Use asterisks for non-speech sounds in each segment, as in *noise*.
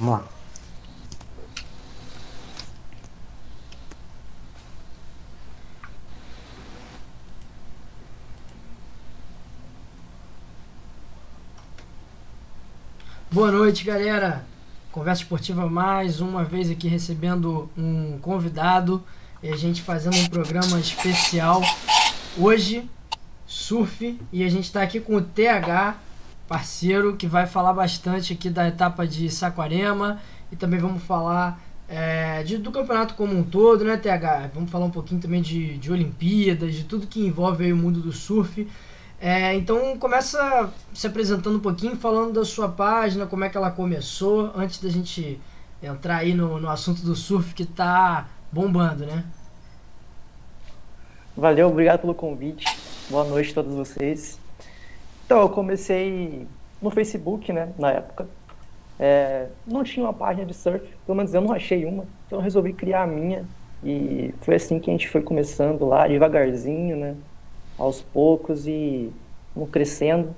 Vamos lá. Boa noite, galera. Conversa Esportiva mais uma vez aqui recebendo um convidado e a gente fazendo um programa especial hoje, surf, e a gente está aqui com o TH, parceiro, que vai falar bastante aqui da etapa de Saquarema e também vamos falar é, de, do campeonato como um todo, né, TH? Vamos falar um pouquinho também de, de Olimpíadas, de tudo que envolve o mundo do surf. É, então começa se apresentando um pouquinho, falando da sua página, como é que ela começou, antes da gente entrar aí no, no assunto do surf que tá bombando, né? Valeu, obrigado pelo convite. Boa noite a todos vocês. Então, eu comecei no Facebook, né, na época. É, não tinha uma página de surf, pelo menos eu não achei uma, então eu resolvi criar a minha. E foi assim que a gente foi começando lá, devagarzinho, né? aos poucos e crescendo.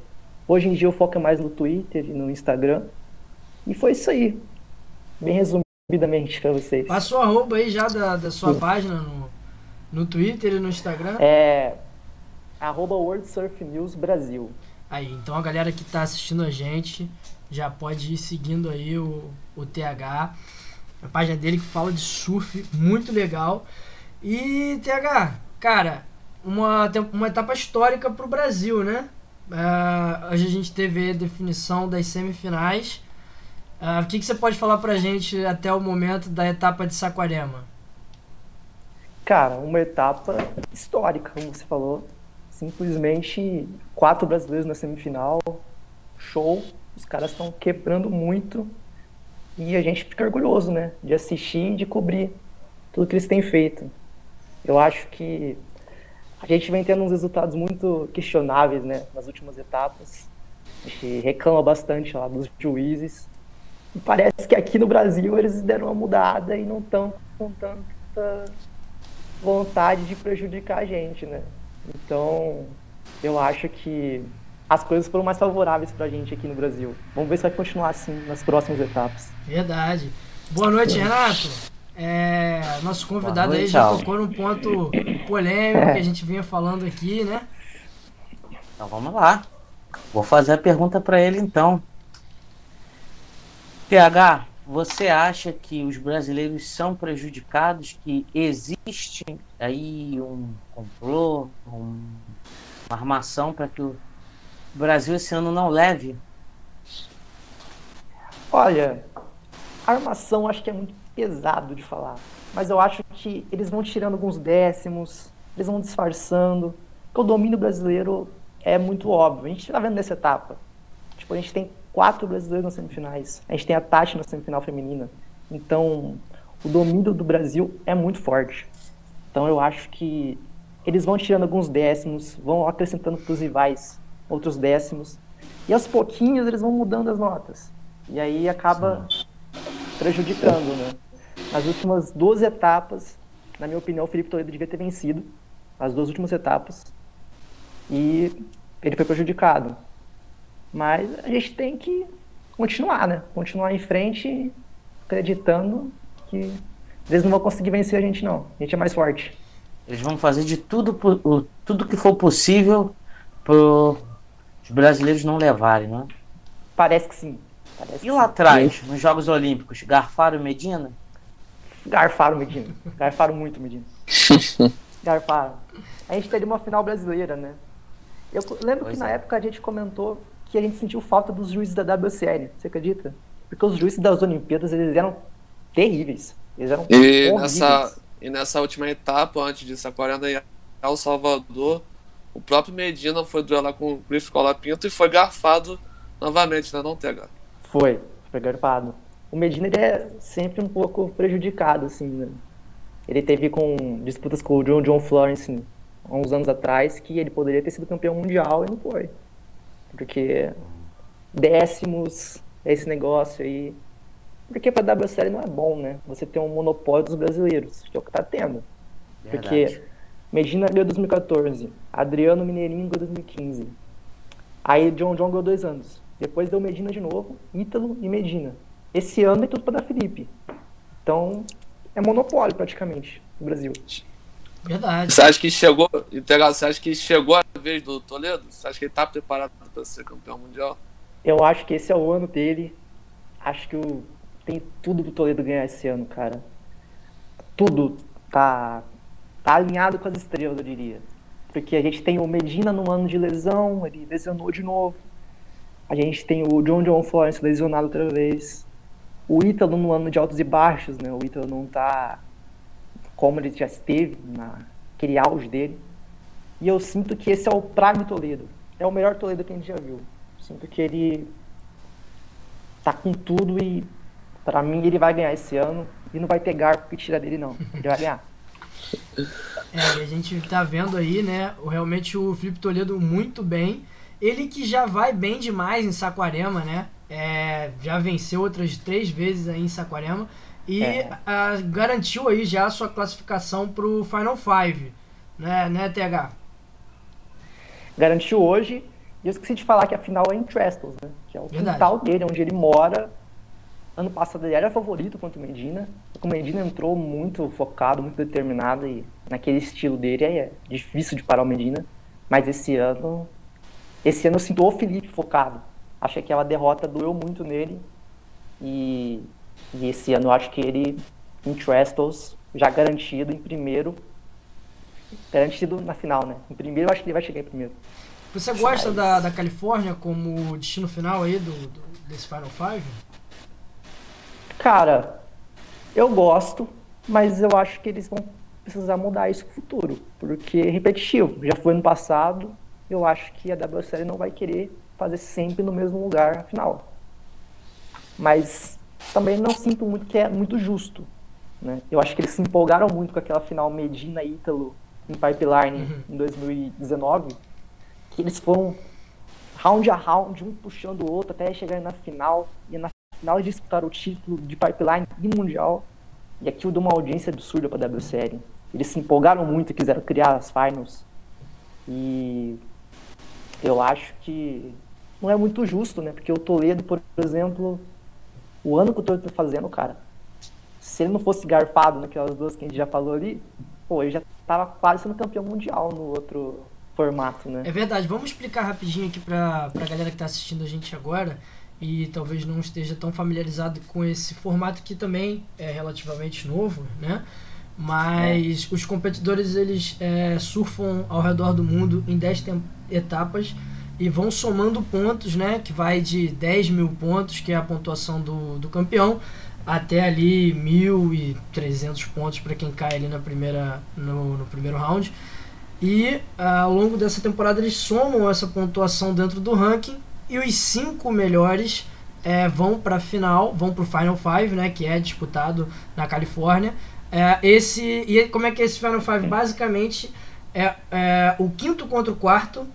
Hoje em dia eu foco mais no Twitter e no Instagram. E foi isso aí. Bem resumidamente para vocês. Passou a arroba aí já da, da sua Sim. página no, no Twitter e no Instagram? É. Arroba World Surf News Brasil. Aí, então a galera que está assistindo a gente já pode ir seguindo aí o, o TH. A página dele que fala de surf, muito legal. E TH, cara, uma, uma etapa histórica para o Brasil, né? Uh, hoje a gente teve a definição das semifinais. Uh, o que, que você pode falar para a gente até o momento da etapa de Saquarema? Cara, uma etapa histórica, como você falou. Simplesmente quatro brasileiros na semifinal. Show. Os caras estão quebrando muito. E a gente fica orgulhoso, né? De assistir e de cobrir tudo que eles têm feito. Eu acho que a gente vem tendo uns resultados muito questionáveis, né, nas últimas etapas. A gente reclama bastante lá dos juízes. E parece que aqui no Brasil eles deram uma mudada e não estão com tanta vontade de prejudicar a gente, né? Então, eu acho que as coisas foram mais favoráveis para a gente aqui no Brasil. Vamos ver se vai continuar assim nas próximas etapas. Verdade. Boa noite, Renato. É, nosso convidado noite, aí já tocou num ponto polêmico é. que a gente vinha falando aqui, né? Então vamos lá. Vou fazer a pergunta para ele então. PH, você acha que os brasileiros são prejudicados, que existe aí um complô, um, uma armação para que o Brasil esse ano não leve? Olha, armação acho que é muito pesado de falar. Mas eu acho que eles vão tirando alguns décimos, eles vão disfarçando. Porque o domínio brasileiro é muito óbvio. A gente está vendo nessa etapa. Tipo, a gente tem quatro brasileiros nas semifinais. A gente tem a Tati na semifinal feminina. Então, o domínio do Brasil é muito forte. Então, eu acho que eles vão tirando alguns décimos, vão acrescentando para os rivais outros décimos. E aos pouquinhos eles vão mudando as notas. E aí acaba prejudicando, né? Nas últimas duas etapas, na minha opinião, o Felipe Toledo devia ter vencido as duas últimas etapas e ele foi prejudicado. Mas a gente tem que continuar, né? Continuar em frente, acreditando que eles não vão conseguir vencer a gente, não. A gente é mais forte. Eles vão fazer de tudo, tudo que for possível para os brasileiros não levarem, né? Parece que sim. Parece e lá sim. atrás, nos Jogos Olímpicos, Garfaro e Medina? Garfaram Medina. Garfaram muito Medina. *laughs* Garfaram. A gente teria uma final brasileira, né? Eu lembro pois que é. na época a gente comentou que a gente sentiu falta dos juízes da WCL. Você acredita? Porque os juízes das Olimpíadas, eles eram terríveis. Eles eram e nessa E nessa última etapa, antes disso, a 40 em El Salvador, o próprio Medina foi duelar com o Griff Colapinto e foi garfado novamente, né? Não, TH? Foi, foi garfado o Medina ele é sempre um pouco prejudicado, assim, né? Ele teve com disputas com o John John Florence há uns anos atrás que ele poderia ter sido campeão mundial e não foi. Porque décimos esse negócio aí. Porque para a WSL não é bom, né? Você ter um monopólio dos brasileiros, que é o que tá tendo. Verdade. Porque Medina ganhou 2014, Adriano Mineirinho ganhou 2015. Aí John John ganhou dois anos. Depois deu Medina de novo, Ítalo e Medina. esse ano é tudo para dar Felipe. Então, é monopólio praticamente no Brasil. Verdade. Você acha que chegou, Integral, você acha que chegou a vez do Toledo? Você acha que ele tá preparado para ser campeão mundial? Eu acho que esse é o ano dele. Acho que o, tem tudo pro Toledo ganhar esse ano, cara. Tudo tá, tá alinhado com as estrelas, eu diria. Porque a gente tem o Medina no ano de lesão, ele lesionou de novo. A gente tem o John John Florence lesionado outra vez. O Ítalo no ano de altos e baixos, né? O Ítalo não tá como ele já esteve naquele auge dele. E eu sinto que esse é o Prime Toledo. É o melhor Toledo que a gente já viu. Sinto que ele tá com tudo e para mim ele vai ganhar esse ano e não vai ter garfo que tira dele não. Ele vai ganhar. *laughs* É, a gente tá vendo aí, né, realmente o Felipe Toledo muito bem. Ele que já vai bem demais em Saquarema, né? É, já venceu outras três vezes aí em Saquarema e É. garantiu aí já a sua classificação pro Final Five, né, né, TH? Garantiu hoje. E eu esqueci de falar que a final é em Trestles, né? Que é o Verdade. quintal dele, onde ele mora. Ano passado ele era favorito contra o Medina. O Medina entrou muito focado, muito determinado e naquele estilo dele aí é difícil de parar o Medina. Mas esse ano, esse ano eu sinto o Felipe focado. Acho que aquela derrota doeu muito nele. E, e esse ano eu acho que ele, em Trestles, já garantido em primeiro. Garantido na final, né? Em primeiro eu acho que ele vai chegar em primeiro. Você gosta Mas- da, da Califórnia como destino final aí do, do- desse Final Five? Cara, eu gosto, mas eu acho que eles vão precisar mudar isso no futuro, porque é repetitivo. Já foi no passado, eu acho que a WSL não vai querer fazer sempre no mesmo lugar na final. Mas também não sinto muito que é muito justo. Né? Eu acho que eles se empolgaram muito com aquela final Medina e Ítalo em Pipeline em 2019, que eles foram round a round, um puxando o outro até chegarem na final, e na final eles disputaram o título de Pipeline e Mundial, e aquilo deu uma audiência absurda para a WSL. Eles se empolgaram muito e quiseram criar as finals, e eu acho que não é muito justo, né? Porque o Toledo, por exemplo, o ano que o Toledo tá fazendo, cara, se ele não fosse garfado naquelas duas que a gente já falou ali, pô, ele já tava quase sendo campeão mundial no outro formato, né? É verdade, vamos explicar rapidinho aqui pra, pra galera que tá assistindo a gente agora e talvez não esteja tão familiarizado com esse formato que também é relativamente novo, né? Mas os competidores eles é, surfam ao redor do mundo em 10 tem- etapas e vão somando pontos, né? Que vai de 10 mil pontos, que é a pontuação do, do campeão, até ali 1.300 pontos para quem cai ali na primeira, no, no primeiro round. E ah, ao longo dessa temporada eles somam essa pontuação dentro do ranking e os cinco melhores eh, vão para a final, vão para o Final Five, né, que é disputado na Califórnia. Eh, esse e como é que é esse Final Five? Basicamente é, é o quinto contra o quarto.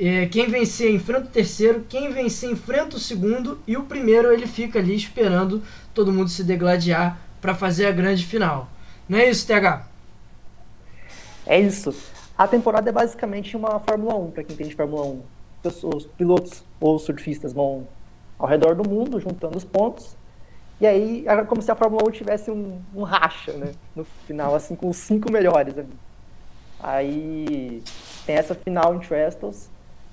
Eh, quem vencer enfrenta o terceiro, quem vencer enfrenta o segundo e o primeiro ele fica ali esperando todo mundo se degladiar para fazer a grande final. Não é isso, TH? É isso. A temporada é basicamente uma Fórmula 1, para quem entende Fórmula 1. Os, os pilotos ou surfistas vão ao redor do mundo, juntando os pontos. E aí, é como se a Fórmula 1 tivesse um, um racha, né? No final, assim, com os cinco melhores ali. Aí tem essa final em Trestles.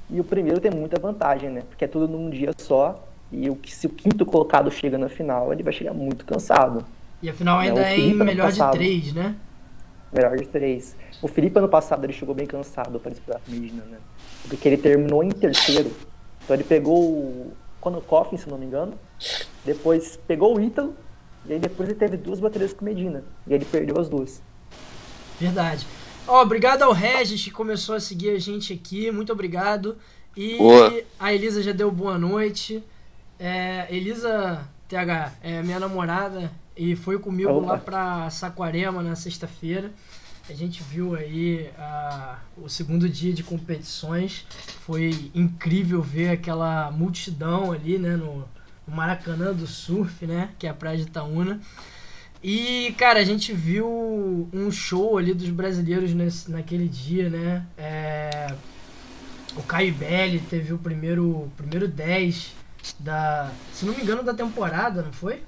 E o primeiro tem muita vantagem, né? Porque é tudo num dia só. E o que, se o quinto colocado chega na final, ele vai chegar muito cansado. E a final É, ainda o é, em melhor de passado. três, né? Melhor de três. O Felipe ano passado ele chegou bem cansado para disputar a Medina, né? Porque ele terminou em terceiro. Então ele pegou o Conor Coffin, se não me engano. Depois pegou o Ítalo. E aí depois ele teve duas baterias com Medina. E ele perdeu as duas. Verdade. Ó, obrigado ao Regis que começou a seguir a gente aqui. Muito obrigado. E Boa. a Elisa já deu boa noite. É, Elisa TH é minha namorada e foi comigo Opa. lá pra Saquarema na sexta-feira. A gente viu aí ah, o segundo dia de competições. Foi incrível ver aquela multidão ali, né, no, no Maracanã do Surf, né, que é a praia de Itaúna. E, cara, a gente viu um show ali dos brasileiros nesse, naquele dia, né? É, o Caio Belli teve o primeiro, primeiro 10 da. Se não me engano, da temporada, não foi?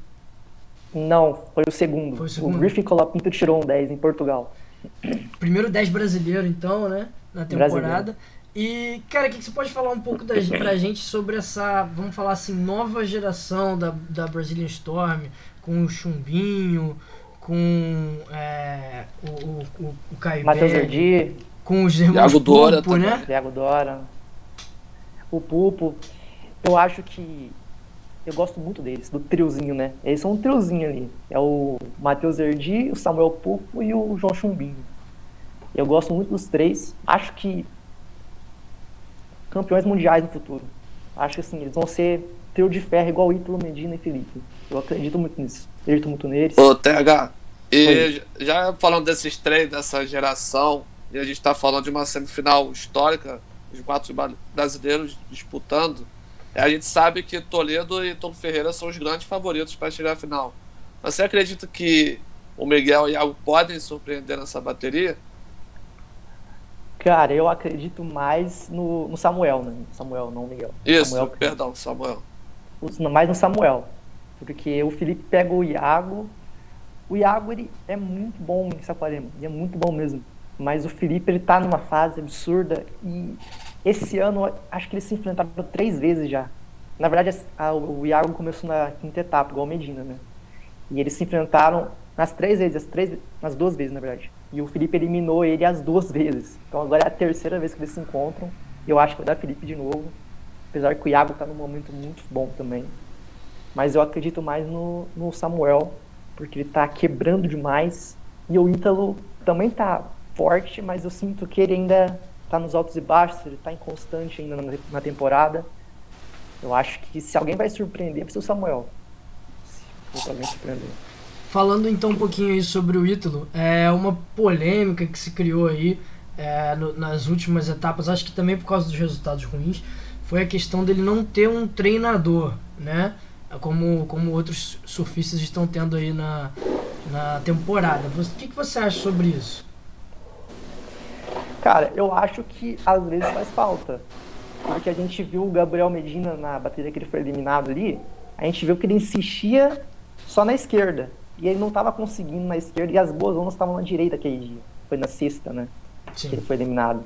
Não, foi o segundo. Foi o segundo. O Griffin Colapinto tirou um 10 em Portugal. Primeiro 10 brasileiro, então, né? Na temporada. E, cara, o que, que você pode falar um pouco da, pra gente sobre essa, vamos falar assim, nova geração da, da Brazilian Storm, com o Chumbinho, com é, o, o, o, o Caio Matheus Erdi, com os irmãos Thiago Dora Pulpo, né? Thiago Dora, o Pupo. Eu acho que. Eu gosto muito deles, do triozinho, né? Eles são um triozinho ali. É o Matheus Erdi, o Samuel Pupo e o João Chumbinho. Eu gosto muito dos três. Acho que. Campeões mundiais no futuro. Acho que assim, eles vão ser trio de ferro igual Ítalo, Medina e Felipe. Eu acredito muito nisso. Acredito muito neles. Ô, TH, e Oi. já falando desses três, dessa geração, e a gente tá falando de uma semifinal histórica, os quatro brasileiros disputando, a gente sabe que Toledo e Tom Ferreira são os grandes favoritos para chegar à final. Você acredita que o Miguel e o Iago podem surpreender nessa bateria? Cara, eu acredito mais no, no Samuel, né? Samuel, não o Miguel. Isso, Samuel, perdão, Samuel. Mais no Samuel. Porque o Felipe pega o Iago. O Iago, ele é muito bom em Saquarema. Ele é muito bom mesmo. Mas o Felipe, ele tá numa fase absurda. E esse ano, acho que eles se enfrentaram três vezes já. Na verdade, a- o Iago começou na quinta etapa, igual o Medina, né? E eles se enfrentaram nas três vezes, as três, nas duas vezes, na verdade. E o Felipe eliminou ele as duas vezes. Então agora é a terceira vez que eles se encontram. E eu acho que vai dar Felipe de novo. Apesar que o Iago tá num momento muito bom também. Mas eu acredito mais no, no Samuel, porque ele tá quebrando demais. E o Ítalo também tá forte, mas eu sinto que ele ainda tá nos altos e baixos, ele tá inconstante ainda na, na temporada. Eu acho que se alguém vai surpreender, vai ser o Samuel. Se alguém surpreender. Falando então um pouquinho aí sobre o Ítalo, é uma polêmica que se criou aí é, no- nas últimas etapas, acho que também por causa dos resultados ruins, foi a questão dele não ter um treinador, né? Como, como outros surfistas estão tendo aí na, na temporada. O que, que você acha sobre isso? Cara, eu acho que às vezes faz falta. Porque a gente viu o Gabriel Medina na bateria que ele foi eliminado ali, a gente viu que ele insistia só na esquerda. E ele não estava conseguindo na esquerda, e as boas ondas estavam na direita aquele dia. Foi na sexta, né? Que ele Sim. foi eliminado.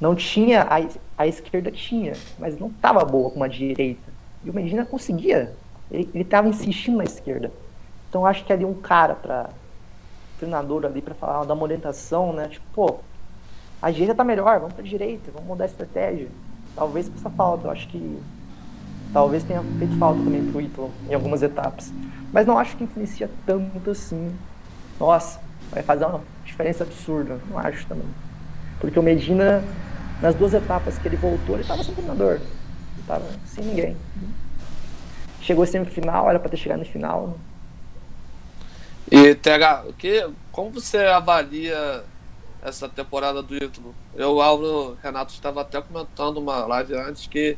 Não tinha, a, a esquerda tinha, mas não estava boa como a direita. E o Medina conseguia. Ele estava insistindo na esquerda. Então acho que ali um cara para treinador ali para falar, dar uma orientação, né? Tipo, pô, a direita tá melhor, vamos pra direita, vamos mudar a estratégia. Talvez faça falta, eu acho que talvez tenha feito falta também pro Ítalo em algumas etapas. Mas não acho que influencia tanto assim. Nossa, vai fazer uma diferença absurda. Não acho também. Porque o Medina, nas duas etapas que ele voltou, ele tava sem treinador. Ele tava sem ninguém. Chegou semifinal, era pra ter chegado no final. E TH, que, como você avalia essa temporada do Ítalo? Eu, Álvaro Renato estava até comentando uma live antes que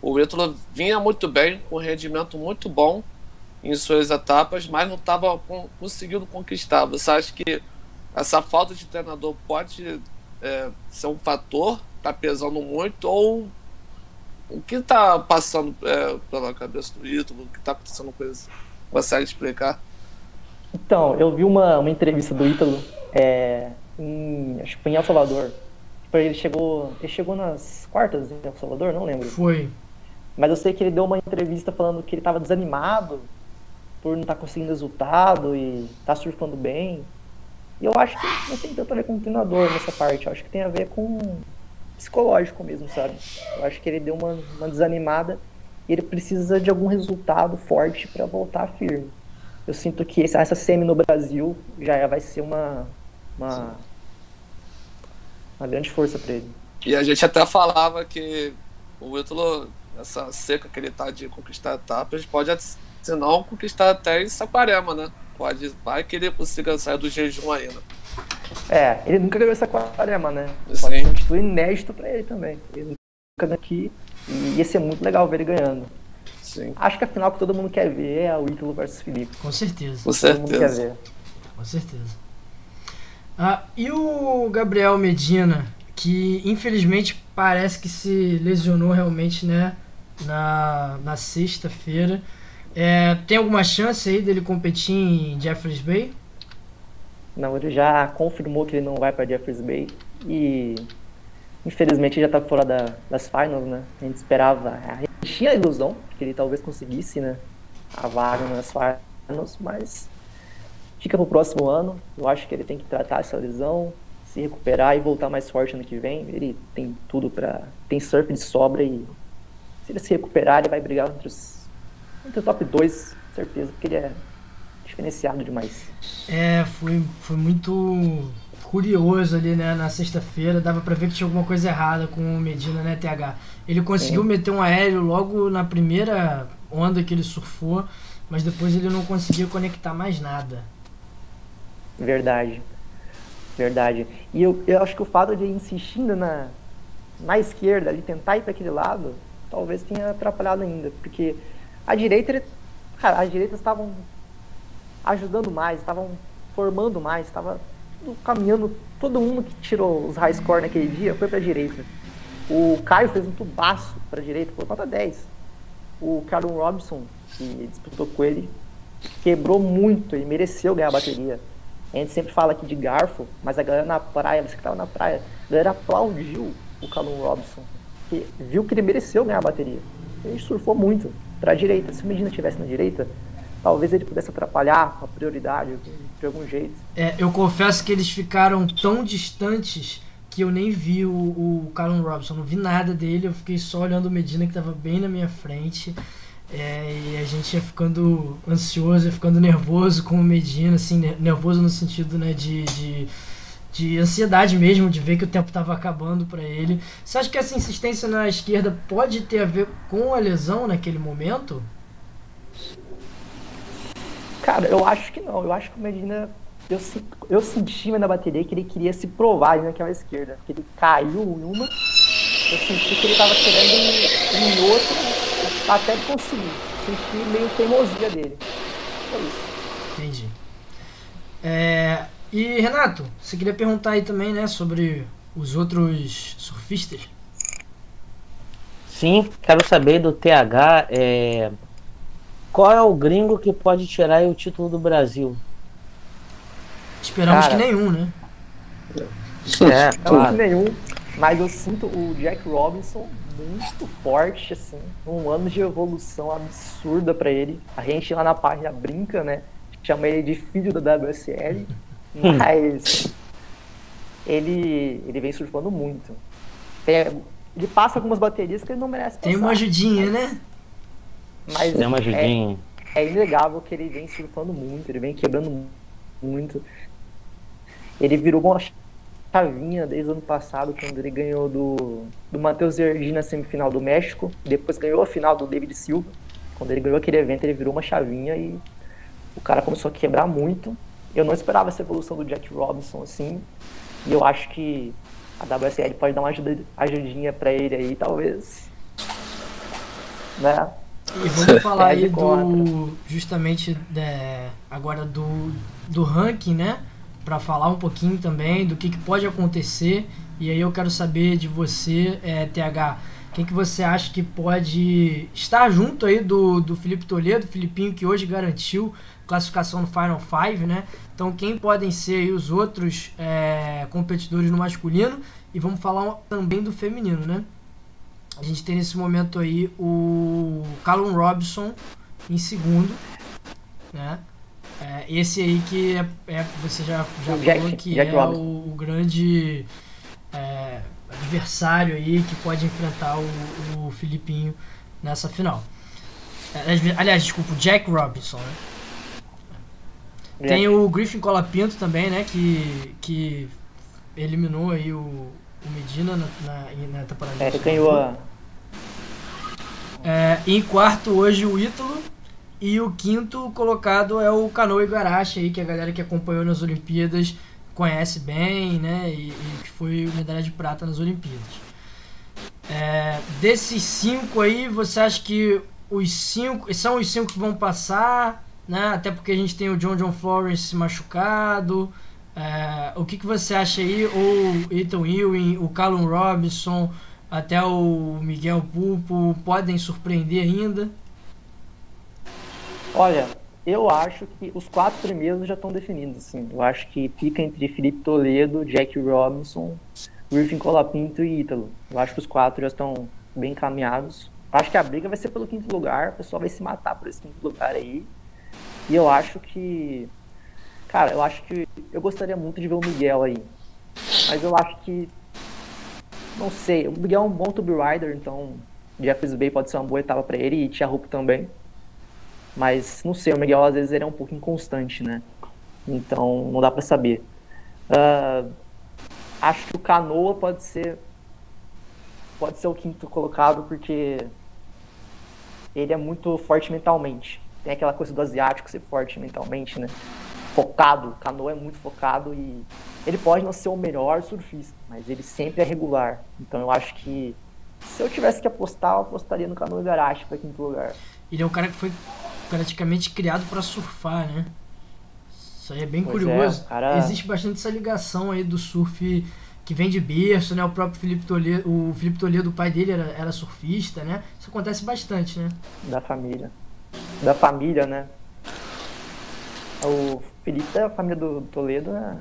o Ítalo vinha muito bem, com um rendimento muito bom em suas etapas, mas não estava conseguindo conquistar. Você acha que essa falta de treinador pode é, ser um fator? Está pesando muito? Ou o que está passando é, pela cabeça do Ítalo? O que está acontecendo com isso? Consegue explicar? Então, eu vi uma, uma entrevista do Ítalo, é, em, acho que foi em El Salvador. Tipo, Ele chegou, ele chegou nas quartas em El Salvador, não lembro. Foi. Mas eu sei que ele deu uma entrevista falando que ele estava desanimado por não estar conseguindo resultado e tá surfando bem. E eu acho que não tem tanto a ver com o treinador nessa parte. Eu acho que tem a ver com psicológico mesmo, sabe? Eu acho que ele deu uma, uma desanimada e ele precisa de algum resultado forte para voltar firme. Eu sinto que essa, essa semi no Brasil já vai ser uma, uma, uma grande força para ele. E a gente até falava que o Ítalo, essa seca que ele tá de conquistar etapas, pode, se não, conquistar até em Saquarema, né? Pode, vai que ele consiga sair do jejum ainda. É, ele nunca ganhou essa aquarema, né? Sim. Pode ser um título inédito pra ele também. Ele nunca aqui e ia ser muito legal ver ele ganhando. Sim, Acho que a final que todo mundo quer ver é o Ítalo versus Felipe. Com certeza. com Todo mundo quer certeza. ver. Com certeza. Ah, e o Gabriel Medina, que infelizmente parece que se lesionou realmente, né? na, na sexta-feira. É, tem alguma chance aí dele competir em Jeffreys Bay? Não, ele já confirmou que ele não vai para Jeffreys Bay e infelizmente já está fora da, das finals, né? A gente esperava, a gente tinha a ilusão que ele talvez conseguisse, né? A vaga nas finals, mas fica pro próximo ano. Eu acho que ele tem que tratar essa lesão, se recuperar e voltar mais forte ano que vem. Ele tem tudo para tem surf de sobra e se ele se recuperar, ele vai brigar entre os entre o top 2, certeza, porque ele é diferenciado demais. É, foi, foi muito curioso ali, né, na sexta-feira, dava para ver que tinha alguma coisa errada com o Medina, né, TH. Ele conseguiu Sim. meter um aéreo logo na primeira onda que ele surfou, mas depois ele não conseguia conectar mais nada. Verdade. Verdade. E eu, eu acho que o fato de insistindo na, na esquerda, de tentar ir para aquele lado, talvez tenha atrapalhado ainda. Porque a direita, ele, cara, as direitas estavam ajudando mais, estavam formando mais, estava caminhando. Todo mundo que tirou os high score naquele dia foi para a direita. O Caio fez um tubaço para a direita, foi nota 10. O Carol Robinson, que disputou com ele, quebrou muito e mereceu ganhar a bateria. A gente sempre fala aqui de garfo, mas a galera na praia, você que estava na praia, a galera aplaudiu o Callum Robson, que viu que ele mereceu ganhar a bateria. Ele surfou muito para a direita. Se o Medina estivesse na direita, talvez ele pudesse atrapalhar a prioridade de algum jeito. É, eu confesso que eles ficaram tão distantes que eu nem vi o, o Callum Robson, não vi nada dele, eu fiquei só olhando o Medina que estava bem na minha frente. É, e a gente ia ficando ansioso, ia ficando nervoso com o Medina, assim, nervoso no sentido né, de, de, de ansiedade mesmo, de ver que o tempo estava acabando para ele. Você acha que essa insistência na esquerda pode ter a ver com a lesão naquele momento? Cara, eu acho que não. Eu acho que o Medina. Eu, eu senti na bateria que ele queria se provar naquela esquerda. Porque ele caiu em uma. Eu senti que ele estava querendo ir em outra até conseguir. Senti meio teimosia dele. É isso. Entendi. É, e Renato, você queria perguntar aí também, né, sobre os outros surfistas? Sim, quero saber do TH. É... Qual é o gringo que pode tirar o título do Brasil? Esperamos Cara, que nenhum, né? É, claro. nenhum. Mas eu sinto o Jack Robinson muito forte, assim, um ano de evolução absurda para ele. A gente lá na página brinca, né? Chama ele de filho da WSL, mas ele, ele vem surfando muito. Tem, ele passa algumas baterias que ele não merece passar. Tem uma ajudinha, né? Mas Tem uma ajudinha. É, é inegável que ele vem surfando muito, ele vem quebrando muito. Ele virou uma chavinha desde o ano passado, quando ele ganhou do, do Matheus Erdi na semifinal do México, depois ganhou a final do David Silva. Quando ele ganhou aquele evento, ele virou uma chavinha e o cara começou a quebrar muito. Eu não esperava essa evolução do Jack Robinson assim, e eu acho que a WSL pode dar uma ajuda, ajudinha para ele aí, talvez. Né? E vamos *laughs* falar aí do justamente né, agora do, do ranking, né? para falar um pouquinho também do que, que, pode acontecer. E aí eu quero saber de você, é, TH, quem que você acha que pode estar junto aí do, do Felipe Toledo, Filipinho que hoje garantiu classificação no Final Five, né? Então quem podem ser os outros é, competidores no masculino e vamos falar também do feminino, né? A gente tem nesse momento aí o Callum Robson em segundo, né? É, esse aí que é, é você já, já falou Jack, que Jack é o, o, grande é, adversário aí que pode enfrentar o, o Filipinho nessa final. É, aliás, desculpa, o Jack Robinson, né? Jack. Tem o Griffin Colapinto também, né? Que, que eliminou aí o, o Medina na, na, na temporada. É, ele ganhou a... É, em quarto hoje o Ítalo e o quinto colocado é o Kanoe Igarashi aí, que a galera que acompanhou nas Olimpíadas conhece bem, né? E, e que foi medalha de prata nas Olimpíadas. É, desses cinco aí, você acha que os cinco são os cinco que vão passar, né? Até porque a gente tem o John John Florence machucado. É, o que, que você acha aí? Ou Ethan Ewing, o Callum Robinson, até o Miguel Pulpo podem surpreender ainda? Olha, eu acho que os quatro primeiros já estão definidos. Assim. Eu acho que fica entre Felipe Toledo, Jack Robinson, Griffin Colapinto e Ítalo. Eu acho que os quatro já estão bem encaminhados. Acho que a briga vai ser pelo quinto lugar, o pessoal vai se matar por esse quinto lugar aí. E eu acho que. Cara, eu acho que. Eu gostaria muito de ver o Miguel aí. Mas eu acho que. Não sei. O Miguel é um bom tube rider, então. Jeffries Bay pode ser uma boa etapa para ele e Tia Rupp também. Mas não sei, o Miguel às vezes ele é um pouco inconstante, né? Então não dá para saber. Uh, acho que o Canoa pode ser pode ser o quinto colocado porque ele é muito forte mentalmente. Tem aquela coisa do asiático ser forte mentalmente, né? Focado, o Canoa é muito focado e ele pode não ser o melhor surfista, mas ele sempre é regular. Então eu acho que se eu tivesse que apostar, eu apostaria no Canoa Igarashi para quinto lugar. Ele é um cara que foi praticamente criado para surfar, né? Isso aí é bem Pois curioso. é, cara- Existe bastante essa ligação aí do surf que vem de berço, né? O próprio Felipe Toledo, o Felipe Toledo, o pai dele era, era surfista, né? Isso acontece bastante, né? Da família. Da família, né? O Felipe da família do Toledo, né?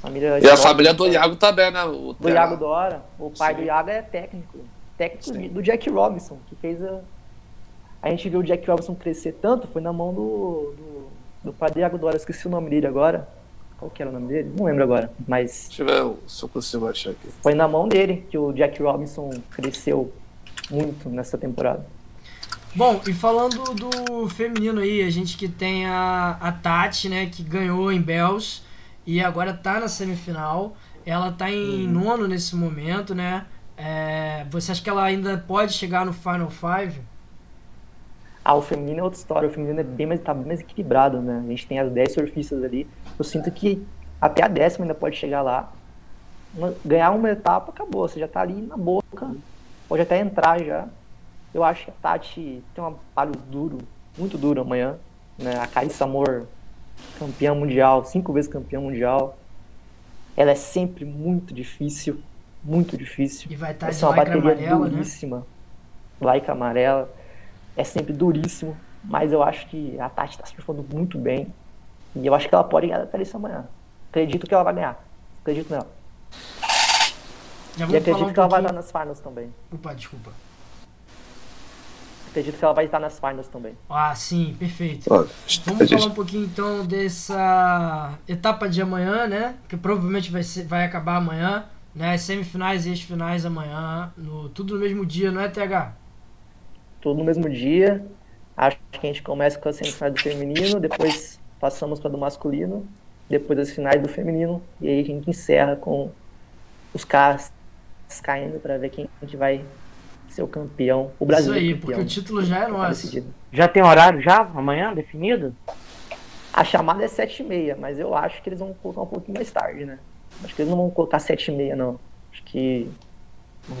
Família E a família do Iago também, né? O do Iago Dora. O pai Sim. do Iago é técnico. Técnico Sim. do Jack Robinson, que fez a. A gente viu o Jack Robinson crescer tanto, foi na mão do, do, do pai do Iago Dora. Esqueci o nome dele agora. Qual que era o nome dele? Não lembro agora. Mas Deixa eu ver se eu consigo achar aqui. foi na mão dele que o Jack Robinson cresceu muito nessa temporada. Bom, e falando do feminino aí, a gente que tem a, a Tati, né, que ganhou em Bells e agora tá na semifinal. Ela tá em nono nesse momento, né? É, você acha que ela ainda pode chegar no Final Five? Ah, o feminino é outra história. O feminino é bem mais, tá bem mais equilibrado, né? A gente tem as 10 surfistas ali. Eu sinto que até a décima ainda pode chegar lá. Uma- ganhar uma etapa, acabou. Você já tá ali na boca. Pode até entrar já. Eu acho que a Tati tem um paro duro, muito duro amanhã. Né? A Carissa Amor, campeã mundial, cinco vezes campeã mundial. Ela é sempre muito difícil, muito difícil. E vai estar Vai de ser uma bateria amarela, né? duríssima. Laica amarela. É sempre duríssimo. Mas eu acho que a Tati está surfando muito bem. E eu acho que ela pode ganhar até isso amanhã. Acredito que ela vai ganhar. Acredito nela. Já E acredito um que ela vai pouquinho... nas finals também. Opa, desculpa. Acredito que ela vai estar nas finals também. Ah, sim, perfeito. Vamos falar um pouquinho então dessa etapa de amanhã, né? Que provavelmente vai, ser, vai acabar amanhã, né? As semifinais e as finais amanhã, no, tudo no mesmo dia, não é, TH? Tudo no mesmo dia. Acho que a gente começa com a semifinal do feminino, depois passamos para do masculino, depois as finais do feminino, e aí a gente encerra com os caras caindo para ver quem a gente vai ser o campeão. O Brasil Isso aí, campeão. porque o título já é Tá nosso. decidido. Já tem horário já? Amanhã definido? A chamada é 7h30, mas eu acho que eles vão colocar um pouquinho mais tarde, né? Acho que eles não vão colocar 7h30, não. Acho que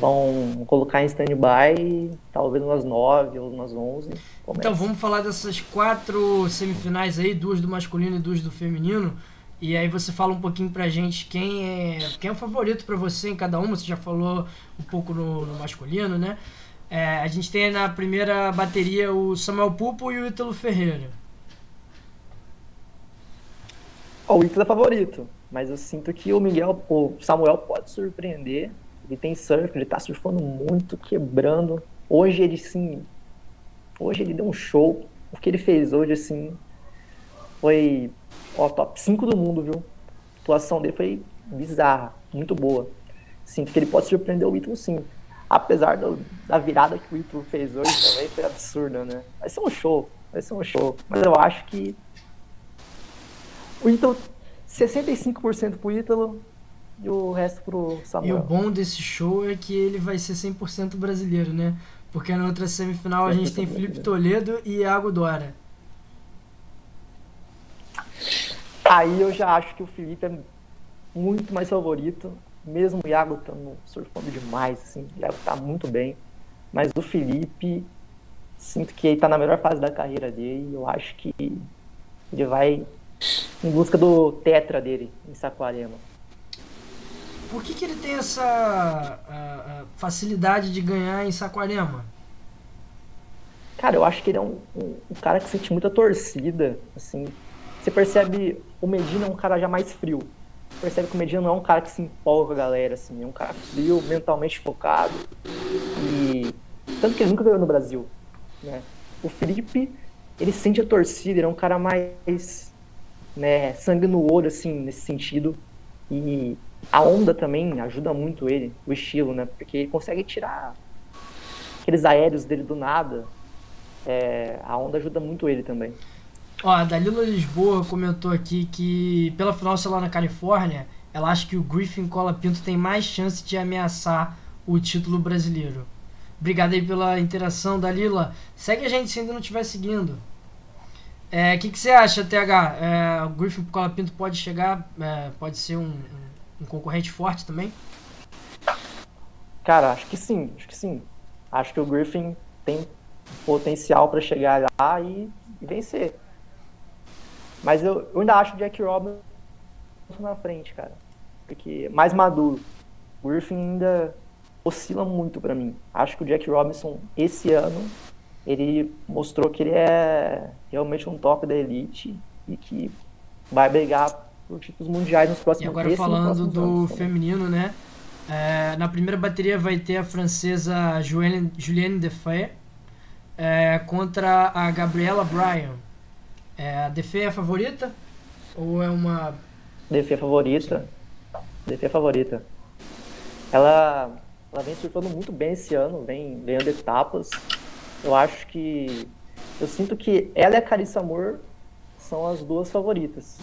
vão colocar em stand-by, talvez umas 9 ou umas 11. Começa. Então vamos falar dessas quatro semifinais aí, duas do masculino e duas do feminino. E aí você fala um pouquinho pra gente quem é, quem é o favorito pra você em cada uma. Você já falou um pouco no, no masculino, né? É, a gente tem na primeira bateria o Samuel Pupo e o Ítalo Ferreira. O Ítalo é favorito, mas eu sinto que o Miguel, o Samuel pode surpreender. Ele tem surf, ele tá surfando muito, quebrando. Hoje ele sim. Hoje ele deu um show. O que ele fez hoje, assim, foi ó, top 5 do mundo, viu? A atuação dele foi bizarra, muito boa. Sinto que ele pode surpreender o Ítalo sim. Apesar do- da virada que o Ítalo fez hoje *laughs* também, foi absurda, né? Vai ser um show, vai ser um show. Mas eu acho que o Ítalo, 65% pro Ítalo e o resto pro E o Samuel. bom desse show é que ele vai ser 100% brasileiro, né? Porque na outra semifinal a gente tem 100% Felipe Toledo e Iago Dora. Aí eu já acho que o Felipe é muito mais favorito, mesmo o Iago estando surfando demais, assim, o Iago tá muito bem. Mas o Felipe, sinto que ele tá na melhor fase da carreira dele, eu acho que ele vai em busca do tetra dele em Saquarema. por que, que ele tem essa a, a facilidade de ganhar em Saquarema? Cara, eu acho que ele é um, um, um, cara que sente muita torcida, assim. Você percebe, o Medina é um cara já mais frio. Você percebe que o Medina não é um cara que se empolga galera, assim. É um cara frio, mentalmente focado. E tanto que ele nunca ganhou no Brasil, né? O Felipe, ele sente a torcida, ele é um cara mais, né, sangue no olho, assim, nesse sentido. E a onda também ajuda muito ele, o estilo, né? Porque ele consegue tirar aqueles aéreos dele do nada. É, a onda ajuda muito ele também. Ó, a Dalila Lisboa comentou aqui que pela final, sei lá, na Califórnia, ela acha que o Griffin Cola Pinto tem mais chance de ameaçar o título brasileiro. Obrigado aí pela interação, Dalila. Segue a gente se ainda não estiver seguindo. O é, que, que você acha, TH? É, o Griffin Cola Pinto pode chegar, é, pode ser um, um concorrente forte também? Cara, acho que sim, acho que sim. Acho que o Griffin tem potencial para chegar lá e, vencer. Mas eu, eu ainda acho o Jack Robinson na frente, cara. Porque mais maduro. O Griffin ainda oscila muito para mim. Acho que o Jack Robinson, esse ano, ele mostrou que ele é realmente um top da elite e que vai brigar por títulos mundiais nos próximos E agora falando do anos, feminino, né? É, na primeira bateria vai ter a francesa Julienne, Julienne Defay é, contra a Gabriela Bryan. É, a Defay é a favorita? Ou é uma. Defay é favorita. Defay é favorita. Ela, ela vem surfando muito bem esse ano, vem ganhando etapas. Eu acho que. Eu sinto que ela e a Carissa Moore são as duas favoritas.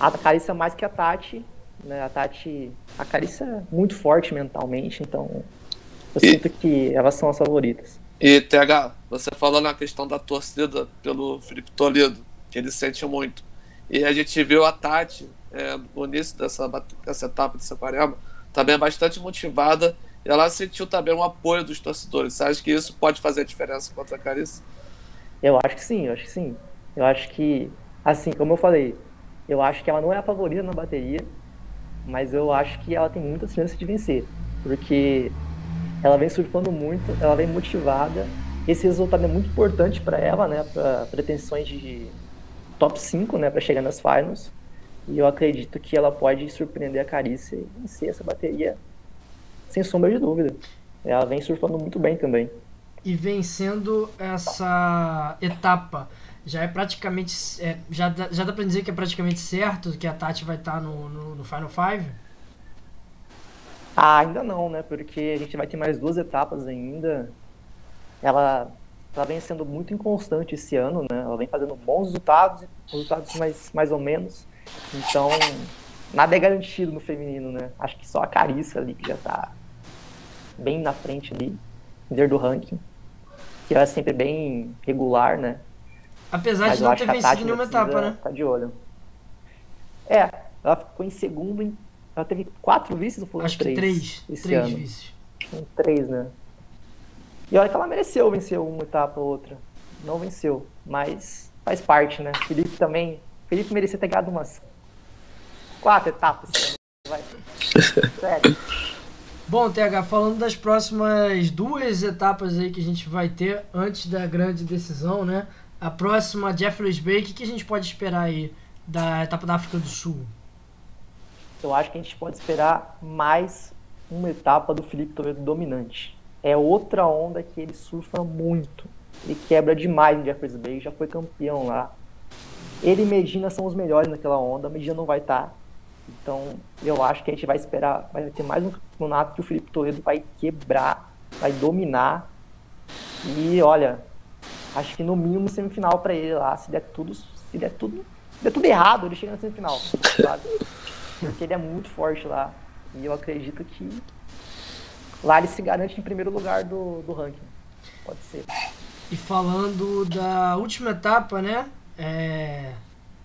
A Carissa mais que a Tati, né? A Tati, a Carissa é muito forte mentalmente, então eu e, sinto que elas são as favoritas. E TH, você falou na questão da torcida pelo Felipe Toledo, que ele sente muito. E a gente viu a Tati é, no início dessa, dessa etapa de Saquarema também bastante motivada e ela sentiu também um apoio dos torcedores. Você acha que isso pode fazer a diferença contra a Carissa? Eu acho que sim, eu acho que sim. Eu acho que, assim, como eu falei, eu acho que ela não é a favorita na bateria, mas eu acho que ela tem muitas chances de vencer, porque ela vem surfando muito, ela vem motivada. Esse resultado é muito importante para ela, né, para pretensões de top 5, né, para chegar nas finals. E eu acredito que ela pode surpreender a Carícia e vencer essa bateria sem sombra de dúvida. Ela vem surfando muito bem também. E vencendo essa etapa já é praticamente. É, já, dá, já dá pra dizer que é praticamente certo que a Tati vai estar tá no, no, no, Final Five? Ah, ainda não, né? Porque a gente vai ter mais duas etapas ainda. Ela, ela vem sendo muito inconstante esse ano, né? Ela vem fazendo bons resultados, resultados mais, mais ou menos. Então, nada é garantido no feminino, né? Acho que só a Carissa ali que já tá bem na frente ali, líder do ranking. Que ela é sempre bem regular, né? Apesar Mas de não ter vencido nenhuma etapa, né? Tá de olho. É, ela ficou em segundo. Em... Ela teve quatro vices ou foram Acho três? Que três. Esse três ano. vices. três, né? E olha que ela mereceu vencer uma etapa ou outra. Não venceu, mas faz parte, né? Felipe também. Felipe merecia ter ganhado umas quatro etapas. Vai. *laughs* Sério. Bom, TH, falando das próximas duas etapas aí que a gente vai ter antes da grande decisão, né? a próxima Jeffreys Bay, o que, que a gente pode esperar aí da etapa da África do Sul? Eu acho que a gente pode esperar mais uma etapa do Felipe Toledo dominante. É outra onda que ele surfa muito. Ele quebra demais no Jeffreys Bay, já foi campeão lá. Ele e Medina são os melhores naquela onda, Medina não vai estar. Tá. Então, eu acho que a gente vai esperar, vai ter mais um campeonato que o Felipe Toledo vai quebrar, vai dominar. E olha, acho que no mínimo semifinal para ele lá, se der tudo, se der tudo, se der tudo errado, ele chega na semifinal? Porque ele é muito forte lá. E eu acredito que lá ele se garante em primeiro lugar do, do ranking. Pode ser. E falando da última etapa, né? É...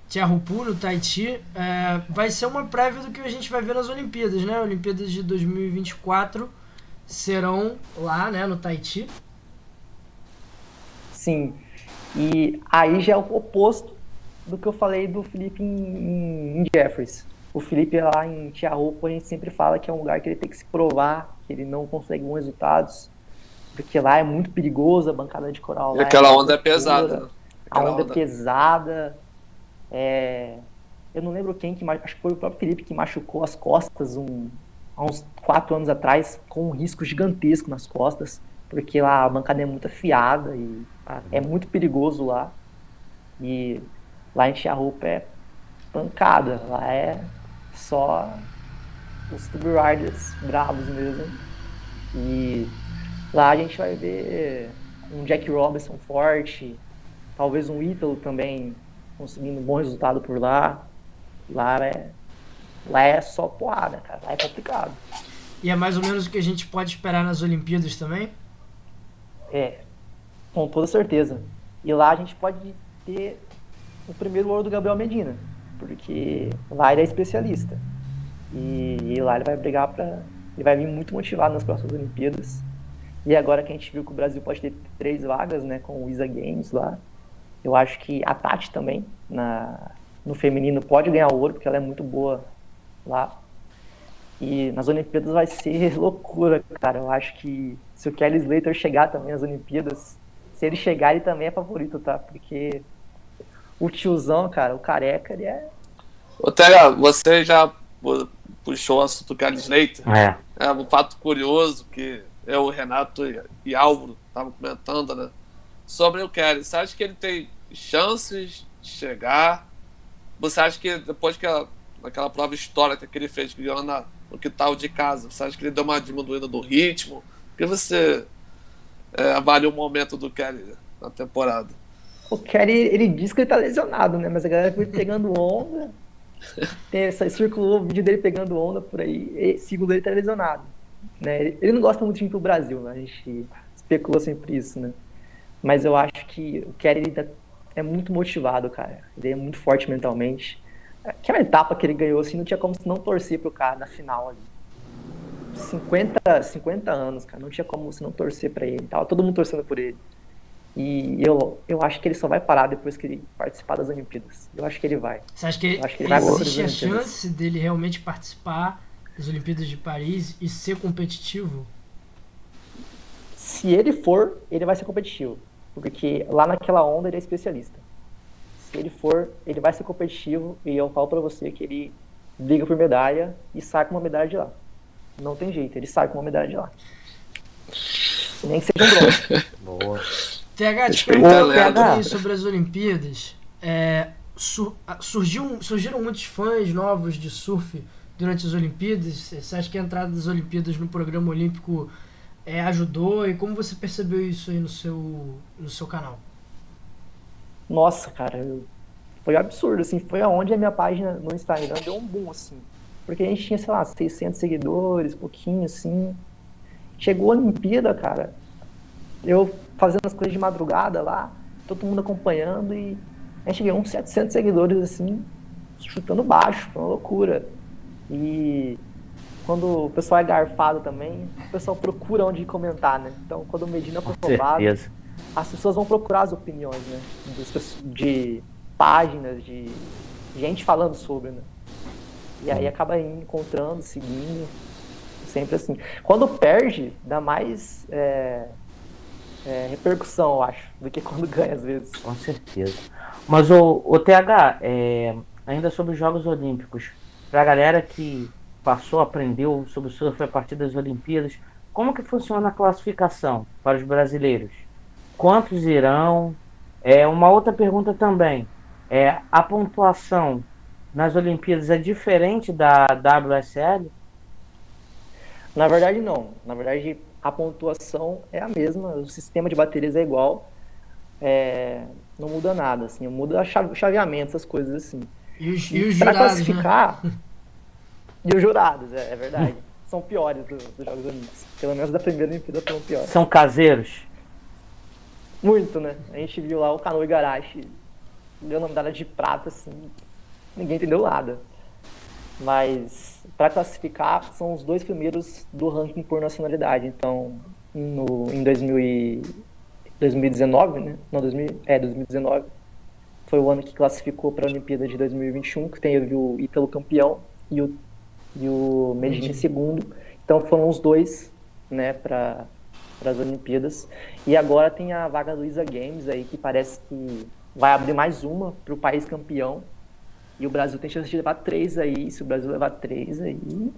Tiahupu no Tahiti, é... vai ser uma prévia do que a gente vai ver nas Olimpíadas, né? Olimpíadas de 2024 serão lá, né, no Tahiti. Sim. E aí já é o oposto do que eu falei do Felipe em, em Jeffries. O Felipe lá em Tiarouco, a gente sempre fala que é um lugar que ele tem que se provar, que ele não consegue bons resultados, porque lá é muito perigoso a bancada de coral. E aquela é onda é pesada. Né? A onda, onda é pesada. É... Eu não lembro quem que acho que foi o próprio Felipe que machucou as costas um, há uns quatro anos atrás, com um risco gigantesco nas costas, porque lá a bancada é muito afiada e é muito perigoso lá. E lá em Roupa é pancada, lá é só os Tube Riders bravos mesmo. E lá a gente vai ver um Jack Robinson forte, talvez um Ítalo também conseguindo um bom resultado por lá. Lá é, lá é só porrada, cara. Lá é complicado. E é mais ou menos o que a gente pode esperar nas Olimpíadas também? É, com toda certeza. E lá a gente pode ter o primeiro ouro do Gabriel Medina porque lá ele é especialista. E, e lá ele vai brigar para. Ele vai vir muito motivado nas próximas Olimpíadas. E agora que a gente viu que o Brasil pode ter três vagas, né, com o Isa Games lá, eu acho que a Tati também, na, no feminino, pode ganhar ouro, porque ela é muito boa lá. E nas Olimpíadas vai ser *laughs* loucura, cara. Eu acho que se o Kelly Slater chegar também nas Olimpíadas, se ele chegar, ele também é favorito, tá? Porque o tiozão, cara, o careca, ele é. Ô, Tega, você já puxou o assunto do Carlos Slater. É. É um fato curioso que eu, o Renato e, e Álvaro estavam comentando, né? Sobre o Kelly. Você acha que ele tem chances de chegar? Você acha que depois que ela, naquela prova histórica que ele fez, que ganhou na, no quintal de casa, você acha que ele deu uma diminuída do ritmo? O que você é, avalia o momento do Kelly na temporada? O Kerry, ele diz que ele tá lesionado, né? Mas a galera foi pegando onda. *laughs* Essa, circulou o vídeo dele pegando onda por aí. E, segundo ele, tá lesionado. Né? Ele, não gosta muito de vir pro Brasil, né? A gente especula sempre isso, né? Mas eu acho que o Kerry ele tá, é muito motivado, cara. Ele é muito forte mentalmente. Aquela etapa que ele ganhou, assim, não tinha como não torcer pro cara na final ali. 50, 50 anos, cara. Não tinha como você não torcer para ele. Tava todo mundo torcendo por ele. E eu, eu acho que ele só vai parar depois que ele participar das Olimpíadas. Eu acho que ele vai. Você acha que, que ele existe a chance dele realmente participar das Olimpíadas de Paris e ser competitivo? Se ele for, ele vai ser competitivo. Porque lá naquela onda ele é especialista. Se ele for, ele vai ser competitivo e eu falo pra você que ele briga por medalha e sai com uma medalha de lá. Não tem jeito, ele sai com uma medalha de lá. Nem que seja um bronze. *laughs* Boa. TH, te perguntando sobre as Olimpíadas. É, sur, surgiu, surgiram muitos fãs novos de surf durante as Olimpíadas. Você acha que a entrada das Olimpíadas no programa olímpico é, ajudou? E como você percebeu isso aí no seu, no seu canal? Nossa, cara, foi absurdo, assim, foi aonde a minha página no Instagram deu um boom, assim. Porque a gente tinha, sei lá, 600 seguidores, pouquinho, assim. Chegou a Olimpíada, cara, eu fazendo as coisas de madrugada lá, todo mundo acompanhando e a gente ganhou uns 700 seguidores assim, chutando baixo, foi uma loucura. E quando o pessoal é garfado também, o pessoal procura onde comentar, né? Então, quando o Medina foi roubado, as pessoas vão procurar as opiniões, né? De páginas, de gente falando sobre, né? E aí acaba encontrando, seguindo, sempre assim. Quando perde, dá mais é, é, repercussão, eu acho, do que quando ganha às vezes. Com certeza. Mas o, o TH, é, ainda sobre os Jogos Olímpicos, para a galera que passou, aprendeu sobre o surf a partir das Olimpíadas, como que funciona a classificação para os brasileiros? Quantos irão? É, uma outra pergunta também. É, a pontuação nas Olimpíadas é diferente da WSL? Na verdade, não. Na verdade, a pontuação é a mesma, o sistema de baterias é igual, é, não muda nada, assim, muda o chaveamento, essas coisas assim. E os, e os jurados, classificar, né? *laughs* e os jurados, é, é verdade, são piores dos, dos Jogos Olímpicos, pelo menos da primeira Olimpíada foram piores. São caseiros? Muito, né? A gente viu lá o Cano Igarashi deu medalha de prata, assim, ninguém entendeu nada. Mas para classificar são os dois primeiros do ranking por nacionalidade. Então, no, em 2000 e, 2019, né? Não, 2000, é, 2019 foi o ano que classificou para a Olimpíada de 2021, que teve o Ítalo campeão, e o, e o Medina em segundo. Então foram os dois, né, para as Olimpíadas. E agora tem a vaga ISA Games aí, que parece que vai abrir mais uma para o país campeão. E o Brasil tem chance de levar três aí. Se o Brasil levar três aí,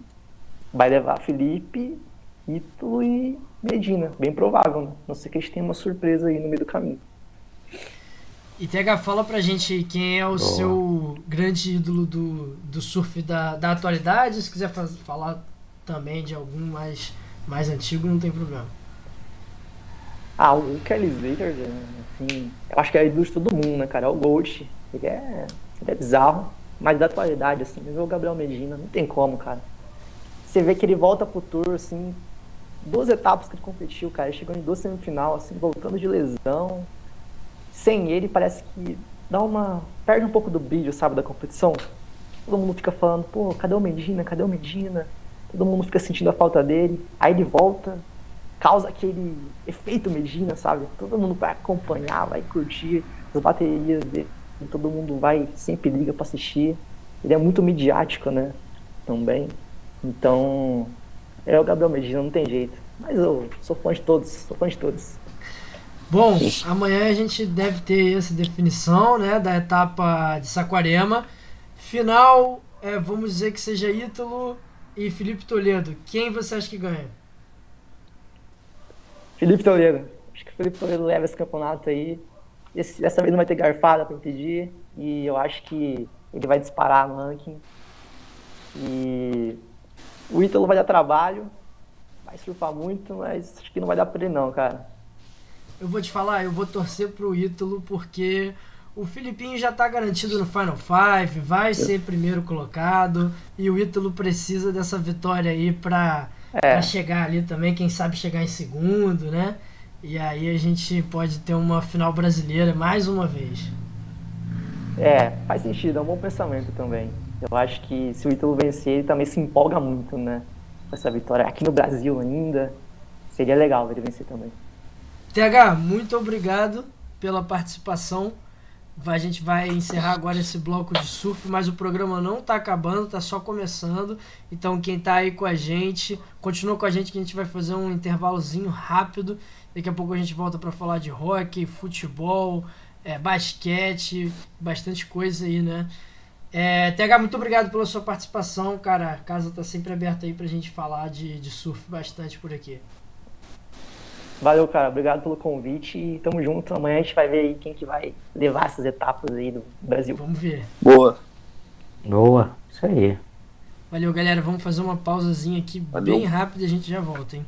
vai levar Felipe, Ítalo e Medina. Bem provável, né? Não sei que a gente tem uma surpresa aí no meio do caminho. E TH, fala pra gente quem é o Boa. seu grande ídolo do, do surf da, da atualidade. Se quiser faz, falar também de algum mais, mais antigo, não tem problema. Ah, o Kelly Slater, assim, eu acho que é ídolo de todo mundo, né, cara? É o Gold. Ele é, ele é bizarro, mas da atualidade, assim, ver o Gabriel Medina, não tem como, cara. Você vê que ele volta pro tour, assim, duas etapas que ele competiu, cara. Ele chegou em duas semifinal, assim, voltando de lesão sem ele parece que dá uma. perde um pouco do brilho, sabe, da competição. Todo mundo fica falando, pô, cadê o Medina? Cadê o Medina? Todo mundo fica sentindo a falta dele. Aí ele volta, causa aquele efeito Medina, sabe? Todo mundo vai acompanhar, vai curtir as baterias dele. Todo mundo vai, sempre liga para assistir. Ele é muito midiático, né? Também. Então, é o Gabriel Medina, não tem jeito. Mas eu sou fã de todos, sou fã de todos. Bom, amanhã a gente deve ter essa definição né, da etapa de Saquarema. Final, é, vamos dizer que seja Ítalo e Felipe Toledo. Quem você acha que ganha? Felipe Toledo. Acho que o Felipe Toledo leva esse campeonato aí. Esse, dessa vez não vai ter garfada para impedir. E eu acho que ele vai disparar no ranking. E o Ítalo vai dar trabalho. Vai surfar muito, mas acho que não vai dar para ele não, cara eu vou te falar, eu vou torcer pro Ítalo porque o Filipinho já tá garantido no Final Five, vai ser primeiro colocado e o Ítalo precisa dessa vitória aí pra, é. pra chegar ali também, quem sabe chegar em segundo, né? E aí a gente pode ter uma final brasileira mais uma vez. É, faz sentido, é um bom pensamento também. Eu acho que se o Ítalo vencer, ele também se empolga muito, né? Com essa vitória aqui no Brasil ainda. Seria legal ele vencer também. TH, muito obrigado pela participação. A gente vai encerrar agora esse bloco de surf, mas o programa não está acabando, está só começando. Então quem está aí com a gente, continua com a gente que a gente vai fazer um intervalozinho rápido. Daqui a pouco a gente volta para falar de hockey, futebol, é, basquete, bastante coisa aí, né? É, TH, muito obrigado pela sua participação, cara. A casa está sempre aberta aí para a gente falar de, de surf bastante por aqui. Valeu, cara. Obrigado pelo convite e tamo junto. Amanhã a gente vai ver aí quem que vai levar essas etapas aí do Brasil. Vamos ver. Boa. Boa. Isso aí. Valeu, galera. Vamos fazer uma pausazinha aqui Valeu. bem rápida e a gente já volta, hein?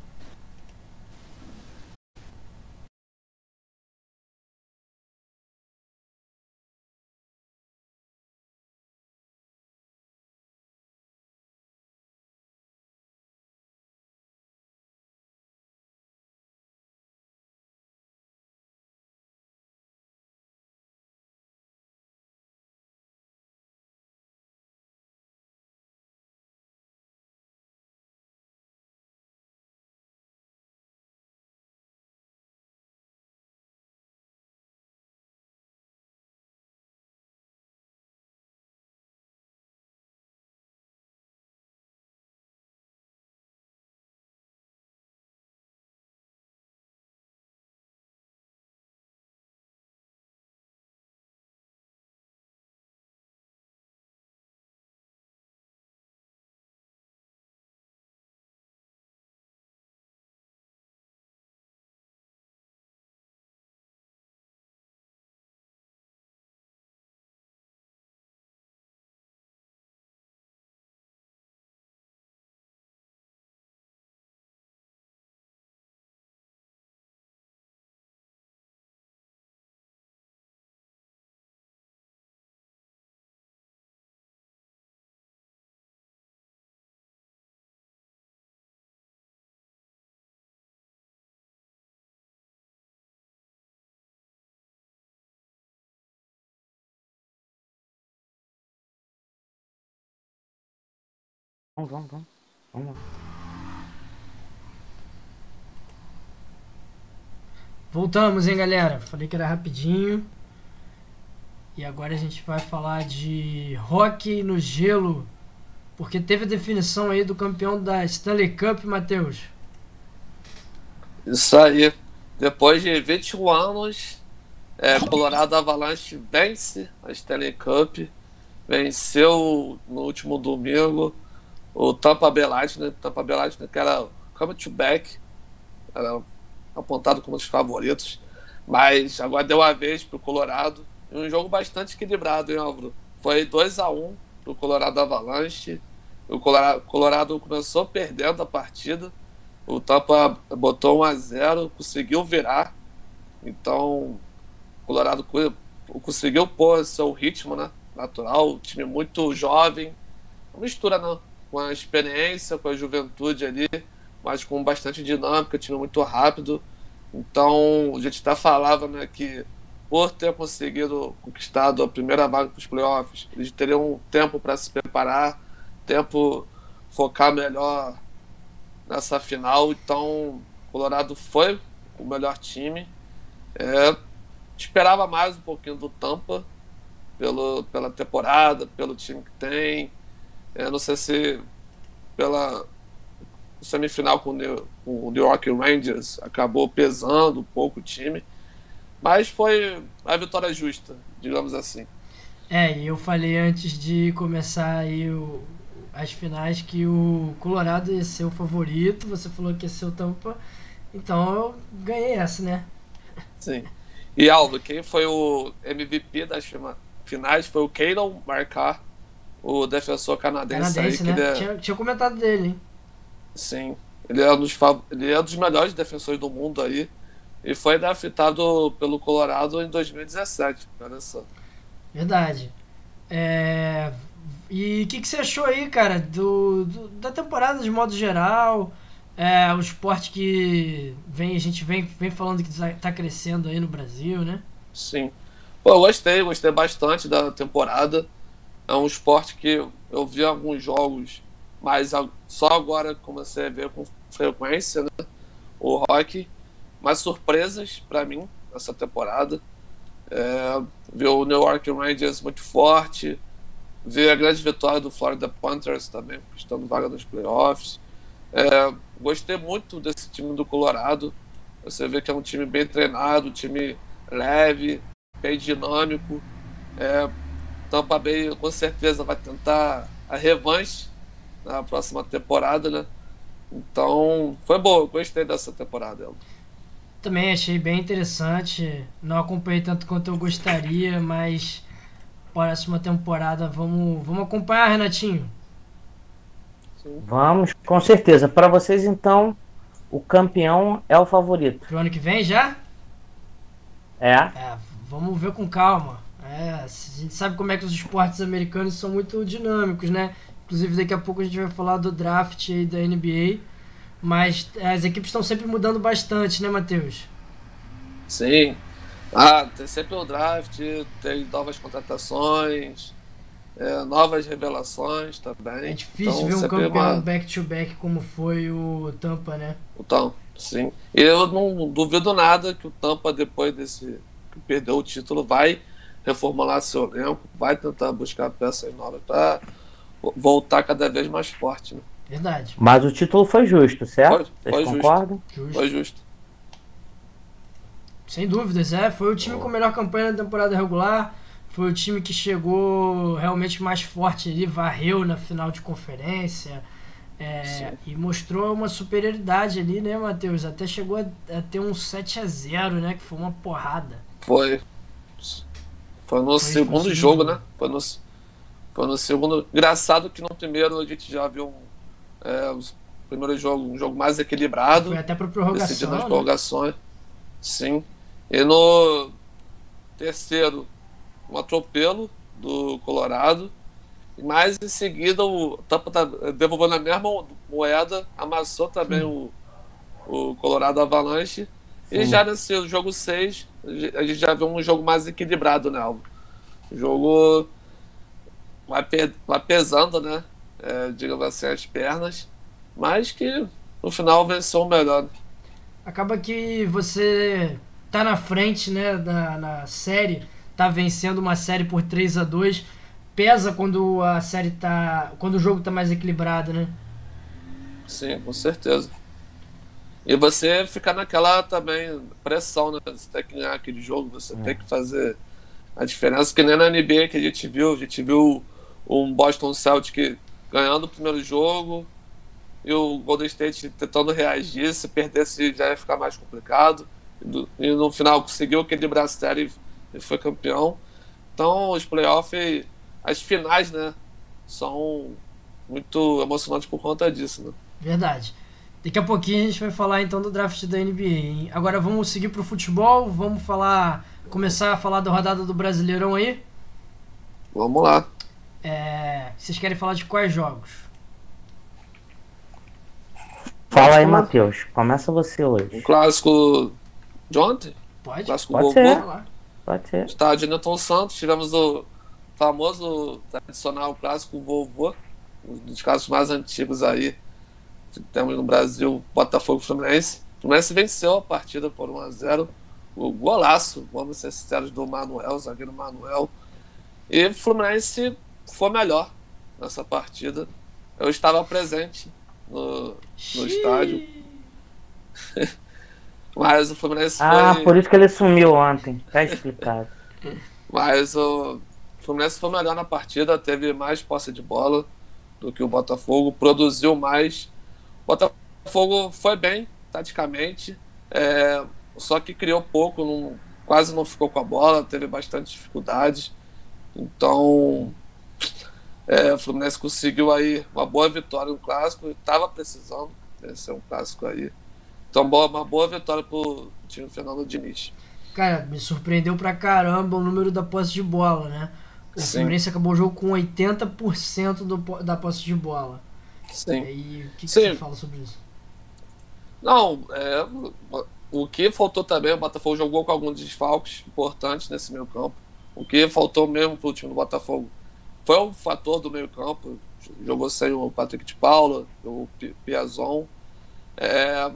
Vamos, vamos, vamos. Vamos Voltamos, hein, galera? Falei que era rapidinho. E agora a gente vai falar de rock no gelo. porque teve a definição aí do campeão da Stanley Cup, Matheus. Isso aí. Depois de 21 anos, é, Colorado Avalanche vence a Stanley Cup. Venceu no último domingo o Tampa Bay Lightning. Tampa Bay Lightning que era come to back. Era apontado como um dos favoritos. Mas agora deu a vez para o Colorado. Um jogo bastante equilibrado, hein, Álvaro? Foi 2 a 1 para o Colorado Avalanche. O Colorado, começou perdendo a partida. O Tampa botou 1 a 0 conseguiu virar. Então, o Colorado conseguiu pôr seu ritmo né, natural. Um time muito jovem. Mistura né, com a experiência, com a juventude ali, mas com bastante dinâmica, time muito rápido. Então, a gente até falava né, que por ter conseguido conquistado a primeira vaga para os playoffs, eles teriam um tempo para se preparar, tempo focar melhor nessa final. Então, Colorado foi o melhor time. É, esperava mais um pouquinho do Tampa pelo, pela temporada, pelo time que tem. É, não sei se pela semifinal com o New, com o New York Rangers acabou pesando um pouco o time. Mas foi a vitória justa, digamos assim. É, e eu falei antes de começar aí o, as finais que o Colorado ia ser o favorito, você falou que ia ser o Tampa, então eu ganhei essa, né? Sim. E Aldo, quem foi o MVP das finais foi o Keylon Marcar, o defensor canadense, canadense aí, né? É... Tinha, tinha, comentado dele, hein? Sim. Ele é, um dos, ele é um dos melhores defensores do mundo aí. E foi draftado pelo Colorado em 2017, olha só. Verdade. É... E o que, que, você achou aí, cara, do, do, da temporada de modo geral? É, o esporte que vem, a gente vem, vem falando que está crescendo aí no Brasil, né? Sim. Pô, eu gostei, gostei bastante da temporada. É um esporte que eu vi alguns jogos, mas só agora comecei a ver com frequência, né? O rock mais surpresas para mim nessa temporada. É, ver o New York Rangers muito forte, ver a grande vitória do Florida Panthers também, estando vaga nos playoffs. É, gostei muito desse time do Colorado. Você vê que é um time bem treinado, um time leve, bem dinâmico. É, Tampa Bay com certeza vai tentar a revanche na próxima temporada, né? Então, foi bom, gostei dessa temporada. Também achei bem interessante. Não acompanhei tanto quanto eu gostaria, mas próxima temporada vamos, vamos acompanhar, Renatinho. Sim. Vamos, com certeza. Para vocês, então, o campeão é o favorito. Pro ano que vem já? É. é vamos ver com calma. É, a gente sabe como é que os esportes americanos são muito dinâmicos, né? Inclusive, daqui a pouco a gente vai falar do draft aí da NBA. Mas as equipes estão sempre mudando bastante, né, Matheus? Sim. Ah, tem sempre o draft, tem novas contratações, é, novas revelações também. É difícil então, ver um campeão back-to-back -back como foi o Tampa, né? O Tampa, sim. Eu não duvido nada que o Tampa, depois desse que perdeu o título, vai reformular seu elenco, vai tentar buscar peças novas para voltar cada vez mais forte. Né? Verdade. Mas o título foi justo, certo? Foi, foi Vocês concordam? Justo. Foi justo. Sem dúvidas, é. Foi o time com a melhor campanha na temporada regular. Foi o time que chegou realmente mais forte ali, varreu na final de conferência. É, e mostrou uma superioridade ali, né, Matheus? Até chegou a, a, ter um 7 a 0 né? Que foi uma porrada. Foi. Foi no segundo foi jogo, né? Foi no, foi no segundo. Engraçado que no primeiro a gente já viu um é, o primeiro jogo, um jogo mais equilibrado. Foi até para prorrogação. Decidido nas né? prorrogações. Sim. E no terceiro, um atropelo do Colorado. Mas em seguida o Tampa tá devolvendo a mesma moeda, amassou também o, o Colorado Avalanche. E já nesse jogo 6, a gente já viu um jogo mais equilibrado, né, Alvo? O jogo vai, vai pesando, né? é, digamos assim, as pernas, mas que no final venceu o melhor. Acaba que você tá na frente, né, na, na série, tá vencendo uma série por 3 a 2 pesa quando a série tá. quando o jogo tá mais equilibrado, né? Sim, com certeza. E você fica naquela também pressão, né? Você tem que ganhar aquele jogo, você É. tem que fazer a diferença, que nem na NBA que a gente viu, a gente viu um Boston Celtic ganhando o primeiro jogo e o Golden State tentando reagir, se perdesse já ia ficar mais complicado. E, no final conseguiu equilibrar a série e foi campeão. Então os playoffs, as finais, né, são muito emocionantes por conta disso, né? Verdade. Daqui a pouquinho a gente vai falar então do draft da NBA. Hein? Agora vamos seguir pro futebol, vamos falar, começar a falar da rodada do Brasileirão aí. Vamos lá. É, vocês querem falar de quais jogos? Fala aí, falar. Matheus. Começa você Um hoje. clássico de ontem, Pode? clássico Pode vovô, ser. Lá. Pode ser. estádio Newton Santos, tivemos o famoso, tradicional clássico vovô, um dos casos mais antigos aí temos no Brasil, Botafogo e Fluminense. O Fluminense venceu a partida por 1 a 0 o golaço, vamos ser sinceros, do Manuel, zagueiro Manuel. E o Fluminense foi melhor nessa partida. Eu estava presente no, no estádio, *laughs* mas o Fluminense Ah, foi... por isso que ele sumiu ontem. Tá explicado. *laughs* Mas o Fluminense foi melhor na partida, teve mais posse de bola do que o Botafogo, produziu mais. Botafogo foi bem, taticamente, é, só que criou pouco, não- quase não ficou com a bola, teve bastante dificuldades. Então, é, o Fluminense conseguiu aí uma boa vitória no clássico, estava precisando vencer um clássico aí. Então, boa, uma boa vitória para o time do Fernando Diniz. Cara, me surpreendeu pra caramba o número da posse de bola, né? O Sim. Fluminense acabou o jogo com 80% do, da posse de bola. E Sim. aí, o que, que você fala sobre isso? Não, é, o que faltou também, o Botafogo jogou com alguns desfalques importantes nesse meio campo. O que faltou mesmo para o time do Botafogo foi o fator do meio campo. Jogou sem o Patrick de Paula, o Pi- Piazon. É,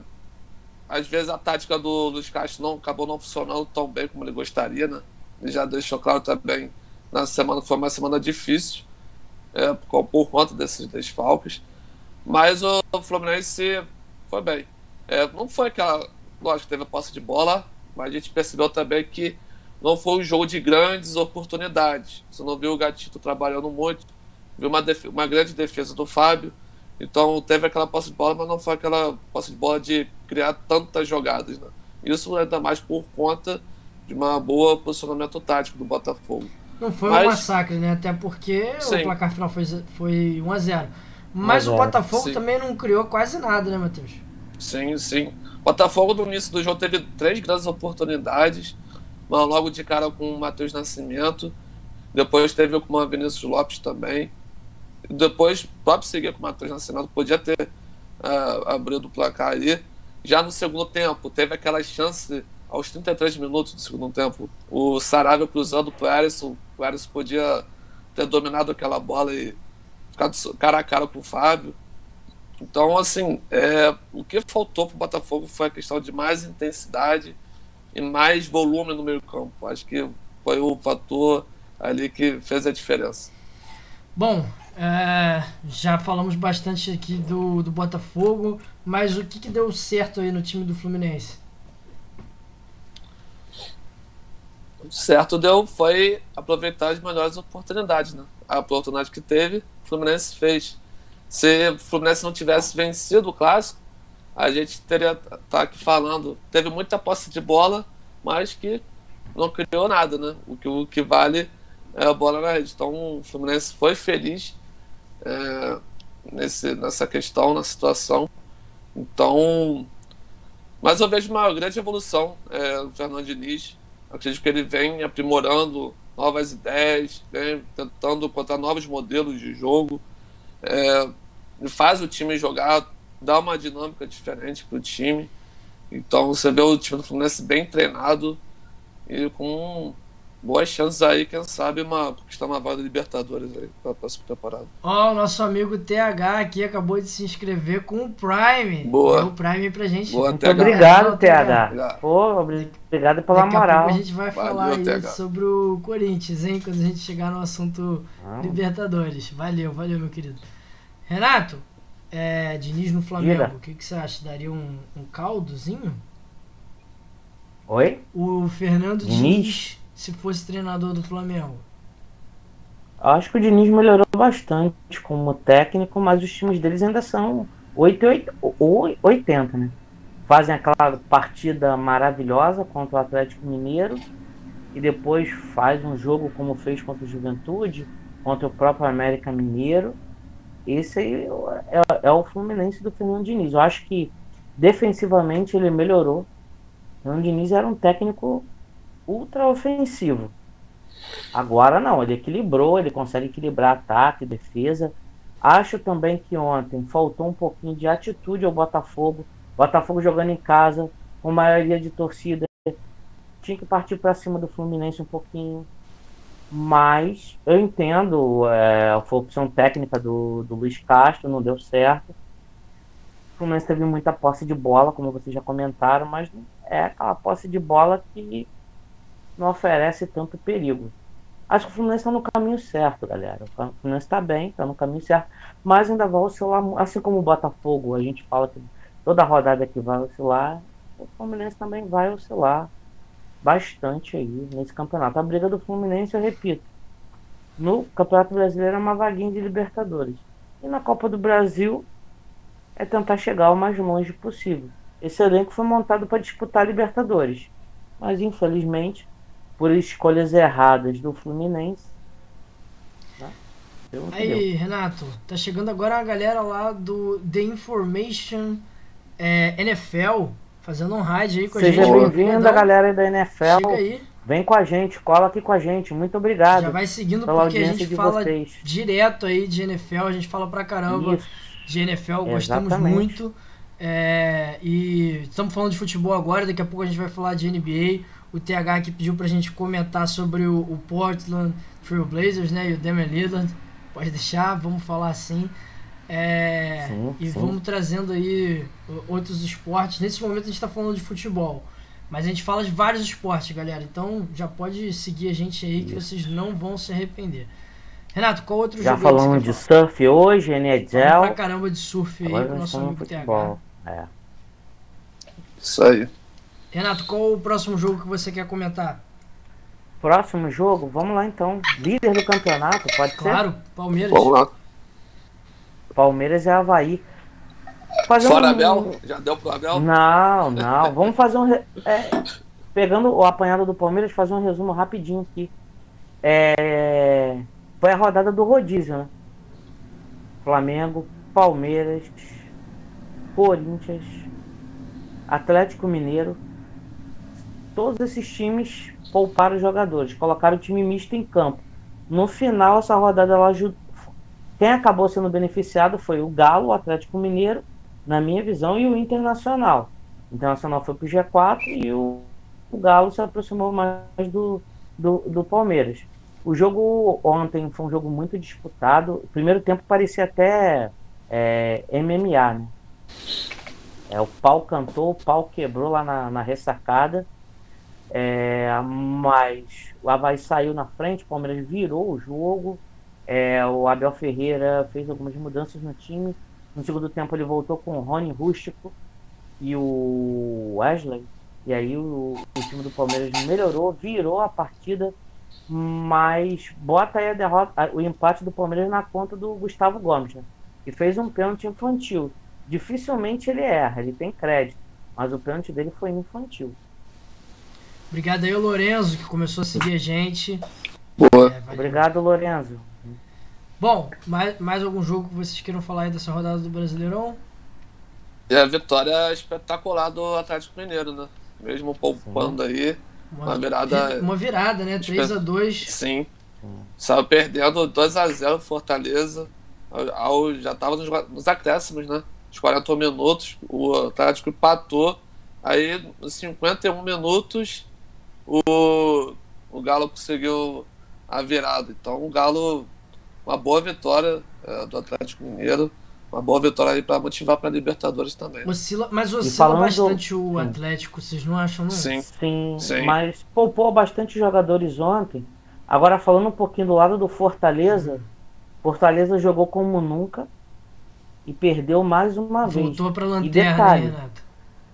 às vezes a tática do Luiz Castro não, acabou não funcionando tão bem como ele gostaria, né? Ele já deixou claro também na semana que foi uma semana difícil é, por, por conta desses desfalques. Mas o Fluminense foi bem. É, não foi aquela. Lógico, teve a posse de bola, mas a gente percebeu também que não foi um jogo de grandes oportunidades. Você não viu o Gatito trabalhando muito, viu uma, def- uma grande defesa do Fábio. Então teve aquela posse de bola, mas não foi aquela posse de bola de criar tantas jogadas. Né? Isso ainda mais por conta de uma boa posicionamento tático do Botafogo. Não foi um Mas- massacre, né? Até porque Sim. o placar final foi, foi 1x0. Mas 1 a o 0, Botafogo sim. também não criou quase nada, né, Matheus? Sim, sim. O Botafogo no início do jogo teve três grandes oportunidades, mas logo de cara com o Matheus Nascimento. Depois teve com o Vinícius Lopes também. Depois, o próprio seguir com o Matheus Nascimento podia ter ah, abrido o placar ali. Já no segundo tempo, teve aquela chance aos 33 minutos do segundo tempo. O Sarabia cruzando pro Alisson. O Alisson podia ter dominado aquela bola e ficado cara a cara com o Fábio. Então, assim, é, o que faltou para o Botafogo foi a questão de mais intensidade e mais volume no meio campo. Acho que foi o fator ali que fez a diferença. Bom, é, já falamos bastante aqui do, do Botafogo, mas o que, que deu certo aí no time do Fluminense? O certo deu foi aproveitar as melhores oportunidades, né? A oportunidade que teve, o Fluminense fez. Se o Fluminense não tivesse vencido o clássico, a gente teria tá aqui falando. Teve muita posse de bola, mas que não criou nada, né? O que, o que vale é a bola na rede. Então o Fluminense foi feliz é, nesse, nessa questão, na situação. Então. Mas eu vejo uma grande evolução é, Fernando Diniz. Acredito que ele vem aprimorando novas ideias, vem tentando encontrar novos modelos de jogo. É, faz o time jogar, dá uma dinâmica diferente para o time. Então você vê o time do Fluminense bem treinado e com boas chances aí, quem sabe, uma, conquistar uma vaga de Libertadores aí pra próxima temporada. Ó, o nosso amigo TH aqui acabou de se inscrever com o Prime. Boa. Deu o Prime pra gente. Boa, Muito TH. obrigado, TH. Obrigado. Pô, obrigado pela Daqui a moral. pouco a gente vai Valeu, falar aí TH. sobre o Corinthians, hein? Quando a gente chegar no assunto Não. Libertadores. Valeu, valeu, meu querido. Renato, é, Diniz no Flamengo, o que, que você acha? Daria um, um caldozinho? Oi? O Fernando Diniz? Diniz, se fosse treinador do Flamengo. Acho que o Diniz melhorou bastante como técnico, mas os times deles ainda são 8 e 8 80, né? Fazem aquela partida maravilhosa contra o Atlético Mineiro e depois faz um jogo como fez contra o Juventude, contra o próprio América Mineiro. Esse aí é, é o Fluminense do Fernando Diniz. Eu acho que defensivamente ele melhorou. O Fernando Diniz era um técnico ultra ofensivo. Agora não, ele equilibrou, ele consegue equilibrar ataque, defesa. Acho também que ontem faltou um pouquinho de atitude ao Botafogo. Botafogo jogando em casa, com maioria de torcida. Tinha que partir para cima do Fluminense um pouquinho. Mas eu entendo, é, foi opção técnica do, do Luiz Castro, não deu certo. O Fluminense teve muita posse de bola, como vocês já comentaram, mas é aquela posse de bola que não oferece tanto perigo. Acho que o Fluminense está no caminho certo, galera. O Fluminense está bem, está no caminho certo, mas ainda vai oscilar, assim como o Botafogo, a gente fala que toda rodada que vai oscilar, o Fluminense também vai oscilar bastante aí nesse campeonato. A briga do Fluminense, eu repito, no Campeonato Brasileiro é uma vaguinha de Libertadores. E na Copa do Brasil é tentar chegar o mais longe possível. Esse elenco foi montado para disputar Libertadores, mas infelizmente, por escolhas erradas do Fluminense, deu. Aí, Renato, tá chegando agora a galera lá do The Information é, NFL, fazendo um raid aí com a Seja gente. bem-vindo, Obrigadão. galera da NFL. Chega aí, Vem com a gente, cola aqui com a gente. Muito obrigado já vai seguindo porque a gente fala vocês. direto aí de NFL, a gente fala pra caramba Isso. de NFL, gostamos Exatamente. muito. É, e estamos falando de futebol agora, daqui a pouco a gente vai falar de NBA. O TH aqui pediu pra gente comentar sobre o, o Portland Trail Blazers, né? E o Damian Lillard. Pode deixar, vamos falar assim. É, Sim, e sim. vamos trazendo aí outros esportes. Nesse momento a gente está falando de futebol. Mas a gente fala de vários esportes, galera. Então já pode seguir a gente aí que vocês não vão se arrepender. Renato, qual outro Já jogo que você falamos de falar? surf hoje, Falamos NHL. pra caramba de surf aí Agora nosso amigo TH. futebol. É. Isso aí. Renato, qual o próximo jogo que você quer comentar? Próximo jogo, vamos lá então. Líder do campeonato, pode Claro, Palmeiras. Vamos lá. ser? Palmeiras e Havaí. Fazer Fora um- Abel? Já deu pro Abel? Não, não. *laughs* Vamos fazer um. é, pegando o apanhado do Palmeiras, fazer um resumo rapidinho aqui. É, foi a rodada do rodízio, né? Flamengo, Palmeiras, Corinthians, Atlético Mineiro. Todos esses times pouparam os jogadores, colocaram o time misto em campo. No final, essa rodada ela ajudou. Quem acabou sendo beneficiado foi o Galo, o Atlético Mineiro, na minha visão, e o Internacional. O Internacional foi pro G4 e o, o Galo se aproximou mais do, do, do Palmeiras. O jogo ontem foi um jogo muito disputado. O primeiro tempo parecia até é, MMA, né? É, o pau cantou, o pau quebrou lá na, na ressacada. É, mas o Havaí saiu na frente, o Palmeiras virou o jogo. É, o Abel Ferreira fez algumas mudanças no time. No segundo tempo ele voltou com o Rony Rústico e o Wesley. E aí o, o time do Palmeiras melhorou, virou a partida, mas bota aí a derrota, o empate do Palmeiras na conta do Gustavo Gomes, né? Que fez um pênalti infantil. Dificilmente ele erra, ele tem crédito, mas o pênalti dele foi infantil. Obrigado aí ao Lorenzo, que começou a seguir a gente. Boa. É. Obrigado, Lorenzo. Bom, mais, mais algum jogo que vocês queiram falar aí dessa rodada do Brasileirão? E a vitória espetacular do Atlético Mineiro, né? Mesmo poupando aí. Uma virada- Uma virada, né? 3x2. Sim. Saiu perdendo 2x0 Fortaleza. Ao, ao- já tava nos, nos acréscimos, né? Os 40 minutos. O Atlético empatou. Aí, nos 51 minutos, o, o Galo conseguiu a virada. Então o Galo, uma boa vitória é, do Atlético Mineiro, uma boa vitória aí para motivar para Libertadores também. Oscila, mas oscila falando... bastante o Atlético, vocês não acham não? Sim. Sim, Sim. mas poupou bastante jogadores ontem. Agora falando um pouquinho do lado do Fortaleza, Fortaleza jogou como nunca e perdeu mais uma Voltou vez. Voltou para lanterna, e detalhe, Renato.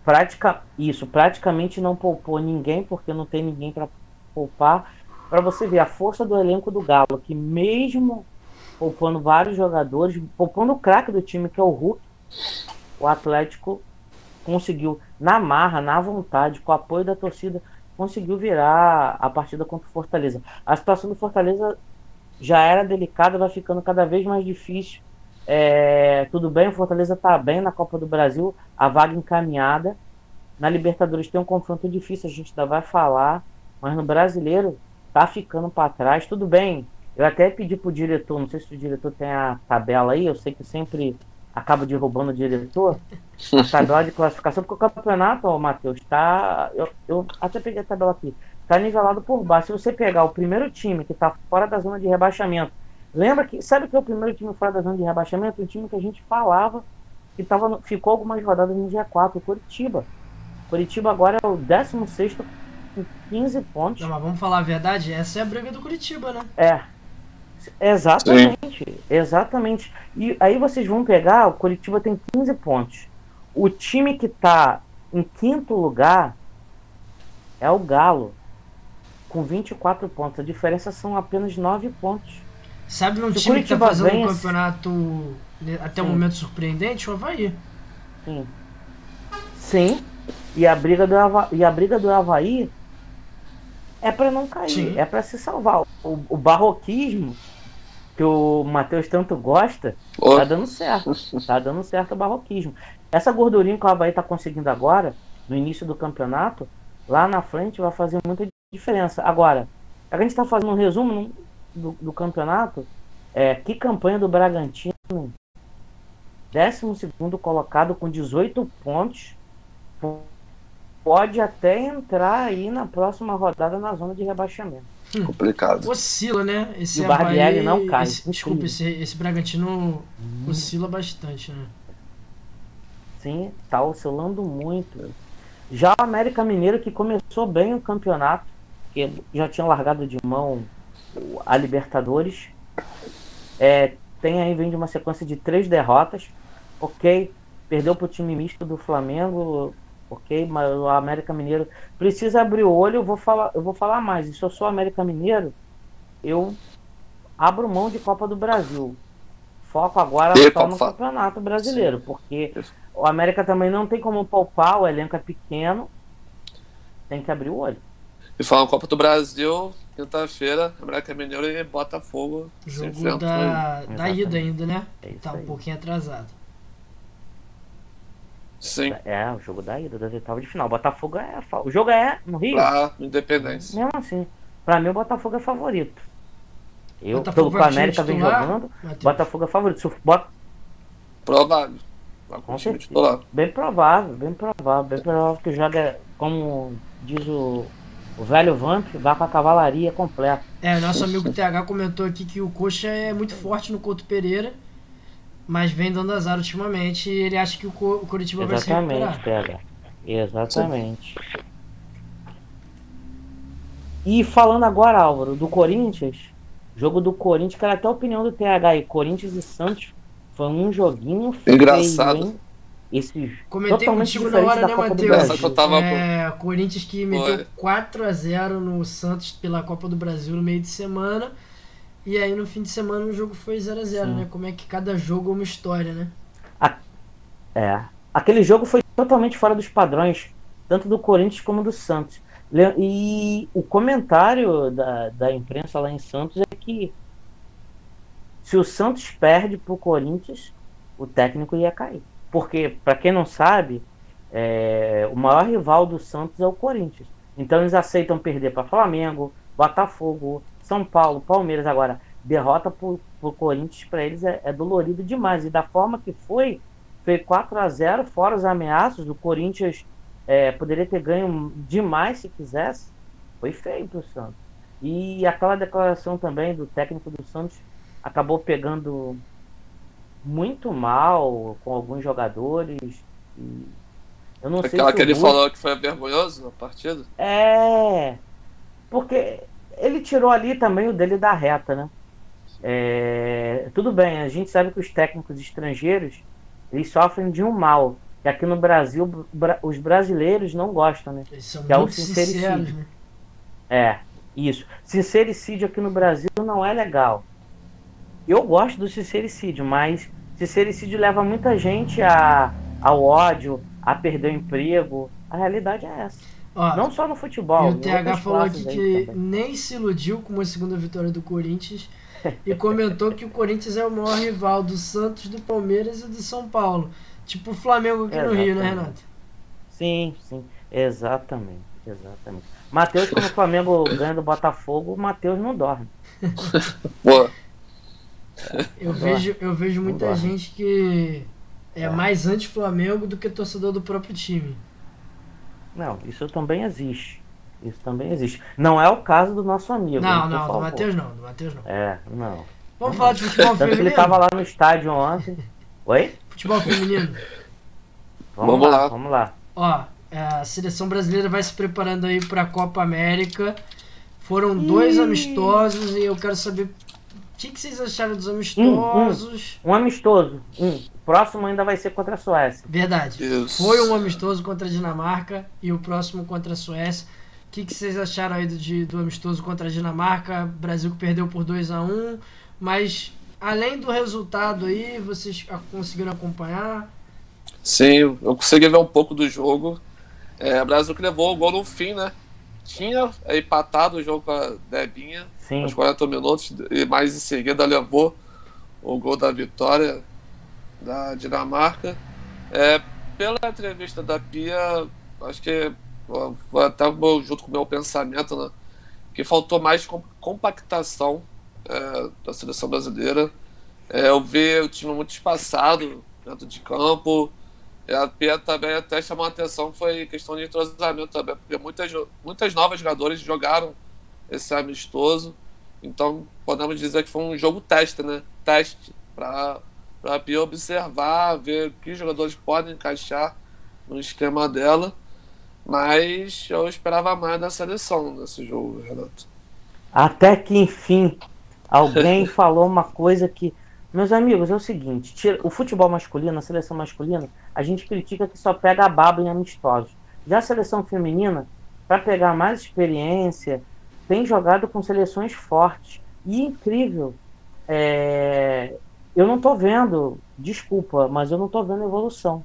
Pratica, isso, praticamente não poupou ninguém, porque não tem ninguém para poupar. Para você ver a força do elenco do Galo, que mesmo poupando vários jogadores, poupando o craque do time, que é o Hulk, o Atlético conseguiu, na marra, na vontade, com o apoio da torcida, conseguiu virar a partida contra o Fortaleza. A situação do Fortaleza já era delicada, vai ficando cada vez mais difícil é, tudo bem, o Fortaleza está bem na Copa do Brasil, a vaga encaminhada. Na Libertadores tem um confronto difícil, a gente ainda vai falar, mas no brasileiro tá ficando para trás. Tudo bem, eu até pedi pro diretor, não sei se o diretor tem a tabela aí, eu sei que sempre acaba derrubando o diretor, a tabela de classificação, porque o campeonato, ó, Matheus, tá. Eu, eu até peguei a tabela aqui, tá nivelado por baixo. Se você pegar o primeiro time que tá fora da zona de rebaixamento Lembra que. Sabe que é o primeiro time fora da zona de rebaixamento? Um time que a gente falava que tava ficou algumas rodadas no dia 4, o Curitiba. Curitiba agora é o 16 com 15 pontos. Não, mas vamos falar a verdade, essa é a briga do Curitiba, né? É. Exatamente. Sim. Exatamente. E aí vocês vão pegar, o Curitiba tem 15 pontos. O time que tá em quinto lugar é o Galo, com 24 pontos. A diferença são apenas 9 pontos. Sabe um time que tá fazendo um campeonato né, até o um momento surpreendente? O Havaí. Sim. Sim. E a briga do Havaí, e a briga do Havaí é para não cair, Sim. é para se salvar. O, o, barroquismo que o Matheus tanto gosta, oh. tá dando certo. Tá dando certo o barroquismo. Essa gordurinha que o Havaí tá conseguindo agora, no início do campeonato, lá na frente vai fazer muita diferença. Agora, a gente está fazendo um resumo, do, do campeonato, é, que campanha do Bragantino. 12 colocado com 18 pontos. Pode até entrar aí na próxima rodada na zona de rebaixamento. Hum. Complicado. Oscila, né? Esse e o Barbieri não cai. Esse, desculpa, esse, esse Bragantino hum. oscila bastante, né? Sim, tá oscilando muito. Já o América Mineiro, que começou bem o campeonato, que já tinha largado de mão a Libertadores. É, tem aí, vem de uma sequência de três derrotas. Ok, perdeu para o time misto do Flamengo. Ok, mas o América Mineiro precisa abrir o olho. Eu vou falar, eu vou falar mais. E se eu sou América Mineiro, eu abro mão de Copa do Brasil. Foco agora só no Campeonato Brasileiro, porque o América também não tem como poupar, o elenco é pequeno. Tem que abrir o olho. E falar Copa do Brasil, quinta-feira, América Mineiro e Botafogo. Jogo da, da ida ainda, né? É tá um pouquinho atrasado. Sim. É, o jogo da ida, das oitavas de final. Botafogo é. O jogo é no Rio? Ah, Independência. Mesmo assim. Pra mim, o Botafogo é favorito. Eu, Botafogo pelo que o América vem jogando, Mateus. Botafogo é favorito. Se bota... Provável. Com certeza. Bem provável, bem provável. Bem provável que joga, como diz o o velho Vamp vai com a cavalaria completa. É, nosso amigo TH comentou aqui que o Coxa é muito forte no Couto Pereira, mas vem dando azar ultimamente e ele acha que o, Co o Curitiba Exatamente, vai se recuperar. TH. Exatamente. E falando agora, Álvaro, do Corinthians, jogo do Corinthians, que era até a opinião do TH aí, Corinthians e Santos, foi um joguinho feio, Engraçado. Hein? Esse Comentei contigo na hora, né, Matheus? Tava... É, Corinthians que meteu 4x0 no Santos pela Copa do Brasil no meio de semana. E aí no fim de semana o jogo foi 0x0, né? Como é que cada jogo é uma história, né? A... É. Aquele jogo foi totalmente fora dos padrões, tanto do Corinthians como do Santos. E o comentário da, da imprensa lá em Santos é que se o Santos perde pro Corinthians, o técnico ia cair. Porque, para quem não sabe, é, o maior rival do Santos é o Corinthians. Então eles aceitam perder para Flamengo, Botafogo, São Paulo, Palmeiras. Agora, derrota para o Corinthians para eles é, é, dolorido demais. E da forma que foi, foi 4 a 0 fora os ameaços. O Corinthians é, poderia ter ganho demais se quisesse. Foi feio para o Santos. E aquela declaração também do técnico do Santos acabou pegando muito mal com alguns jogadores. eu não Aquela sei se que ele falou que foi vergonhoso na partida? É. Porque ele tirou ali também o dele da reta, né? É, tudo bem, a gente sabe que os técnicos estrangeiros eles sofrem de um mal. Que aqui no Brasil os brasileiros não gostam, né? Eles são que muito é o sincericídio. Né? É, isso. Sincericídio aqui no Brasil não é legal. Eu gosto do sincericídio, mas sincericídio leva muita gente a, ao ódio, a perder o emprego. A realidade é essa. Ó, não só no futebol. E o TH falou aqui que nem se iludiu com uma segunda vitória do Corinthians *laughs* e comentou que o Corinthians é o maior rival do Santos, do Palmeiras e do São Paulo. Tipo o Flamengo aqui Exatamente. no Rio, né, Renato? Sim, sim. Exatamente. Exatamente. Matheus, quando o Flamengo ganha do Botafogo, o Matheus não dorme. Boa. *laughs* *laughs* *laughs* Eu vejo, eu vejo muita gente que é, é. mais anti-Flamengo do que torcedor do próprio time. Não, isso também existe. Isso também existe. Não é o caso do nosso amigo. Não, não, do Matheus não, do Matheus não. É, não. Vamos não. falar de futebol Tanto feminino? ele estava lá no estádio ontem. Oi? Futebol feminino. Vamos, vamos lá, lá, vamos lá. Ó, a seleção brasileira vai se preparando aí para a Copa América. Foram dois Ih. amistosos e eu quero saber o que, que vocês acharam dos amistosos. Um, um. um amistoso. Um. Próximo ainda vai ser contra a Suécia. Verdade. Isso. Foi um amistoso contra a Dinamarca e o próximo contra a Suécia. O que, que vocês acharam aí do, de, do amistoso contra a Dinamarca? Brasil que perdeu por 2 a 1 um, mas além do resultado aí, vocês conseguiram acompanhar? Sim, eu consegui ver um pouco do jogo. É, o Brasil que levou o gol no fim, né? Tinha empatado o jogo com a Debinha Sim. aos 40 minutos, e mais em seguida levou o gol da vitória da Dinamarca. É, pela entrevista da Pia, acho que até junto com o meu pensamento, né? Que faltou mais compactação é, da seleção brasileira. É, eu vi o time muito espaçado dentro de campo. E a Pia também até chamou a atenção foi questão de entrosamento também, porque muitas, muitas novas jogadores jogaram esse amistoso. Então podemos dizer que foi um jogo teste, né? Teste para para a Pia observar, ver que jogadores podem encaixar no esquema dela. Mas eu esperava mais da seleção nesse jogo, Renato. Até que enfim alguém *laughs* falou uma coisa que. Meus amigos, é o seguinte: o futebol masculino, a seleção masculina, a gente critica que só pega a baba em amistosos. Já a seleção feminina, para pegar mais experiência, tem jogado com seleções fortes. E incrível. É, eu não estou vendo, desculpa, mas eu não estou vendo evolução.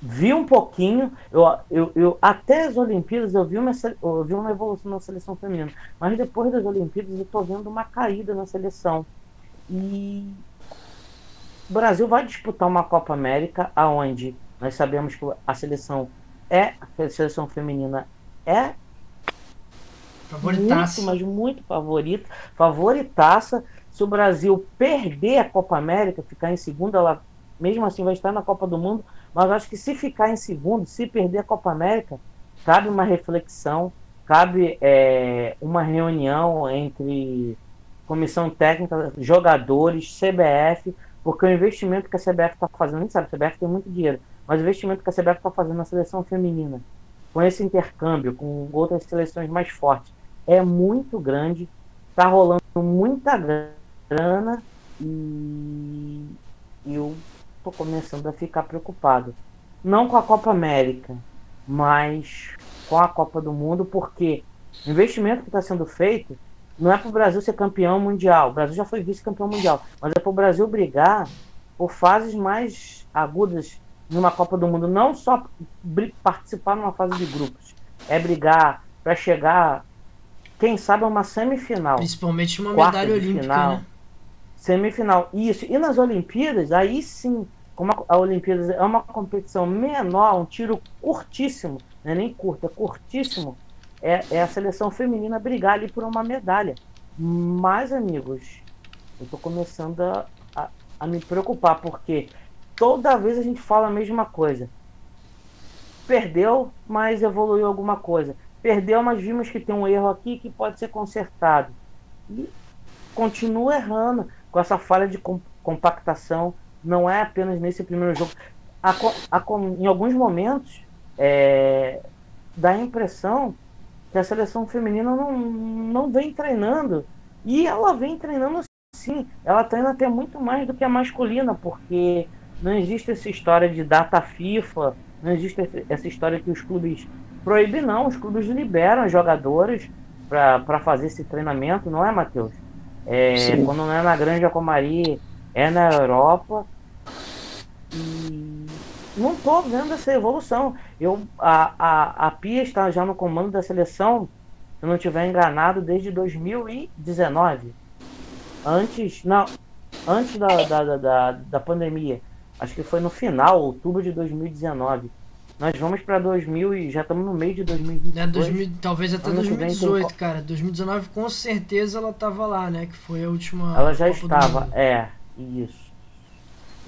Vi um pouquinho, eu, eu, eu, até as Olimpíadas eu vi, uma, eu vi uma evolução na seleção feminina, mas depois das Olimpíadas eu estou vendo uma caída na seleção. E o Brasil vai disputar uma Copa América aonde nós sabemos que a seleção é a seleção feminina é favoritaça. muito, mas muito favorita, favoritaça se o Brasil perder a Copa América, ficar em segundo, ela mesmo assim vai estar na Copa do Mundo, mas acho que se ficar em segundo, se perder a Copa América, cabe uma reflexão, cabe é, uma reunião entre comissão técnica, jogadores, CBF, porque o investimento que a CBF está fazendo, a gente sabe, a CBF tem muito dinheiro, mas o investimento que a CBF está fazendo na seleção feminina, com esse intercâmbio, com outras seleções mais fortes, é muito grande, está rolando muita grana e eu tô começando a ficar preocupado. Não com a Copa América, mas com a Copa do Mundo, porque o investimento que está sendo feito não é para o Brasil ser campeão mundial. O Brasil já foi vice-campeão mundial, mas é para o Brasil brigar por fases mais agudas numa Copa do Mundo. Não só participar numa fase de grupos, é brigar para chegar, quem sabe, a uma semifinal. Principalmente uma medalha olímpica, final. né? Semifinal. Isso. E nas Olimpíadas, aí sim, como a, a Olimpíadas é uma competição menor, um tiro curtíssimo, não é nem curto, é curtíssimo, é, é a seleção feminina brigar ali por uma medalha. Mas, amigos, eu estou começando a, a, a me preocupar, porque toda vez a gente fala a mesma coisa. Perdeu, mas evoluiu alguma coisa. perdeu, mas vimos que tem um erro aqui que pode ser consertado. E continua errando com essa falha de compactação. Não é apenas nesse primeiro jogo. A, a, em alguns momentos, é, dá a impressão que a seleção feminina não, não vem treinando. E ela vem treinando sim. Ela treina até muito mais do que a masculina, porque não existe essa história de data FIFA, não existe essa história que os clubes proíbem, não. Os clubes liberam as jogadoras para fazer esse treinamento, não é, Matheus? É, quando não é na Granja Comari, é na Europa. E não estou vendo essa evolução. Eu, a, a, a Pia está já no comando da seleção, se eu não estiver enganado, desde 2019. Antes, não, antes da, da, da, da pandemia. Acho que foi no final, outubro de 2019. Nós vamos para 2000 e já estamos no meio de 2022. É, 2000, talvez até 2018, tem... cara. 2019 com certeza ela estava lá, né? Que foi a última. Ela já Copa estava, é, isso.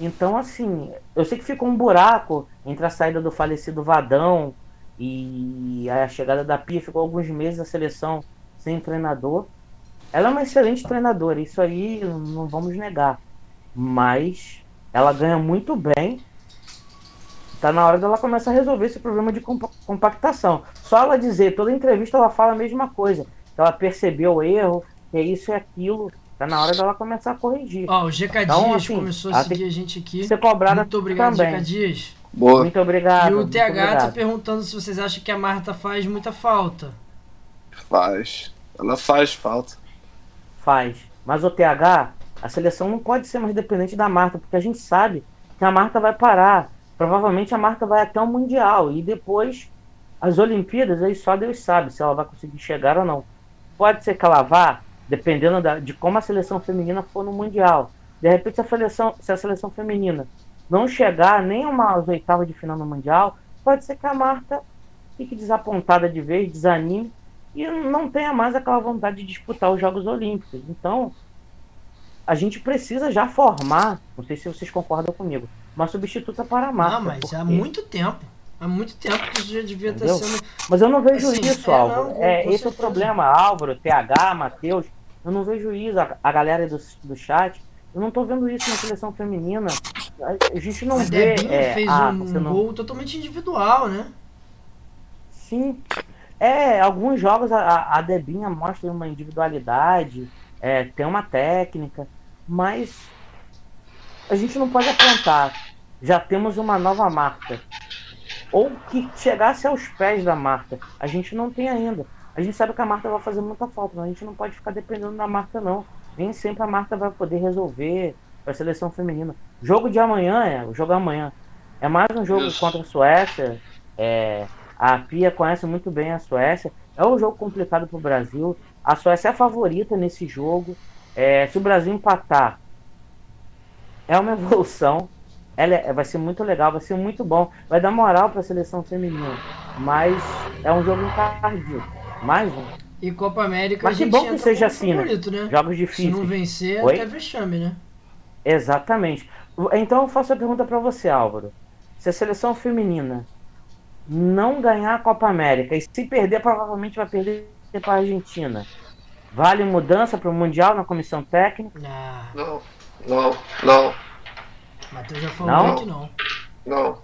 Então, assim, eu sei que ficou um buraco entre a saída do falecido Vadão e a chegada da Pia. Ficou alguns meses a seleção sem treinador. Ela é uma excelente treinadora, isso aí não vamos negar. Mas ela ganha muito bem Tá na hora dela começar a resolver esse problema de compactação. Só ela dizer, toda entrevista ela fala a mesma coisa. Ela percebeu o erro, é isso e aquilo. Tá na hora dela começar a corrigir. Ó, o GK então, Dias assim, começou a seguir a gente aqui. Ser cobrada Muito obrigado, também. GK Dias. Boa. Muito obrigado. E o TH tá perguntando se vocês acham que a Marta faz muita falta. Faz. Ela faz falta. Faz. Mas o TH, a seleção não pode ser mais dependente da Marta, porque a gente sabe que a Marta vai parar provavelmente a marca vai até o Mundial e depois as Olimpíadas, aí só Deus sabe se ela vai conseguir chegar ou não. Pode ser que ela vá, dependendo da, de como a seleção feminina for no Mundial. De repente, se a seleção, se a seleção feminina não chegar nem uma oitava de final no Mundial, pode ser que a Marta fique desapontada de vez, desanime e não tenha mais aquela vontade de disputar os Jogos Olímpicos. Então, a gente precisa já formar, não sei se vocês concordam comigo, uma substituta para a Marta. Não, mas porque... há muito tempo. Há muito tempo que isso já devia estar sendo. Mas eu não vejo assim, isso, é, Álvaro. Não, é, esse certeza. é o problema, Álvaro, TH, Matheus. Eu não vejo isso, a, a galera do, do chat. Eu não tô vendo isso na seleção feminina. A, gente não a vê. Debinha é, fez ah, um não... gol totalmente individual, né? Sim. É, alguns jogos a, a Debinha mostra uma individualidade, é, tem uma técnica, mas a gente não pode apontar. Já temos uma nova marca. Ou que chegasse aos pés da marca. A gente não tem ainda. A gente sabe que a marca vai fazer muita falta, mas a gente não pode ficar dependendo da marca, não. Nem sempre a marca vai poder resolver para a seleção feminina. Jogo de amanhã é, o jogo amanhã. É mais um jogo Isso. contra a Suécia. É, a Pia conhece muito bem a Suécia. É um jogo complicado para o Brasil. A Suécia é a favorita nesse jogo. É, se o Brasil empatar, é uma *laughs* evolução. Ela é, vai ser muito legal, vai ser muito bom. Vai dar moral para a seleção feminina. Mas é um jogo encardido. Mais um. E Copa América Mas que bom que seja assim, né? favorito, né? Jogos difíceis. Se não vencer, Oi? até vexame, né? Exatamente. Então eu faço a pergunta para você, Álvaro. Se a seleção feminina não ganhar a Copa América e se perder, provavelmente vai perder para a Argentina. Vale mudança para o Mundial na comissão técnica? Ah. Não. Não, não. Matheus já falou não? que não. Não.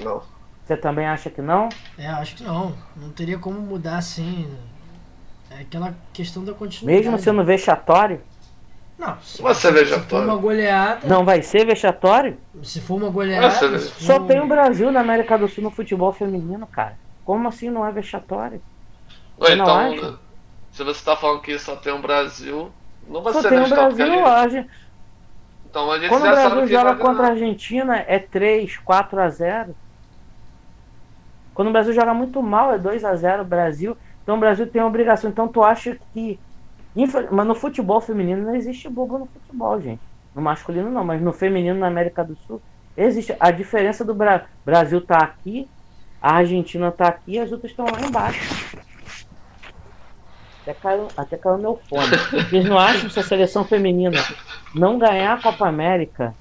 Não. Você também acha que não? É, acho que não. Não teria como mudar assim. É aquela questão da continuidade. Mesmo sendo vexatório? Não, se, vai ser vexatório. se for uma goleada. Não vai ser vexatório? Se for uma goleada. For... Só tem o Brasil na América do Sul no futebol feminino, cara. Como assim não é vexatório? Ué, então, se você tá falando que só tem o Brasil, não vai só ser tem o Brasil, a gente... Então a gente Quando o Brasil joga contra a Argentina é 3, 4 a 0. Quando o Brasil joga muito mal é 2 a 0 o Brasil. Então o Brasil tem a obrigação. Então tu acha que. Mas no futebol feminino não existe bobo no futebol, gente. No masculino não, mas no feminino na América do Sul existe. A diferença do Bra... Brasil tá aqui, a Argentina tá aqui e as outras estão lá embaixo. Até caiu, até caiu meu fone. Vocês não acham que se a seleção feminina não ganhar a Copa América,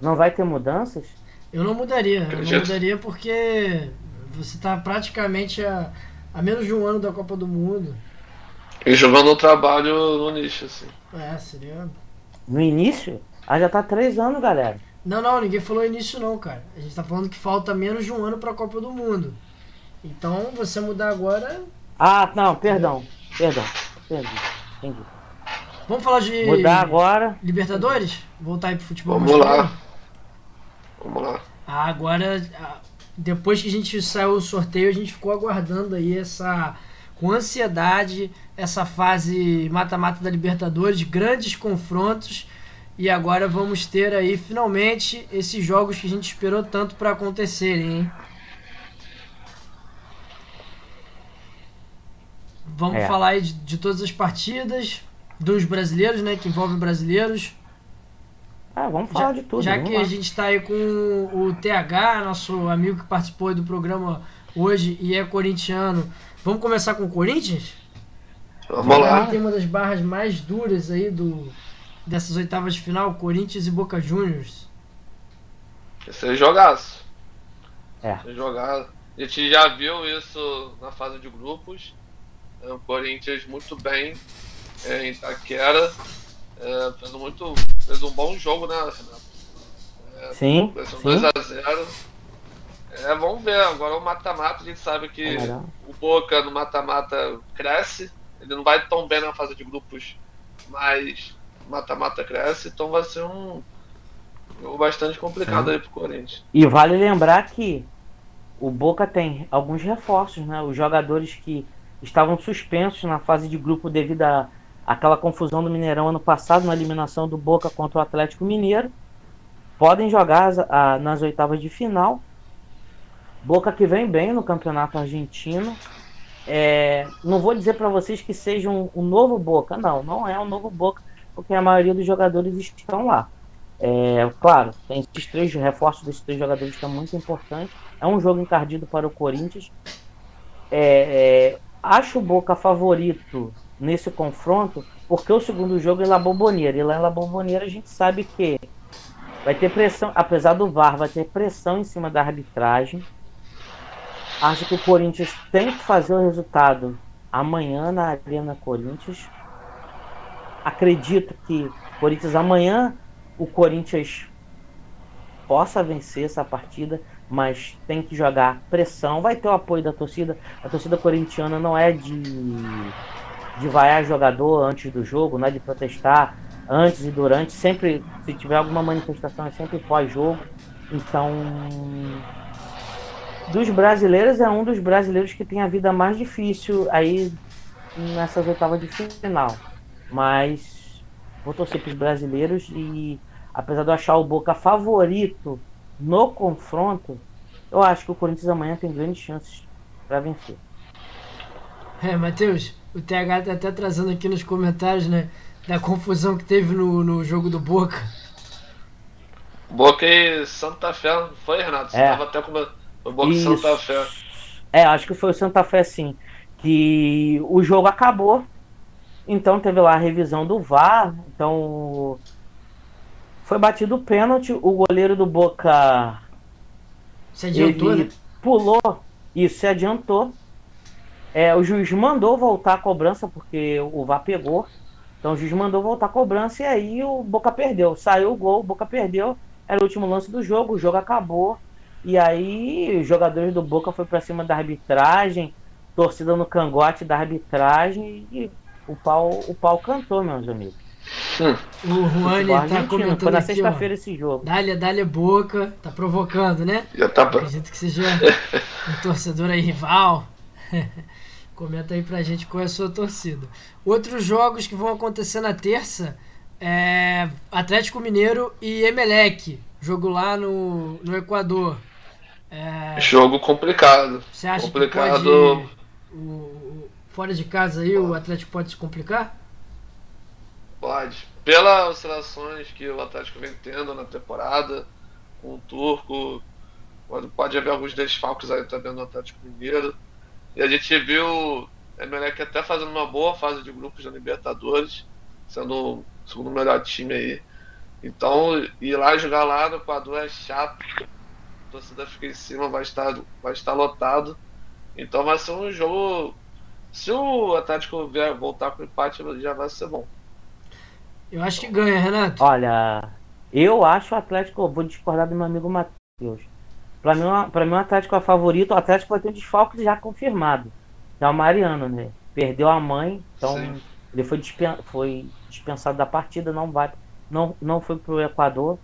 não vai ter mudanças? Eu não mudaria. Eu não mudaria porque você está praticamente a, A menos de um ano da Copa do Mundo. E jogando um trabalho no nicho, assim. É, seria. No início? Ah, já tá três anos, galera. Não, não, ninguém falou início não, cara. A gente tá falando que falta menos de um ano pra Copa do Mundo. Então, você mudar agora. Ah, não, perdão. Perdão. Entendi. Entendi. Vamos falar de Mudar agora. Libertadores? Voltar aí pro futebol Vamos lá. Vamos lá. Ah, agora, ah, depois que a gente saiu o sorteio, a gente ficou aguardando aí essa, com ansiedade, essa fase mata-mata da Libertadores, grandes confrontos. E agora vamos ter aí finalmente esses jogos que a gente esperou tanto para acontecerem, hein? Vamos É. falar aí de, de todas as partidas, dos brasileiros, né? Que envolvem brasileiros. Ah, vamos falar de tudo. Já que lá. a gente está aí com o TH, nosso amigo que participou do programa hoje e é corintiano, vamos começar com o Corinthians? Vamos lá. Tem uma das barras mais duras aí do, dessas oitavas de final, Corinthians e Boca Juniors. Esse é jogaço. É. Esse é jogaço. A gente já viu isso na fase de grupos. É, O Corinthians muito bem é, em Itaquera. É, fez, muito, fez um bom jogo, né, Renato? Sim, Vai ser um sim. 2x0. É, vamos ver. Agora o mata-mata, a gente sabe que É o Boca no mata-mata cresce. Ele não vai tão bem na fase de grupos, mas o mata-mata cresce. Então vai ser um jogo bastante complicado aí pro Corinthians. E vale lembrar que o Boca tem alguns reforços, né? Os jogadores que estavam suspensos na fase de grupo devido à àquela confusão do Mineirão ano passado, na eliminação do Boca contra o Atlético Mineiro, podem jogar as- a- nas oitavas de final. Boca que vem bem no campeonato argentino. É, não vou dizer para vocês que seja um, um novo Boca, não, não é um novo Boca, porque a maioria dos jogadores estão lá. É, claro, tem esses três reforços desses três jogadores que é muito importante. É um jogo encardido para o Corinthians. É, é, acho o Boca favorito nesse confronto, porque o segundo jogo é La Bombonera. E lá em La a gente sabe que vai ter pressão, apesar do VAR, vai ter pressão em cima da arbitragem. Acho que o Corinthians tem que fazer o resultado amanhã na Arena Corinthians. Acredito que Corinthians amanhã o Corinthians possa vencer essa partida, mas tem que jogar pressão. Vai ter o apoio da torcida. A torcida corintiana não é de, de vaiar jogador antes do jogo, não é de protestar antes e durante. Sempre, se tiver alguma manifestação, é sempre pós-jogo. Então, dos brasileiros, é um dos brasileiros que tem a vida mais difícil aí nessas oitavas de final. Mas vou torcer para os brasileiros e apesar de eu achar o Boca favorito no confronto, eu acho que o Corinthians amanhã tem grandes chances para vencer. É, Matheus, o TH tá até trazendo aqui nos comentários, né? Da confusão que teve no, no jogo do Boca. Boca e Santa Fé, não foi, Renato? Você É. tava até com o Boca e Isso. Santa Fé. É, acho que foi o Santa Fé sim. Que o jogo acabou. Então teve lá a revisão do VAR. Então foi batido o pênalti. O goleiro do Boca Se adiantou, ele né? pulou isso, se adiantou. É, o juiz mandou voltar a cobrança, porque o VAR pegou. Então o juiz mandou voltar a cobrança e aí o Boca perdeu. Saiu o gol, o Boca perdeu. Era o último lance do jogo, o jogo acabou. E aí os jogadores do Boca foi pra cima da arbitragem, torcida no cangote da arbitragem e o pau, o pau cantou, meus amigos. O Juani Futebol tá comentando Foi na sexta-feira esse jogo. Dália, Dália Boca, tá provocando, né? Já tá pra... Acredito que seja um torcedor aí rival. *laughs* Comenta aí pra gente qual é a sua torcida. Outros jogos que vão acontecer na terça é Atlético Mineiro e Emelec. Jogo lá no, no Equador. É, Jogo complicado. você acha complicado. que pode. O, fora de casa aí, o Atlético pode se complicar? Pode. Pelas oscilações que o Atlético vem tendo na temporada, com o Turco, pode, pode haver alguns desfalques aí também no Atlético Mineiro. E a gente viu o Emelec até fazendo uma boa fase de grupos da Libertadores, sendo o segundo melhor time aí. Então, ir lá jogar lá no Equador é chato. A torcida fica em cima, vai estar, vai estar lotado. Então vai ser um jogo. Se o Atlético vier voltar com empate, já vai ser bom. Eu acho que ganha, Renato. Olha, eu acho o Atlético. Vou discordar do meu amigo Matheus. Pra mim, pra mim, o Atlético é favorito. O Atlético vai ter um desfalque já confirmado. É o Mariano, né? Perdeu a mãe, então Sim. ele foi, dispen foi dispensado da partida, não vai, não, não foi pro Equador.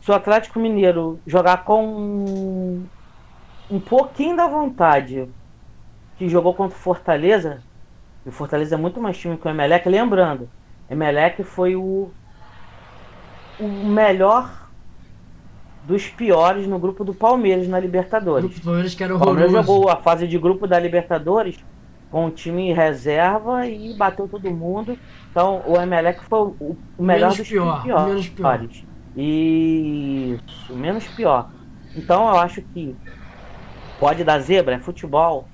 Se o Atlético Mineiro jogar com um pouquinho da vontade que jogou contra o Fortaleza, e o Fortaleza é muito mais time que o Emelec, lembrando, Emelec foi o, o melhor dos piores no grupo do Palmeiras na Libertadores. O Palmeiras que era o Palmeiras jogou a fase de grupo da Libertadores com o time reserva e bateu todo mundo. Então o Emelec foi o, o melhor menos dos pior, piores. Menos pior. Isso, menos pior. Então eu acho que pode dar zebra, é futebol.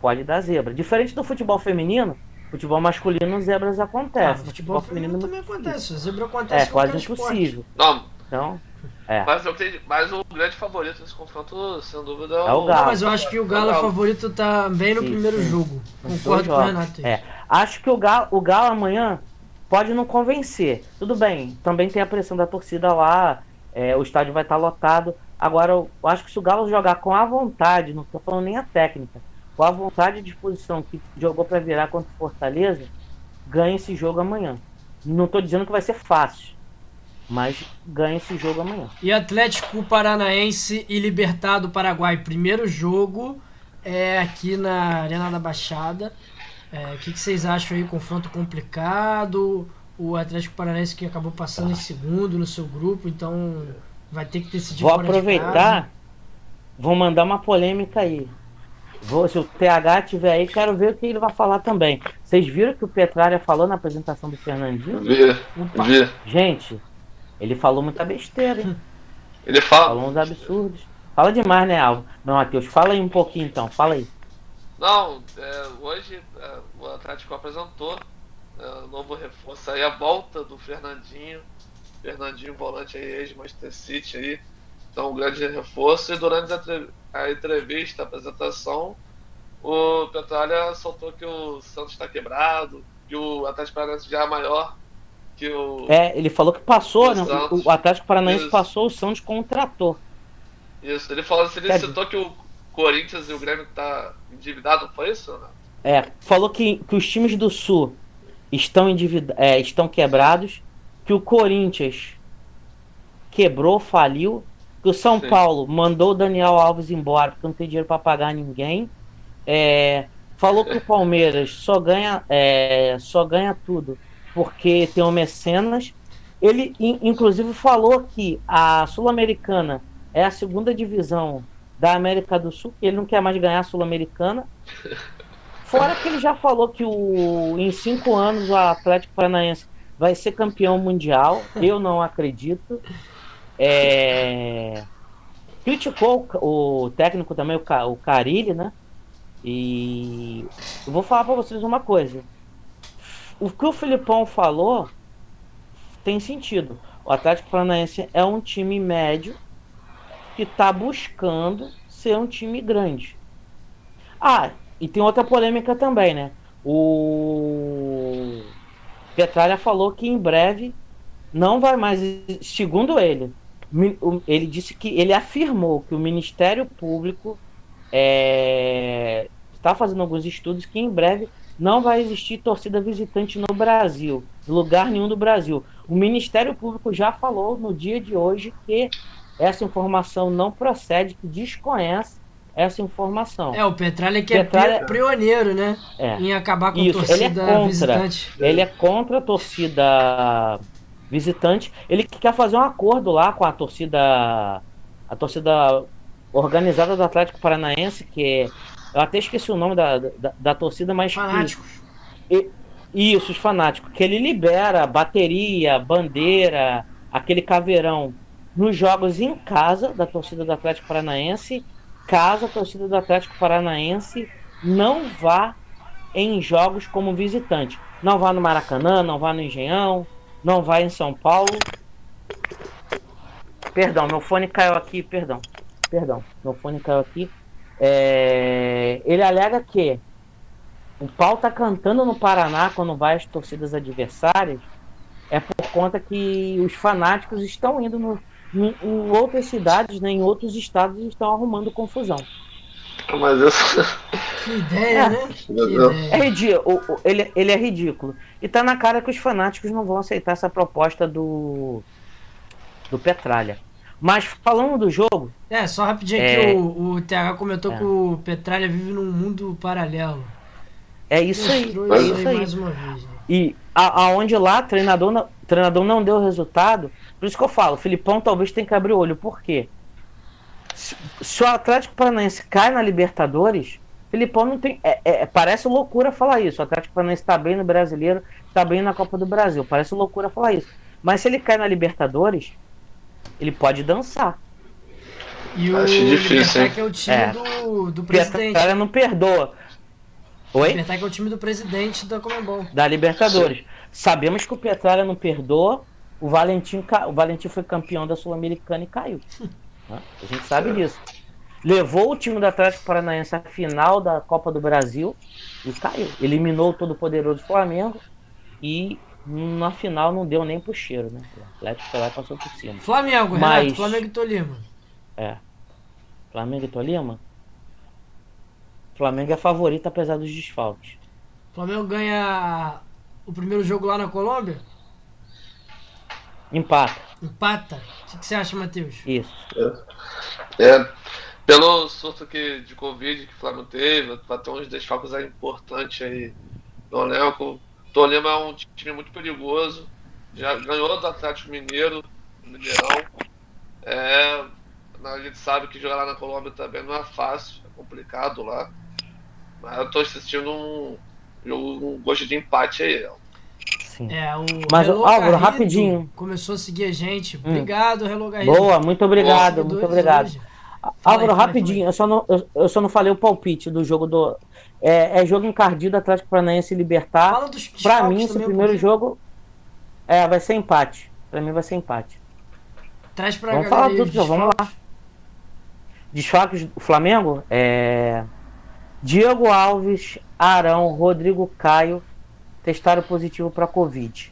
Pode dar zebra. Diferente do futebol feminino, futebol masculino, zebras acontecem. Ah, futebol, futebol feminino também acontece. Zebra acontece. É quase impossível. Não. Então, é. Mas, eu tenho, mas o grande favorito nesse confronto, sem dúvida, é o, é o Galo. Não, mas eu acho que o Galo é favorito tá bem no sim, primeiro sim. jogo. Concordo com o Renato. É. Acho que o Galo, o Galo amanhã pode não convencer. Tudo bem, também tem a pressão da torcida lá, é, o estádio vai estar tá lotado. Agora, eu acho que se o Galo jogar com a vontade, não estou falando nem a técnica, com a vontade e disposição que jogou para virar contra o Fortaleza, ganha esse jogo amanhã. Não estou dizendo que vai ser fácil, mas ganha esse jogo amanhã. E Atlético Paranaense e Libertado Paraguai, primeiro jogo é aqui na Arena da Baixada. É, o que, que, vocês acham aí? Confronto complicado? O Atlético Paranaense que acabou passando em segundo no seu grupo, então vai ter que decidir. Vou aproveitar, vou mandar uma polêmica aí. Vou, se o TH tiver aí, quero ver o que ele vai falar também. Vocês viram que o Petralha falou na apresentação do Fernandinho? Vi, vi. Gente, ele falou muita besteira, hein? *laughs* Ele fala. Falou uns absurdos. Fala demais, né, Alvo? Não, Matheus, fala aí um pouquinho então, fala aí. Não, é, hoje é, o Atlético apresentou é, o novo reforço aí, a volta do Fernandinho. Fernandinho, volante aí, ex-Manchester City aí. Então, um grande reforço. E durante a entrevista, a apresentação, o Petralha soltou que o Santos está quebrado, que o Atlético Paranaense já é maior que o. É, ele falou que passou, né? O Atlético Paranaense Isso. passou, o Santos contratou. Isso, ele falou assim, ele Quer citou que o Corinthians e o Grêmio tá endividado, foi isso? Né? É, falou que, que os times do Sul estão, é, estão quebrados, que o Corinthians quebrou, faliu, que o São Sim. Paulo mandou o Daniel Alves embora porque não tem dinheiro para pagar ninguém. É, falou que o Palmeiras só ganha, é, só ganha tudo porque tem o Mecenas. Ele, inclusive, falou que a Sul-Americana é a segunda divisão da América do Sul, que ele não quer mais ganhar a Sul-Americana. *laughs* Fora que ele já falou que o, em cinco anos o Atlético Paranaense vai ser campeão mundial. Eu não acredito. É... Criticou o técnico também, o Carilli, né? E eu vou falar para vocês uma coisa o que o Filipão falou tem sentido. O Atlético Paranaense é um time médio que está buscando ser um time grande. Ah, e tem outra polêmica também, né? O Petralha falou que em breve não vai mais, segundo ele, ele disse que ele afirmou que o Ministério Público é, está fazendo alguns estudos que em breve não vai existir torcida visitante no Brasil, lugar nenhum do Brasil. O Ministério Público já falou no dia de hoje que essa informação não procede, que desconhece essa informação. É, o Petralha que é Petralha... é pioneiro, né? É. Em acabar com Isso, torcida ele é contra, visitante. Ele é contra a torcida visitante. Ele quer fazer um acordo lá com a torcida a torcida organizada do Atlético Paranaense, que é eu até esqueci o nome da, da, da torcida, mas. Fanáticos. Que, isso, os fanáticos. Que ele libera bateria, bandeira, aquele caveirão nos jogos em casa da torcida do Atlético Paranaense, caso a torcida do Atlético Paranaense não vá em jogos como visitante. Não vá no Maracanã, não vá no Engenhão, não vá em São Paulo. Perdão, meu fone caiu aqui, perdão. Perdão, meu fone caiu aqui. É, ele alega que o pau tá cantando no Paraná quando vai às torcidas adversárias é por conta que os fanáticos estão indo no, em, em outras cidades, né, em outros estados e estão arrumando confusão. Mas isso. Que ideia, É. né? Que Deus. É ideia. ridículo, o- o- ele, ele é ridículo. E tá na cara que os fanáticos não vão aceitar essa proposta do do Petralha. Mas falando do jogo, É, só rapidinho É. aqui, o, o TH comentou É. que o Petralha vive num mundo paralelo. é isso aí, Mostrou é isso isso aí aí. mais uma vez. Né? E a- aonde lá treinador não, treinador não deu resultado, por isso que eu falo, o Filipão talvez tenha que abrir o olho. Por quê? Se, se o Atlético Paranaense cai na Libertadores, Filipão não tem. é- é- parece loucura falar isso. O Atlético Paranaense está bem no brasileiro, está bem na Copa do Brasil. Parece loucura falar isso. Mas se ele cai na Libertadores, ele pode dançar. E o Acho difícil, Libertar hein? que é o time É. do, do presidente. Petralha não perdoa. O Oi? Libertar que é o time do presidente da Comembol. da Libertadores. Sabemos que o Petralha não perdoa. O Valentim, o Valentim foi campeão da Sul-Americana e caiu. *laughs* né? A gente sabe disso. Levou o time do Atlético Paranaense à final da Copa do Brasil e caiu. Eliminou o todo-poderoso Flamengo e na final não deu nem pro cheiro, né? O Atlético foi lá e passou por cima. Flamengo, Mas- Renato, Flamengo e Tolima. É. Flamengo e Tolima? Flamengo é favorito apesar dos desfalques. Flamengo ganha o primeiro jogo lá na Colômbia, Empata. empata. O que você acha, Matheus? Isso. É, pelo surto que, de Covid que o Flamengo teve, vai ter uns desfalques aí importantes aí no elenco. Tolima é um time muito perigoso. Já ganhou do Atlético Mineiro, no Mineirão. É, a gente sabe que jogar lá na Colômbia também não é fácil, é complicado lá. Mas eu tô assistindo um jogo, um gosto de empate aí. Sim. É, o Mas, Hello Álvaro, rapidinho. Começou a seguir a gente. Hum. Obrigado, Hello Garrido. Boa, muito obrigado, Seguidores muito obrigado. hoje. Álvaro, aí, rapidinho, eu só, não, eu, eu só não falei o palpite do jogo do. É, é jogo encardido Atlético Paranaense Libertar. Desfalques mim, esse primeiro jogo é, vai ser empate. Pra mim vai ser empate. Traz pra Vamos falar tudo, já, vamos lá. desfalques. Desfalques do Flamengo é. Diego Alves, Arão, Rodrigo Caio testaram positivo para Covid.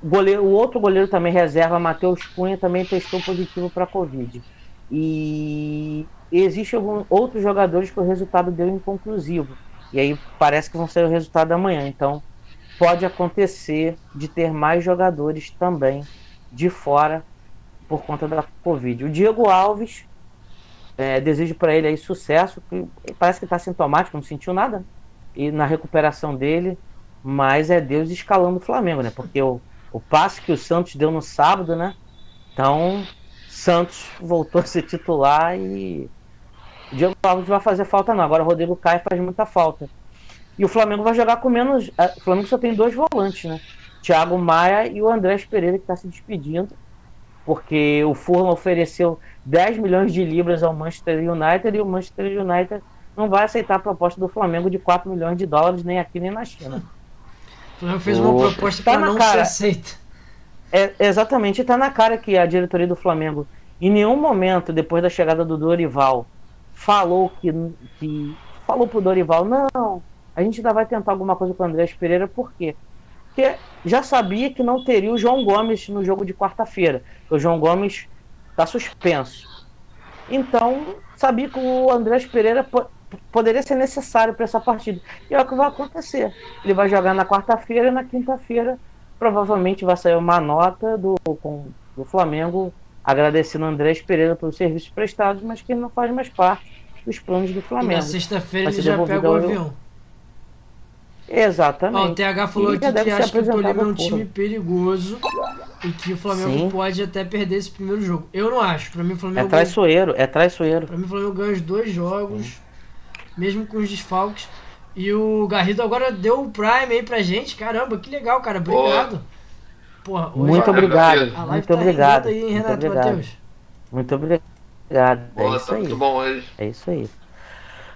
O, goleiro, o outro goleiro também reserva, Matheus Cunha, também testou positivo para Covid. E existem alguns outros jogadores que o resultado deu inconclusivo. E aí parece que vão ser o resultado amanhã. Então pode acontecer de ter mais jogadores também de fora por conta da Covid. O Diego Alves, é, desejo para ele aí sucesso. que Parece que está sintomático, não sentiu nada. E na recuperação dele, mas é Deus escalando o Flamengo, né? Porque o, o passe que o Santos deu no sábado, né? Então, Santos voltou a ser titular e o Diego Alves vai fazer falta não. Agora o Rodrigo Caio faz muita falta. E o Flamengo vai jogar com menos. é, O Flamengo só tem dois volantes, né? Thiago Maia e o Andrés Pereira que está se despedindo. Porque o Fulham ofereceu 10 milhões de libras ao Manchester United e o Manchester United não vai aceitar a proposta do Flamengo de 4 milhões de dólares, nem aqui nem na China. O Flamengo fez uma proposta tá pra na não cara. ser aceita. É, exatamente, está na cara que a diretoria do Flamengo, em nenhum momento, depois da chegada do Dorival, falou que, que falou pro Dorival, não, a gente ainda vai tentar alguma coisa com o Andrés Pereira, por quê? Porque já sabia que não teria o João Gomes no jogo de quarta-feira. O João Gomes está suspenso. Então, sabia que o Andrés Pereira po- poderia ser necessário para essa partida. E é o que vai acontecer. Ele vai jogar na quarta-feira e na quinta-feira provavelmente vai sair uma nota do, com, do Flamengo agradecendo o Andrés Pereira pelos serviços prestados, mas que ele não faz mais parte dos planos do E na Flamengo. sexta-feira Vai ele ser já devolvido pega o ao- avião. Ó, o Exatamente. TH falou aqui que acha que o Tolima é um time perigoso e que o Flamengo Sim. pode até perder esse primeiro jogo. Eu não acho. Pra mim, o É Flamengo, traiçoeiro, é traiçoeiro. pra mim, o Flamengo ganha os dois jogos, mesmo com os desfalques. E o Garrido agora deu o Prime aí pra gente. Caramba, que legal, cara. Obrigado. Porra, hoje Muito obrigado, a live muito tá obrigado. aí, Muito Renato obrigado. Matheus? Muito obrigado. É Pô, isso tá aí. muito bom hoje. É isso aí.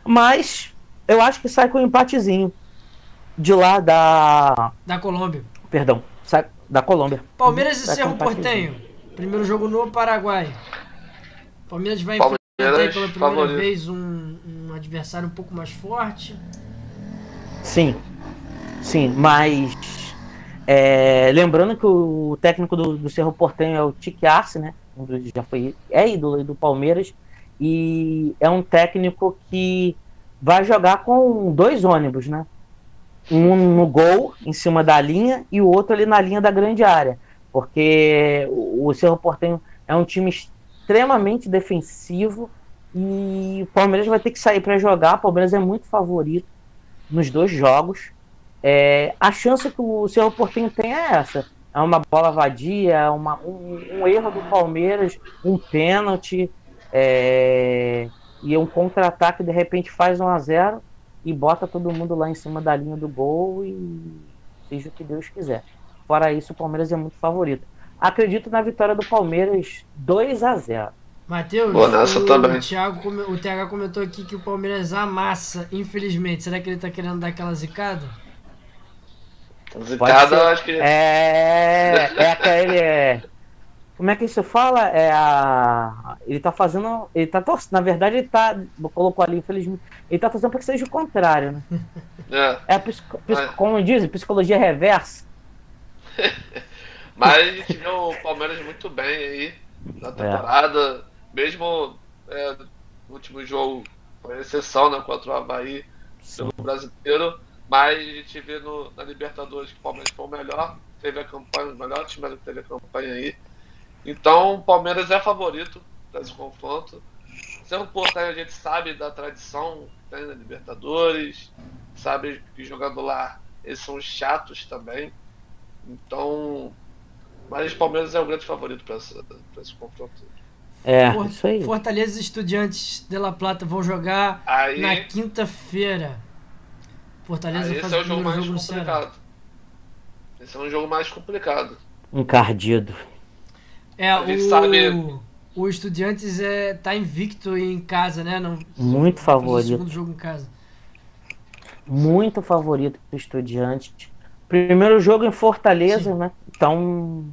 Mas eu acho que sai com um empatezinho de lá da. Da Colômbia. Perdão, sai da Colômbia. Palmeiras e Sai Cerro um. Portenho. Primeiro jogo no Paraguai. Palmeiras vai enfrentar Palmeiras, pela primeira favorito. vez um um adversário um pouco mais forte. Sim, sim, mas é, lembrando que o técnico do, do Cerro Portenho é o Tique Arce, né? Já foi, é ídolo do Palmeiras e é um técnico que vai jogar com dois ônibus, né? Um no gol, em cima da linha, e o outro ali na linha da grande área. Porque o Cerro Portenho é um time extremamente defensivo e o Palmeiras vai ter que sair para jogar. O Palmeiras é muito favorito nos dois jogos. É, a chance que o Cerro Portenho tem é essa. É uma bola vadia, uma, um, um erro do Palmeiras, um pênalti é, e um contra-ataque de repente faz 1 a 0 e bota todo mundo lá em cima da linha do gol e seja o que Deus quiser. Fora isso, o Palmeiras é muito favorito. Acredito na vitória do Palmeiras 2 a 0 Matheus, o, também. Thiago, o TH comentou aqui que o Palmeiras amassa, infelizmente. Será que ele tá querendo dar aquela zicada? Zicada, acho que. É. É aquele. É, como é que isso fala? É a. Ele tá fazendo. Ele tá torcendo. Na verdade, ele tá. Colocou ali, infelizmente. Ele tá torcendo para que seja o contrário, né? *laughs* É. é, a, é. como dizem, psicologia reversa. *laughs* Mas a gente viu o Palmeiras muito bem aí na é. temporada. É. Mesmo é, no último jogo foi exceção né, contra o Havaí pelo brasileiro. Mas a gente vê no, na Libertadores que o Palmeiras foi o melhor, teve a campanha, o melhor time que teve a campanha aí. Então o Palmeiras é favorito desse confronto. Cerro Porteiro a gente sabe da tradição que tem na Libertadores, sabe que jogando lá eles são chatos também. Então, mas o Palmeiras é o grande favorito para esse confronto. É, isso aí. Fortaleza e Estudiantes de La Plata vão jogar aí, na quinta-feira. Fortaleza aí esse é o jogo mais jogo complicado. Esse é um jogo mais complicado. Encardido. É, o, sabe... o Estudiantes é, tá invicto em casa, né? Não, Muito favorito. segundo jogo em casa. Muito favorito pro Estudiantes. Primeiro jogo em Fortaleza, Sim. né? Então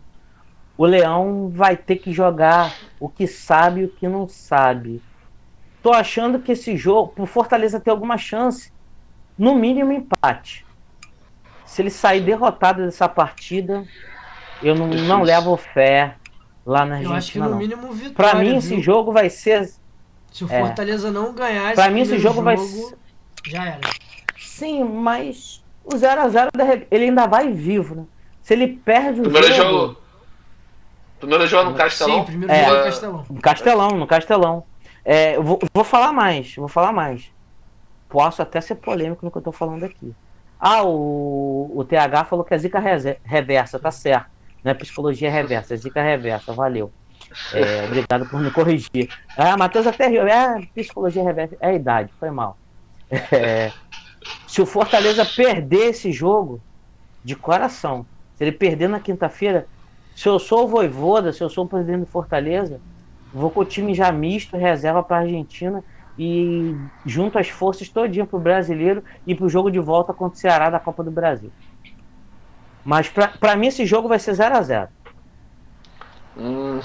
o Leão vai ter que jogar o que sabe e o que não sabe. Tô achando que esse jogo, pro Fortaleza ter alguma chance, no mínimo empate. Se ele sair derrotado dessa partida, eu não, não levo fé lá na Argentina. Eu acho que no mínimo vitória. Pra mim, viu? esse jogo vai ser. Se o é, Fortaleza não ganhar Pra mim, esse jogo, jogo vai ser. Já era. Sim, mas o 0x0 ele ainda vai vivo, né? Se ele perde o primeiro jogo. jogo... Primeiro jogo no Castelão? Sim, primeiro é, jogo no Castelão. No Castelão, no Castelão. É, eu vou, vou falar mais, vou falar mais. Posso até ser polêmico no que eu tô falando aqui. Ah, o, o TH falou que é zica reversa, tá certo. Não é psicologia reversa, é zica reversa, valeu. É, obrigado por me corrigir. Ah, Matheus até riu. É, psicologia reversa, é a idade, foi mal. É, se o Fortaleza perder esse jogo, de coração, se ele perder na quinta-feira, se eu sou o Voivoda, se eu sou o presidente do Fortaleza, vou com o time já misto, reserva para a Argentina e junto as forças todinha para o brasileiro e para o jogo de volta contra o Ceará da Copa do Brasil. Mas para mim esse jogo vai ser 0 a 0 hum,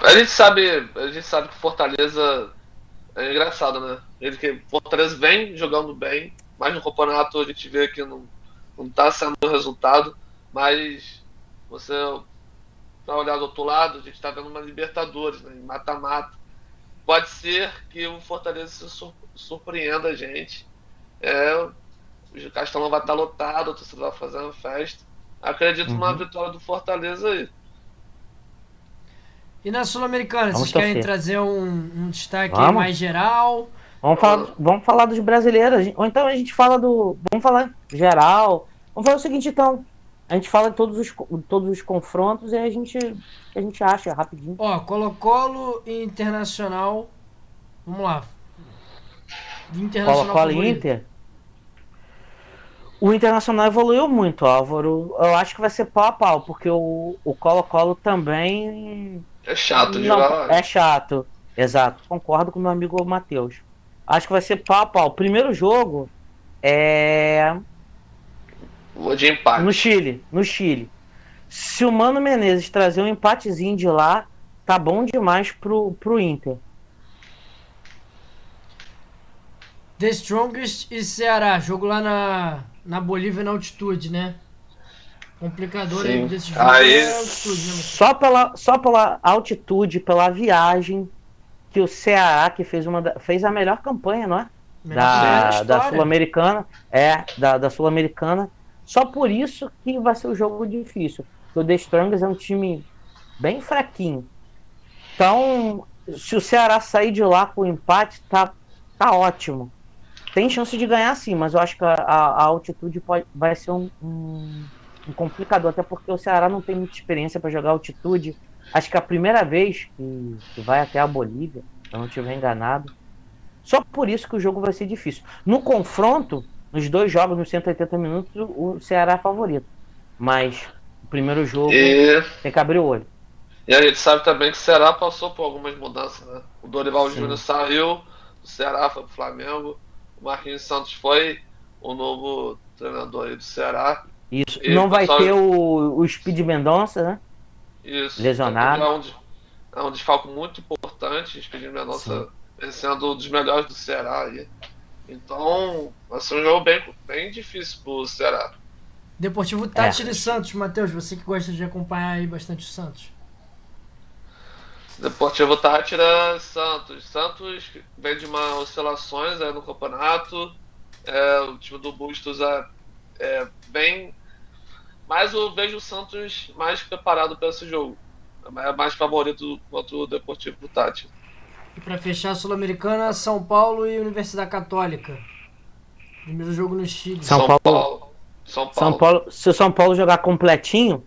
A gente sabe, a gente sabe que Fortaleza é engraçado, né? Ele que Fortaleza vem jogando bem, mas no campeonato a gente vê que não, não tá sendo o resultado, mas você tá olhando do outro lado, a gente está vendo uma Libertadores, né? Mata-mata. Pode ser que o Fortaleza se surpreenda a gente. É, o Castelão vai estar lotado, o torcedor vai fazer uma festa. Acredito uhum. numa vitória do Fortaleza aí. E na Sul-Americana, vocês querem torcer. trazer um, um destaque mais geral? Vamos falar, vamos falar dos brasileiros. Ou então a gente fala do. Vamos falar geral. Vamos falar o seguinte, então. A gente fala de todos os, todos os confrontos e a gente, a gente acha rapidinho. Ó, Colo-Colo e Internacional. Vamos lá. Colo-Colo e Inter? O Internacional evoluiu muito, Álvaro. Eu acho que vai ser pau a pau, porque o Colo-Colo também é chato de jogar. É chato, exato. Concordo com meu amigo Matheus. Acho que vai ser pau a pau. Primeiro jogo é. Vou de empate. No Chile, no Chile. Se o Mano Menezes trazer um empatezinho de lá, tá bom demais pro, pro Inter. The Strongest e Ceará. Jogo lá na, na Bolívia na altitude, né? Complicador aí Sim. desse jogo Aí- é altitude, né? Só pela, só pela altitude, pela viagem, que o Ceará, que fez, uma da- fez a melhor campanha, não é? Melhor campanha Da, da. Sul-Americana. É, da, da Sul-Americana. Só por isso que vai ser um jogo difícil. O The Strongest é um time bem fraquinho. Então, se o Ceará sair de lá com empate, tá, tá ótimo. Tem chance de ganhar sim, mas eu acho que a, a- a altitude pode, vai ser um, um- um complicador, até porque o Ceará não tem muita experiência para jogar altitude. Acho que é a primeira vez que, que vai até a Bolívia, se eu não estiver enganado. Só por isso que o jogo vai ser difícil. No confronto, nos dois jogos, nos 180 minutos, o Ceará é favorito. Mas o primeiro jogo E, tem que abrir o olho. e a gente sabe também que o Ceará passou por algumas mudanças, né? O Dorival Sim. Júnior saiu, o Ceará foi pro Flamengo, o Marquinhos Santos foi o novo treinador aí do Ceará. Isso. E, não vai pessoal- ter o, o Speed Mendonça, né? Isso. Lesionado. É um, é um desfalque muito importante, o Espírito Mendonça vem sendo um dos melhores do Ceará aí. Então, vai ser um jogo bem, bem difícil pro Ceará. Deportivo É. Tati de Santos, Matheus, você que gosta de acompanhar aí bastante o Santos. Deportivo Tátira, Santos. Santos vem de uma oscilações aí no campeonato. É, o time do Bustos é, é bem. Mas eu vejo o Santos mais preparado para esse jogo. É mais favorito contra o Deportivo Tátira. E pra fechar a Sul-Americana, São Paulo e Universidade Católica. Primeiro jogo no Chile. São Paulo. São Paulo. São Paulo, se o São Paulo jogar completinho,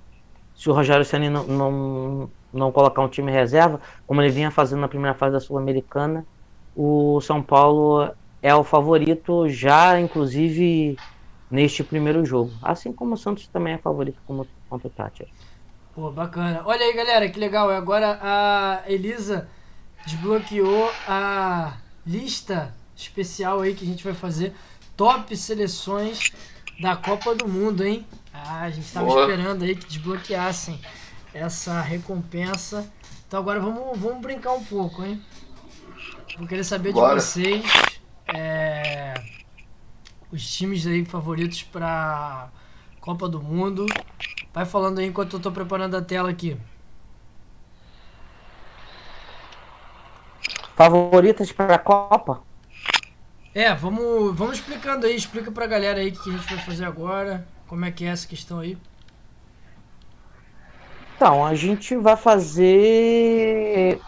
se o Rogério Ceni não, não, não colocar um time reserva, como ele vinha fazendo na primeira fase da Sul-Americana, o São Paulo é o favorito já, inclusive, neste primeiro jogo. Assim como o Santos também é favorito como, contra o Tati. Pô, bacana. Olha aí, galera, que legal. Agora a Elisa desbloqueou a lista especial aí que a gente vai fazer. Top seleções da Copa do Mundo, hein? Ah, a gente tava Boa. esperando aí que desbloqueassem essa recompensa. Então agora vamos, vamos brincar um pouco, hein? Vou querer saber Bora. de vocês é, os times aí favoritos para Copa do Mundo. Vai falando aí enquanto eu tô preparando a tela aqui. Favoritas para a Copa? É, vamos, vamos explicando aí, explica pra galera aí o que a gente vai fazer agora, como é que é essa questão aí. Então, a gente vai fazer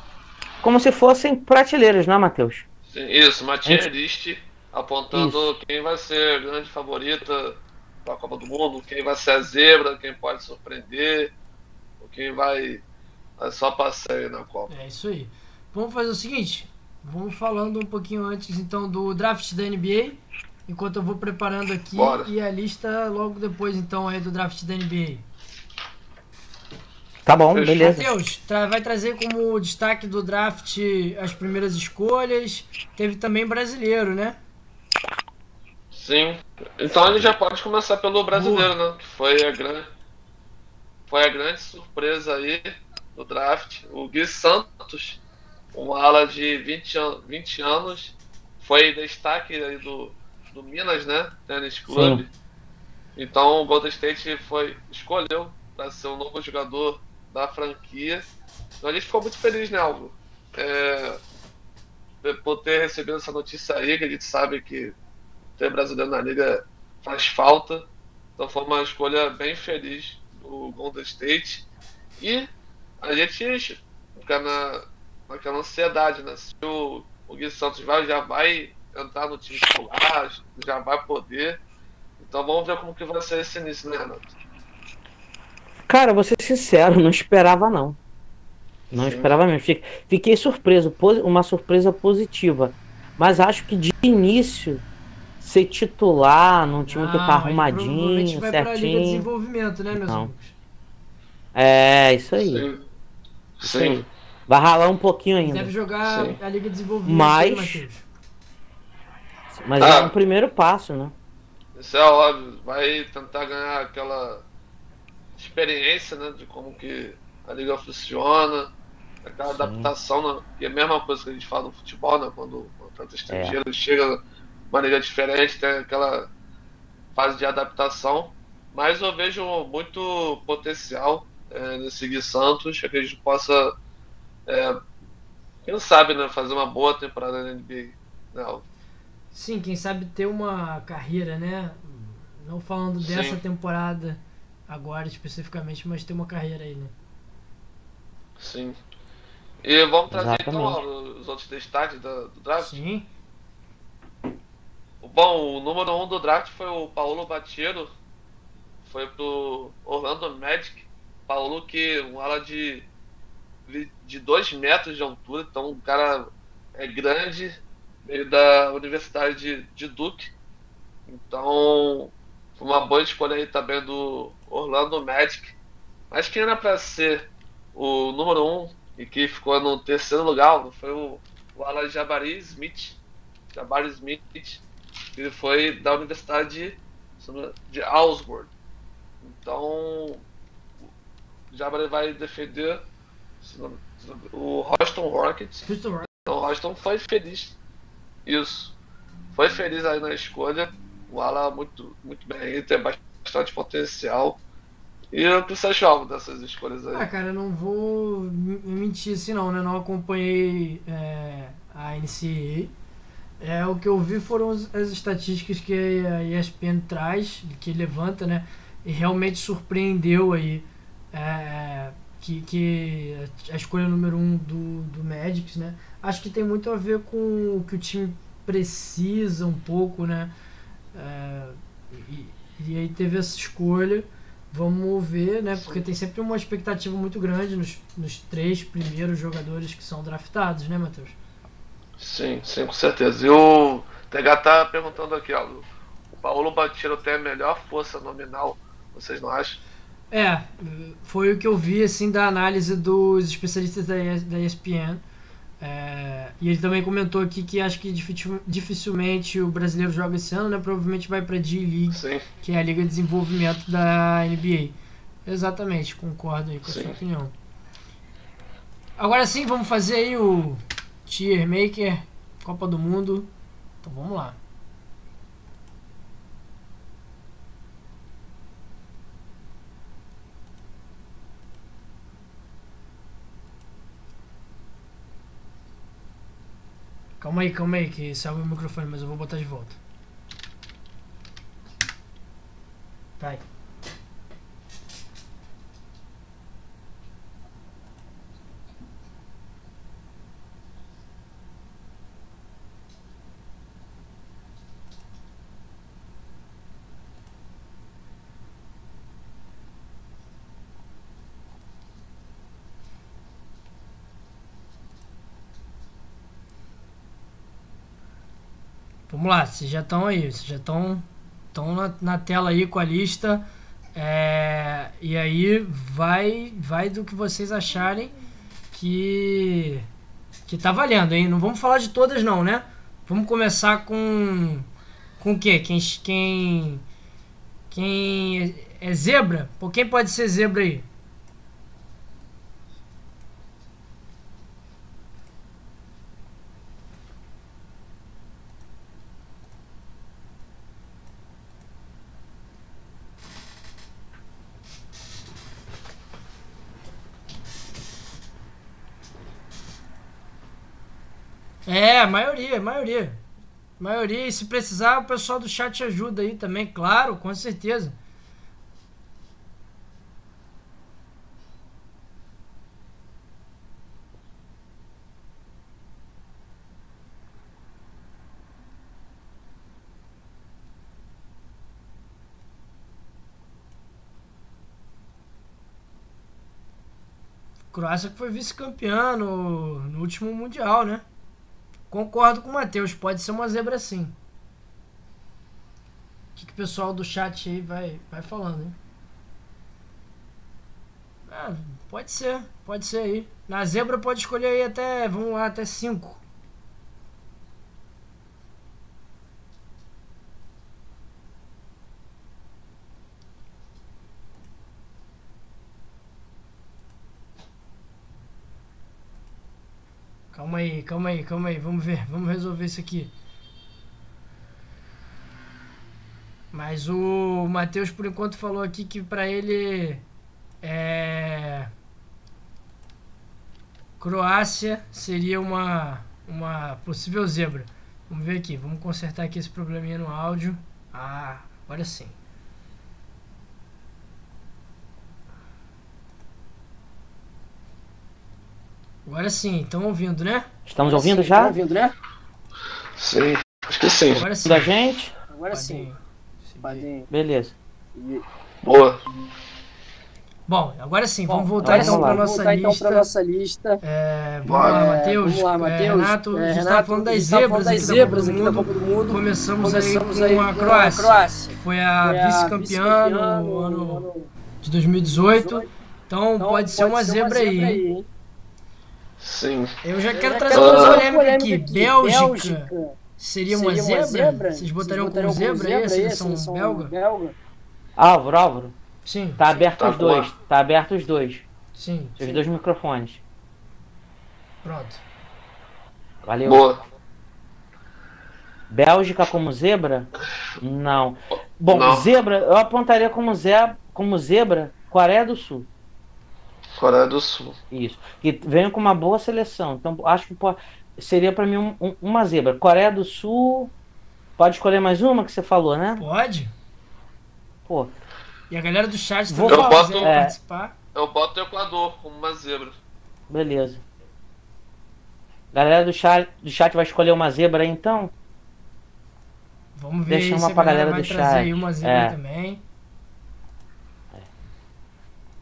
como se fossem prateleiras, né, Matheus? Isso, uma tier Gente- list apontando quem vai ser a grande favorita para a Copa do Mundo, quem vai ser a zebra, quem pode surpreender, quem vai, vai só passeio na Copa. É isso aí. Vamos fazer o seguinte, vamos falando um pouquinho antes então do draft da NBA, enquanto eu vou preparando aqui Bora. e a lista logo depois então aí do draft da NBA. Tá bom, Fechou. beleza. Matheus, tra- vai trazer como destaque do draft as primeiras escolhas, teve também brasileiro, né? Sim. Então a gente já pode começar pelo brasileiro, né? Que foi a grande, foi a grande surpresa aí do draft. O Gui Santos, um ala de 20, an 20 anos, foi destaque aí do, do Minas, né? Tennis Club. Então o Golden State foi, escolheu para ser o novo jogador da franquia. Então a gente ficou muito feliz, né, Alvo? É, por ter recebido essa notícia aí, que a gente sabe que ter brasileiro na liga faz falta. Então foi uma escolha bem feliz do Golden State. E a gente fica na, naquela ansiedade, né? Se o, o Gui Santos vai, já vai entrar no time titular, já vai poder. Então vamos ver como que vai ser esse início, né, Renato? Cara, vou ser sincero, não esperava não. Não Sim. esperava mesmo. Fiquei, fiquei surpreso, uma surpresa positiva. Mas acho que de início ser titular num time que Ah, tá ele provavelmente arrumadinho, vai pra Liga de certinho. Desenvolvimento, né, meus Não. amigos? É, isso aí. Sim. Isso Sim. Vai ralar um pouquinho ainda. Deve jogar Sim. a Liga de Desenvolvimento, Mas-? Mas Ah. é um primeiro passo, né? Isso é óbvio. Vai tentar ganhar aquela experiência, né? De como que a liga funciona, aquela Sim. adaptação, né? Que é a mesma coisa que a gente fala no futebol, né? Quando o atleta É. estrangeiro chega uma liga diferente, tem aquela fase de adaptação. Mas eu vejo muito potencial é, nesse Gui Santos, que a gente possa, é, quem sabe, né, fazer uma boa temporada na NBA. Não. Sim, quem sabe ter uma carreira, né? Não falando dessa Sim. temporada agora especificamente, mas ter uma carreira aí, né? Sim. E vamos trazer então, Exatamente. então os outros destaques do, do draft? Sim. Bom, o número 1 um do draft foi o Paulo Batiero. Foi pro Orlando Magic. Paulo que um ala de de 2 metros de altura, então o cara é grande, veio da Universidade de, de Duke. Então, foi uma boa escolha aí também do Orlando Magic. Mas quem era para ser o número 1 um, e que ficou no terceiro lugar foi o, o Alan Jabari Smith. Jabari Smith, ele foi da Universidade de, de Augsburg. Então, Jabari vai defender o Houston Rockets. Então, o Houston foi feliz. Isso. Foi feliz aí na escolha. O Ala muito, muito bem, tem bastante potencial. E o que você achou dessas escolhas aí? Ah, cara, eu não vou mentir assim não, né? Não acompanhei é, a NCAA. É, o que eu vi foram as estatísticas que a ESPN traz, que levanta, né? E realmente surpreendeu aí é, que, que a escolha número um do, do Magic, né? Acho que tem muito a ver com o que o time precisa um pouco, né? É, e, e aí teve essa escolha. Vamos ver, né? Porque tem sempre uma expectativa muito grande nos, nos três primeiros jogadores que são draftados, né, Matheus? Sim, sim, com certeza. E o TH tá perguntando aqui, ó. O Paulo Batiro tem a melhor força nominal, vocês não acham? É, foi o que eu vi assim da análise dos especialistas da, da ESPN. É, e ele também comentou aqui que acho que dificilmente o brasileiro joga esse ano, né? Provavelmente vai para Sim. que é a Liga de Desenvolvimento da NBA. Exatamente, concordo aí com sim. a sua opinião. Agora sim, vamos fazer aí o Tier Maker, Copa do Mundo. Então vamos lá. Calma aí, calma aí, que saiu o microfone, mas eu vou botar de volta. Vai. Vamos lá, vocês já estão aí, vocês já estão na, na, tela aí com a lista. É, e aí vai vai do que vocês acharem que que tá valendo, hein? Não vamos falar de todas não, né? Vamos começar com com o quê? Quem quem quem é zebra? Por quem pode ser zebra aí? É, a maioria, a maioria. A maioria, e se precisar, o pessoal do chat ajuda aí também, claro, com certeza. Croácia que foi vice-campeã no, no último Mundial, né? Concordo com o Matheus, pode ser uma zebra sim. O que, que o pessoal do chat aí vai, vai falando, hein? Ah, pode ser, pode ser aí. Na zebra pode escolher aí até, vamos lá, até 5. Calma aí, calma aí, calma aí. Vamos ver, vamos resolver isso aqui. Mas o Matheus, por enquanto, falou aqui que pra ele é. Croácia seria uma, uma possível zebra. Vamos ver aqui, vamos consertar aqui esse probleminha no áudio. Ah, agora sim. Agora sim, estão ouvindo, né? Estamos ouvindo Sim, já? ouvindo, né? Sim, acho que sim. Agora sim. Da gente? Agora Agora sim. Beleza. Boa. Bom, agora sim, vamos Bom, voltar agora então para nossa voltar então lista. para nossa lista. É, vamos Bora. lá, É, Matheus. vamos lá, É, Matheus. Renato, É, a gente Renato, estava falando das tava zebras, aqui, zebras da aqui Copa do Mundo. Começamos, Começamos aí aí com a Croácia. Croácia. Foi a Foi a vice-campeã vice-campeã no ano de 2018. Então, Então, pode ser uma zebra aí, hein? Sim. Eu já Eu quero já trazer quero uma polêmica aqui. aqui. Bélgica. Seria uma Seria zebra? Vocês botariam como zebra aí a seleção belga? belga? Álvaro, Álvaro. Sim, Tá aberto Tá os dois. Tá aberto os dois. sim. Os dois microfones. Pronto. Valeu. Boa. Bélgica como zebra? Não. Bom, Não. zebra, eu apontaria como, zebra, como zebra Coreia do Sul. Coreia do Sul. Isso. Que vem com uma boa seleção. Então, acho que pô, seria pra mim um- um- uma zebra. Coreia do Sul. Pode escolher mais uma que você falou, né? Pode? Pô, E a galera do chat também, se falar- quiser É. participar. Eu boto o Equador como uma zebra. beleza. Galera do chat, do chat vai escolher uma zebra aí então? Vamos ver Deixa aí uma se a pra galera galera vai do trazer aí chat. uma zebra É. também.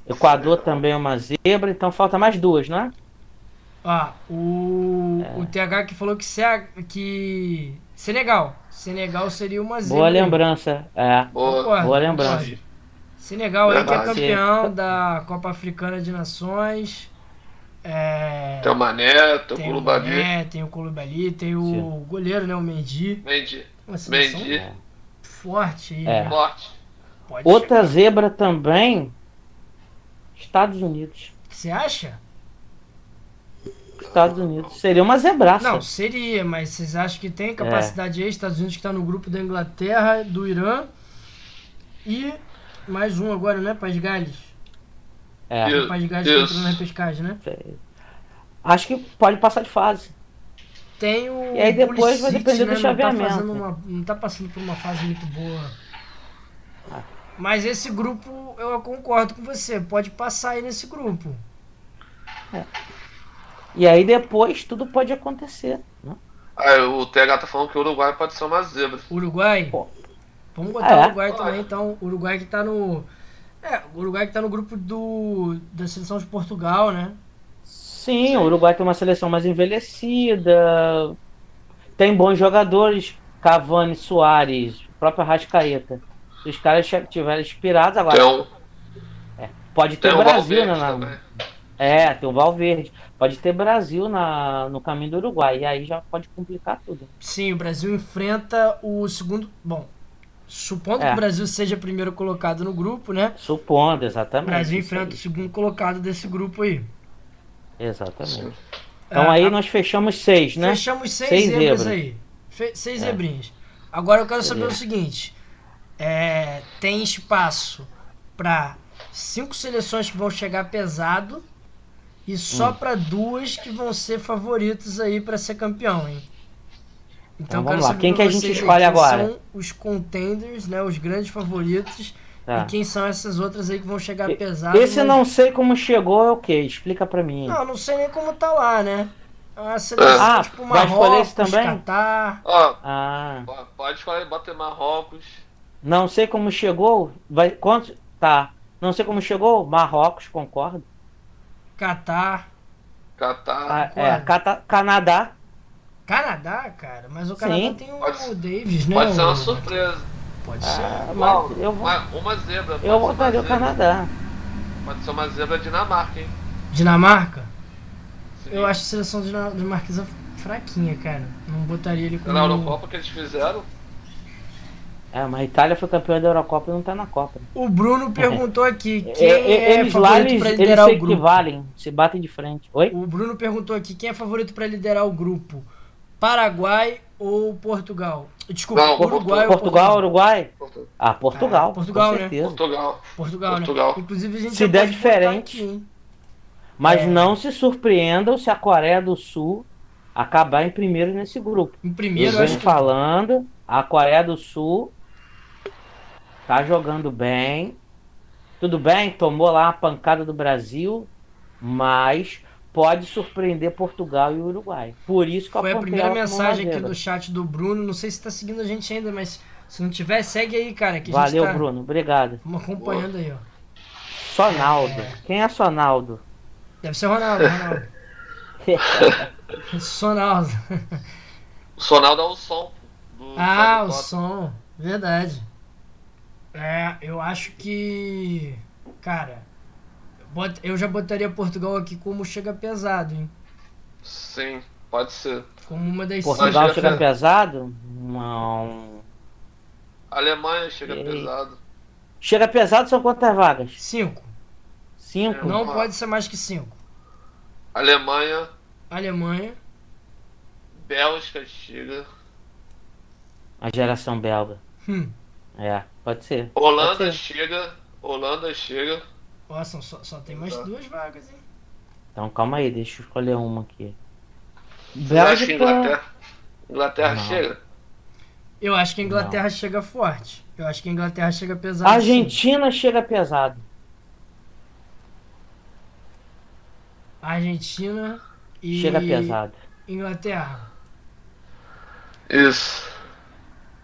Equador também é uma zebra, então falta mais duas, né? Ó, o, É. o TH que falou que, Se- que Senegal. Senegal seria uma zebra. Boa lembrança. É. Boa. Boa lembrança. Senegal aí que é campeão da Copa Africana de Nações. É, Tem o Mané, tem o tem o Koulibaly. Mané, tem o Koulibaly, tem o Sim. goleiro, né, o Mendy. Mendy. Mendy. forte aí. É. né? Forte. Pode Outra zebra também. Estados Unidos. Você acha? Estados Unidos. Seria uma zebraça. Não, seria, mas vocês acham que É. tem capacidade aí? Estados Unidos que tá no grupo da Inglaterra, do Irã e mais um agora, né? País de Gales. É. O País de Gales que Isso. entrou na repescagem, né? Acho que pode passar de fase. Tem o. E aí depois vai Pulisic, depender do né? Não chaveamento. tá, uma, não tá passando por uma fase muito boa. Ah. Mas esse grupo, eu concordo com você, pode passar aí nesse grupo. E aí depois tudo pode acontecer. Né? Aí o TH tá falando que o Uruguai pode ser uma zebra. Uruguai? Pô. Vamos botar Ah, é? o Uruguai também, então. O Uruguai que tá no. É, o Uruguai que tá no grupo do. da seleção de Portugal, né? Sim, o Uruguai tem uma seleção mais envelhecida. Tem bons jogadores. Cavani, Soares, próprio Rascaeta. Se os caras estiverem inspirados agora. Tem um, Pode ter um Brasil Valverde na. É, tem o Valverde. Pode ter Brasil na, no caminho do Uruguai. E aí já pode complicar tudo. Sim, o Brasil enfrenta o segundo. Bom, supondo É. que o Brasil seja primeiro colocado no grupo, né? Supondo, O exatamente. Brasil isso enfrenta o aí. segundo colocado desse grupo aí. Exatamente. Então É, aí a- nós fechamos seis, né? Fechamos seis, Seis zebras zebras. aí. Fe- seis É. zebrinhas. Agora eu quero saber Beleza. o seguinte: é, tem espaço para cinco seleções que vão chegar pesado e só Hum. para duas que vão ser favoritos aí para ser campeão, hein? Então eu vamos lá. Quem que a gente escolhe quem agora? São os contenders, né? Os grandes favoritos. Tá. E quem são essas outras aí que vão chegar pesado? Esse mas- não sei como chegou é o quê? Explica pra mim. Não, não sei nem como tá lá, né? É uma seleção Ah, tipo vai escolher esse Marrocos, também? Catar. Ó, Ah, po- pode escolher, bota Marrocos. Não sei como chegou. Vai quanto? Tá. Não sei como chegou. Marrocos, concordo. Catar. Catar. Ah, é, concordo. Cata- Canadá. Canadá, cara, mas o Canadá Sim. tem o, Pode o Davis, né? Pode ser uma surpresa. Pode ser. Ah, mas eu vou, uma, uma zebra. eu ser votaria o. Canadá. Pode ser uma zebra Dinamarca, hein? Dinamarca? Sim. Eu acho a seleção dina- dinamarquesa fraquinha, cara. Não botaria ele como. Na Eurocopa que eles fizeram. É, mas a Itália foi campeã da Eurocopa e não tá na Copa. né? O Bruno perguntou aqui É, quem é, eles lá, favorito eles, pra eles liderar se o grupo. equivalem, se batem de frente. Oi? O Bruno perguntou aqui quem é favorito pra liderar o grupo. Paraguai ou Portugal? Desculpa, Não, Uruguai ou Portugal, Uruguai? Ah, Portugal. Ah, Portugal, com né? Portugal. Portugal, Portugal. né? Inclusive a gente Se der diferente. aqui? Mas É. não se surpreendam se a Coreia do Sul acabar em primeiro nesse grupo. Em Eu primeiro, venho acho que falando, a Coreia do Sul tá jogando bem. Tudo bem, tomou lá uma pancada do Brasil, mas pode surpreender Portugal e Uruguai. Por isso que eu foi a primeira mensagem aqui do chat do Bruno. Não sei se tá seguindo a gente ainda, mas se não tiver, segue aí, cara. Que a Valeu, gente tá Bruno. Obrigado. Vamos acompanhando aí, ó. Sonaldo. Quem é Sonaldo? Deve ser o Ronaldo, Ronaldo. *laughs* Sonaldo. O Sonaldo é o som. Do Ah, o som. Verdade. É, eu acho que. Cara, bot- eu já botaria Portugal aqui como chega pesado, hein? Sim, pode ser. Como uma das Portugal chega pesado? Não. Alemanha chega Ei. pesado. Chega pesado são quantas vagas? cinco. Cinco? Não Ah. pode ser mais que cinco. Alemanha, Alemanha. Bélgica chega. A geração belga. Hum. É, pode ser. Holanda Pode ser. chega. Holanda chega. Nossa, só, só tem mais Tá. duas vagas, hein? Então calma aí, deixa eu escolher uma aqui. Você Bélgica. Inglaterra, Inglaterra Não. chega? Eu acho que a Inglaterra chega forte. Eu acho que a Inglaterra chega pesado. sim. Argentina chega pesado. Argentina e Chega pesado. Inglaterra. Isso.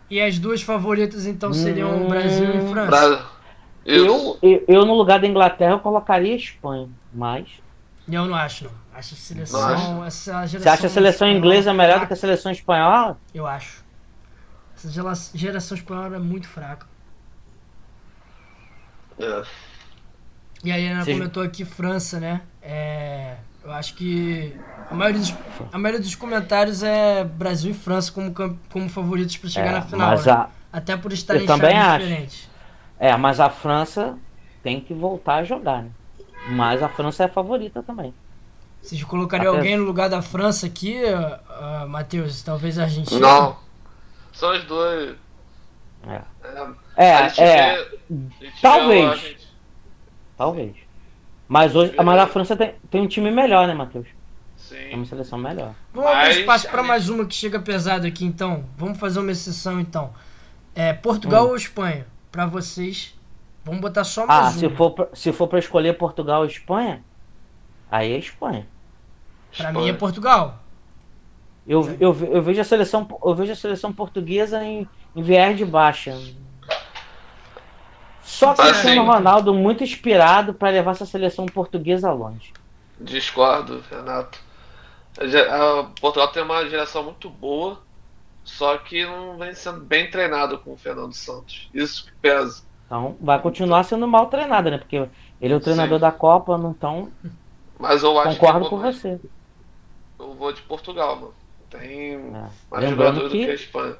E as duas favoritas então seriam Hum, Brasil e França. Eu, eu, eu, no lugar da Inglaterra, eu colocaria a Espanha. Mas. Eu não acho, não. Acho a seleção. Não Essa geração Você acha a seleção inglesa melhor do que fraca, a seleção espanhola? Eu acho. Essa gera- geração espanhola é muito fraca. É. E aí, Ana Vocês- comentou aqui França, né? É, eu acho que a maioria, dos, a maioria dos comentários é Brasil e França como, como favoritos para chegar É, na final. mas né? a, Até por estarem também acho. diferentes. é, mas a França tem que voltar a jogar, né? Mas a França é a favorita também. Vocês colocariam Até- alguém no lugar da França aqui, uh, Matheus? Talvez a Argentina? Não. São os dois. É. É, É, gente é, gente talvez. vê o Argent- talvez. Mas hoje, mas a França tem, tem um time melhor, né, Matheus? Tem Sim. uma seleção melhor. Vamos abrir espaço para mais uma que chega pesado aqui, então. Vamos fazer uma exceção, então. É, Portugal Hum. ou Espanha? Para vocês. Vamos botar só mais Ah, uma. se for, pra, se for pra escolher Portugal ou Espanha, aí é Espanha. Pra mim é Portugal. Eu, eu, eu vejo a seleção, eu vejo a seleção portuguesa em, em viés de baixa. Só Assim. Cristiano Ronaldo muito inspirado para levar essa seleção portuguesa longe. Discordo, Renato. A ge- a Portugal tem uma geração muito boa, só que não vem sendo bem treinado com o Fernando Santos. Isso que pesa. Então vai continuar sendo mal treinada, né? Porque ele é o treinador Sim. da Copa, então Mas eu acho concordo que com você. eu vou de Portugal, mano. Tem É. mais Lembrando jogadores do que a que Espanha.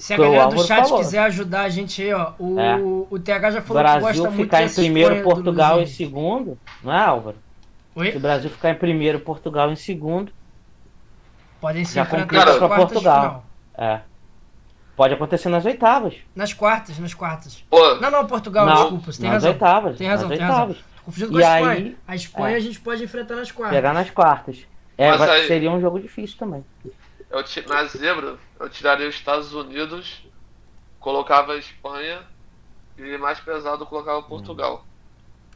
Se a galera do Álvaro chat falou. quiser ajudar a gente aí, ó. O, É. o TH já falou que gosta Brasil muito ficar em primeiro, Portugal em segundo, não é Álvaro? Se o Oi? Brasil ficar em primeiro, Portugal em segundo, Podem se Já enfrentar complica nas pra quartas de Portugal. final. é. Pode acontecer nas oitavas. Nas quartas, nas quartas. Pô, Não, não, Portugal, Não, desculpa, você tem nas razão. oitavas. Tem razão, nas tem razão. oitavas. Confundindo com E a Espanha. aí- a Espanha é. a gente pode enfrentar nas quartas. Pegar nas quartas. É, vai- aí- seria um jogo difícil também. Eu na zebra, eu tiraria os Estados Unidos, colocava a Espanha e mais pesado eu colocava Portugal.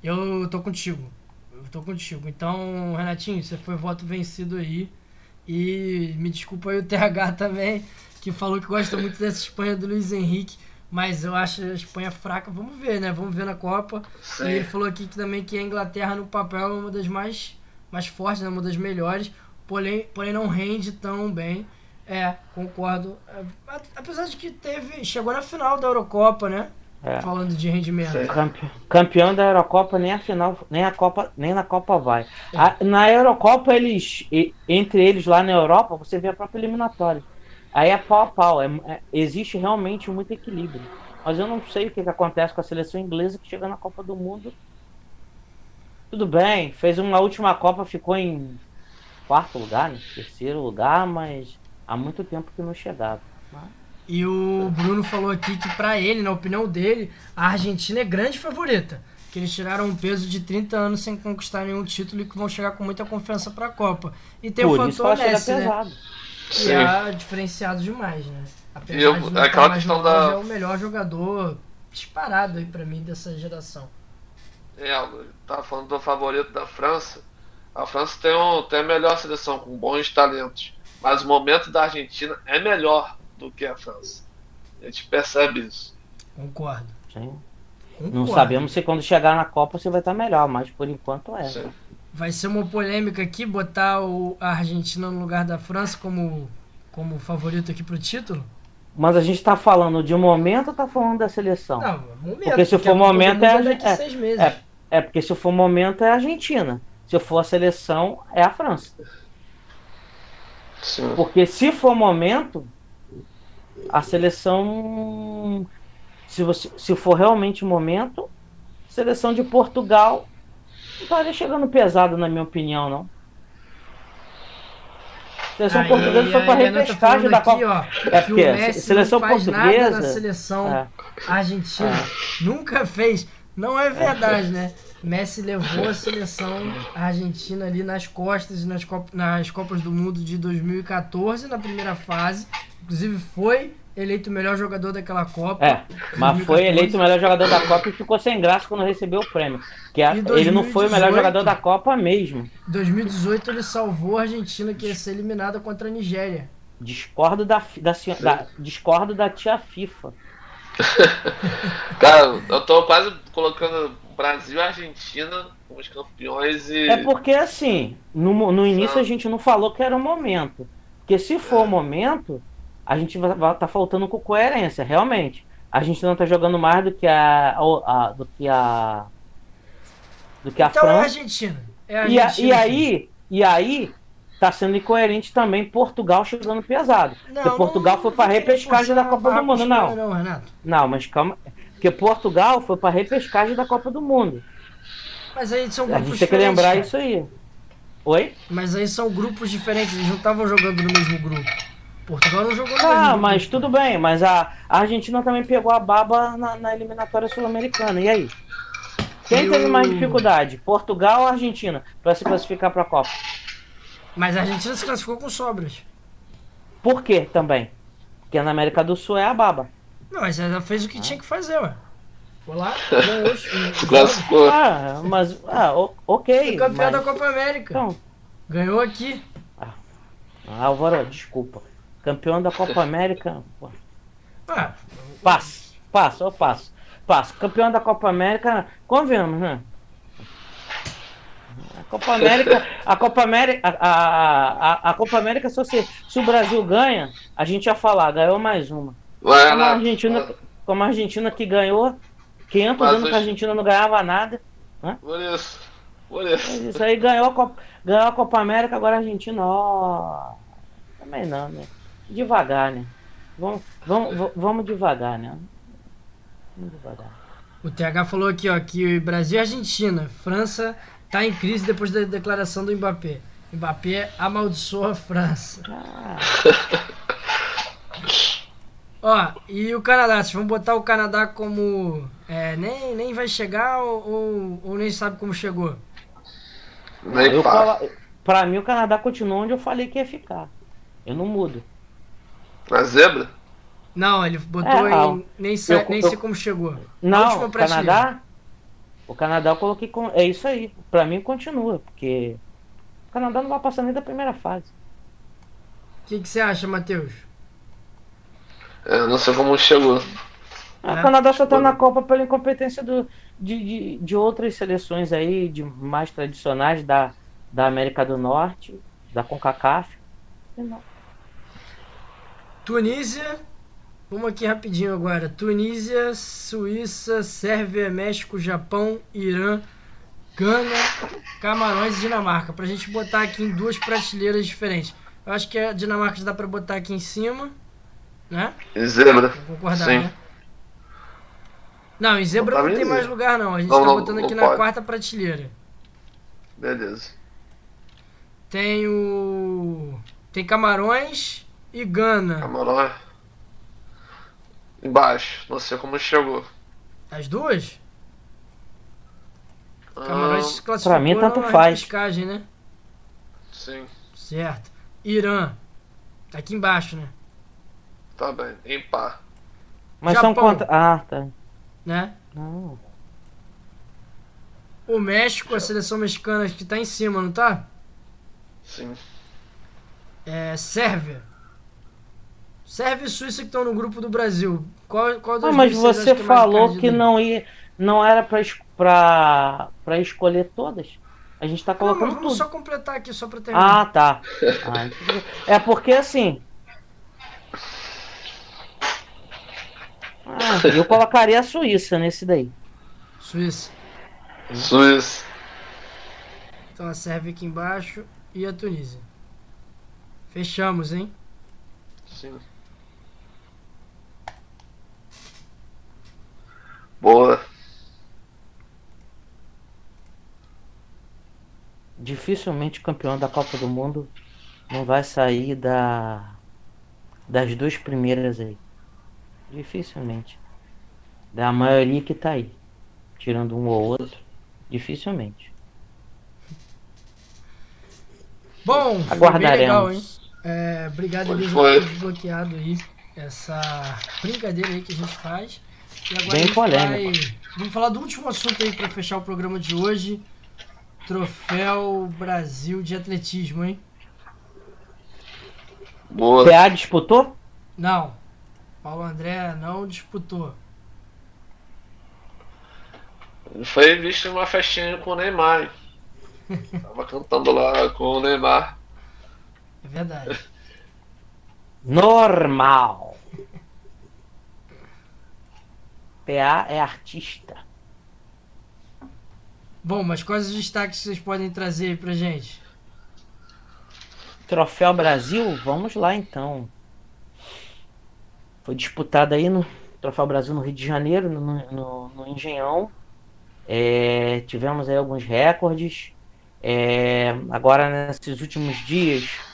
Eu tô contigo. Eu tô contigo. Então, Renatinho, você foi voto vencido aí. E me desculpa aí o TH também, que falou que gosta muito dessa Espanha do Luiz Henrique. Mas eu acho a Espanha fraca. Vamos ver, né? Vamos ver na Copa. Sim. E ele falou aqui que também que a Inglaterra no papel é uma das mais, mais fortes, né? uma das melhores. Porém, porém não rende tão bem. É, concordo. É, apesar de que teve. Chegou na final da Eurocopa, né? É. Falando de rendimento. Campe- Campeão da Eurocopa, nem a final, nem a Copa, nem na Copa vai. É. A- na Eurocopa, eles, entre eles lá na Europa, você vê a própria eliminatória. Aí é pau a pau. é- é- existe realmente muito equilíbrio. Mas eu não sei o que, que acontece com a seleção inglesa que chega na Copa do Mundo. Tudo bem, fez uma última Copa, ficou em quarto lugar, né? terceiro lugar, mas há muito tempo que não chegava. E o Bruno falou aqui que pra ele, na opinião dele, a Argentina é grande favorita. Que eles tiraram um peso de 30 anos sem conquistar nenhum título e que vão chegar com muita confiança pra Copa. E tem Por o fator chega Messi, né? pesado. Que Sim. é diferenciado demais, né? Apesar E eu- de não aquela estar mais questão da- é o melhor jogador disparado aí pra mim dessa geração. É, tava falando do favorito da França. A França tem, um, tem a melhor seleção, com bons talentos. Mas o momento da Argentina é melhor do que a França. A gente percebe isso. Concordo. Sim. Concordo. Não sabemos se quando chegar na Copa você vai estar melhor, mas por enquanto é. Sim. Vai ser uma polêmica aqui botar o, a Argentina no lugar da França como, como favorito aqui pro título? Mas a gente tá falando de momento ou tá falando da seleção? Não, momento. Porque se a for momento, é é- seis meses. é. É porque se for momento é a Argentina. Se for a seleção, é a França. Sim. Porque se for momento, a seleção. Se, você, se for realmente momento, seleção de Portugal não estaria chegando pesado, na minha opinião, não. Seleção Aí, portuguesa foi a para tá repescagem da Copa. ó, É que o porque a Messi seleção não faz nada na portuguesa- seleção É. argentina. Nunca fez. Não é verdade, né? Messi levou a seleção argentina ali nas costas nas, Cop- nas Copas do Mundo de 2014, na primeira fase. Inclusive foi eleito o melhor jogador daquela Copa. É, mas 2014. foi eleito o melhor jogador da Copa e ficou sem graça quando recebeu o prêmio. Que a- E ele não foi o melhor 2018? jogador da Copa mesmo. 2018 ele salvou a Argentina que ia ser eliminada contra a Nigéria. Discordo da, da, da- discordo da tia FIFA. *laughs* Cara, eu tô quase colocando Brasil e Argentina como os campeões e. É porque assim, no, no início Ah. a gente não falou que era o momento. Porque se for o momento, a gente vai, vai tá faltando com coerência, realmente. A gente não tá jogando mais do que a, a- do que a do que a Então é a França. Argentina. É a E, a- Argentina. e aí, e aí tá sendo incoerente também Portugal chegando pesado. porque Portugal foi para repescagem da a Copa do Mundo, não. Não, Renato. Não, mas calma. Porque Portugal foi para repescagem da Copa do Mundo. Mas aí são A grupos gente tem que lembrar cara. isso aí. Oi? Mas aí são grupos diferentes, eles não estavam jogando no mesmo grupo. Portugal não jogou no mesmo Ah, grupo. mas tudo bem, mas a, a Argentina também pegou a baba na, na eliminatória sul-americana. E aí? Quem teve mais dificuldade? Portugal ou Argentina? Para se classificar para a Copa? Mas a Argentina se classificou com sobras. Por quê também? Porque na América do Sul é a baba. Não, mas ela fez o que tinha que fazer, ué. Foi lá, *laughs* ganhou os- classificou. Ah, mas. Ah, ok. Foi campeão mas- da Copa América. Então, Ganhou aqui. Álvaro, desculpa. Campeão da Copa *laughs* América. pô, Ah, Passo, passo, eu passo. Passo. Campeão da Copa América, convenhamos, né? A Copa América, a Copa América, a, a, a, Copa América, se, você, se o Brasil ganha, a gente ia falar, ganhou mais uma. Vai, Como a. Argentina, como a Argentina que ganhou 500 Mas anos que a Argentina não ganhava nada. Por isso. Por isso. Isso aí ganhou a Copa, ganhou a Copa América, agora a Argentina, ó. Também não, né? Devagar, né? Vamos, vamos, vamos devagar, né? Vamos devagar. o TH falou aqui, ó, que Brasil e Argentina, França tá em crise depois da declaração do Mbappé. Mbappé amaldiçoa a França. Ah, Ó, e o Canadá, vocês vão botar o Canadá como. é, nem, nem vai chegar ou, ou, ou nem sabe como chegou? Nem eu fala. pra mim o Canadá continua onde eu falei que ia ficar. Eu não mudo. Na zebra? Não, ele botou É, em. Nem, sa- Eu- nem eu- sei como chegou. Não, o. Canadá. O Canadá eu coloquei com. É isso aí. Pra mim continua, porque o Canadá não vai passar nem da primeira fase. O que, que você acha, Matheus? É, não sei como chegou. Ah, É. O Canadá só tá na Copa pela incompetência do, de, de, de outras seleções aí, de mais tradicionais da, da América do Norte, da CONCACAF. Não. Tunísia. Vamos aqui rapidinho agora. Tunísia, Suíça, Sérvia, México, Japão, Irã, Gana, Camarões e Dinamarca. Pra gente botar aqui em duas prateleiras diferentes. Eu acho que a Dinamarca dá pra botar aqui em cima. Né? E zebra. Vou concordar, Sim. né? Não, em zebra Não tá não tem mais lugar não. A gente Não, tá não, botando aqui na pode. quarta prateleira. Beleza. Tem o. Tem Camarões E Gana? Camarões. Embaixo. Não sei como chegou. As duas? Camarões se Ah, classificou pra mim, tanto na faz. repescagem, né? sim, Certo. Irã. Tá aqui embaixo, né? tá bem. Impar. Mas são Japão. contra. Ah, tá. Né? Não. O México, a seleção mexicana que tá em cima, não tá? Sim. É Sérvia. Sérvia e Suíça que estão no grupo do Brasil. Qual, qual Ah, mas você que falou que não ia, não era pra, es- pra, pra escolher todas. A gente tá Não, mas colocando vamos tudo. só completar aqui, só pra terminar. Ah, tá. Ah, é porque assim. Ah, eu colocaria a Suíça nesse daí. Suíça. Suíça. Então a Sérvia aqui embaixo e a Tunísia. Fechamos, hein? Sim. Boa. Dificilmente o campeão da Copa do Mundo não vai sair da das duas primeiras aí. Dificilmente. Da maioria que tá aí. Tirando um ou outro. Dificilmente. Bom, foi bem legal, hein? Aguardaremos. É, obrigado, Elisa, por ter desbloqueado aí essa brincadeira aí que a gente faz. E agora Bem polêmico. vai. Vamos falar do último assunto aí pra fechar o programa de hoje. Troféu Brasil de Atletismo, hein? Boa. PA disputou? Não. Paulo André não disputou. Foi visto em uma festinha com o Neymar. hein? *laughs* Tava cantando lá com o Neymar. É verdade. Normal. PA é artista. Bom, mas quais os destaques que vocês podem trazer aí pra gente? Troféu Brasil, vamos lá então. Foi disputado aí no Troféu Brasil no Rio de Janeiro, no, no- no Engenhão. É, tivemos aí alguns recordes. É, agora, nesses últimos dias,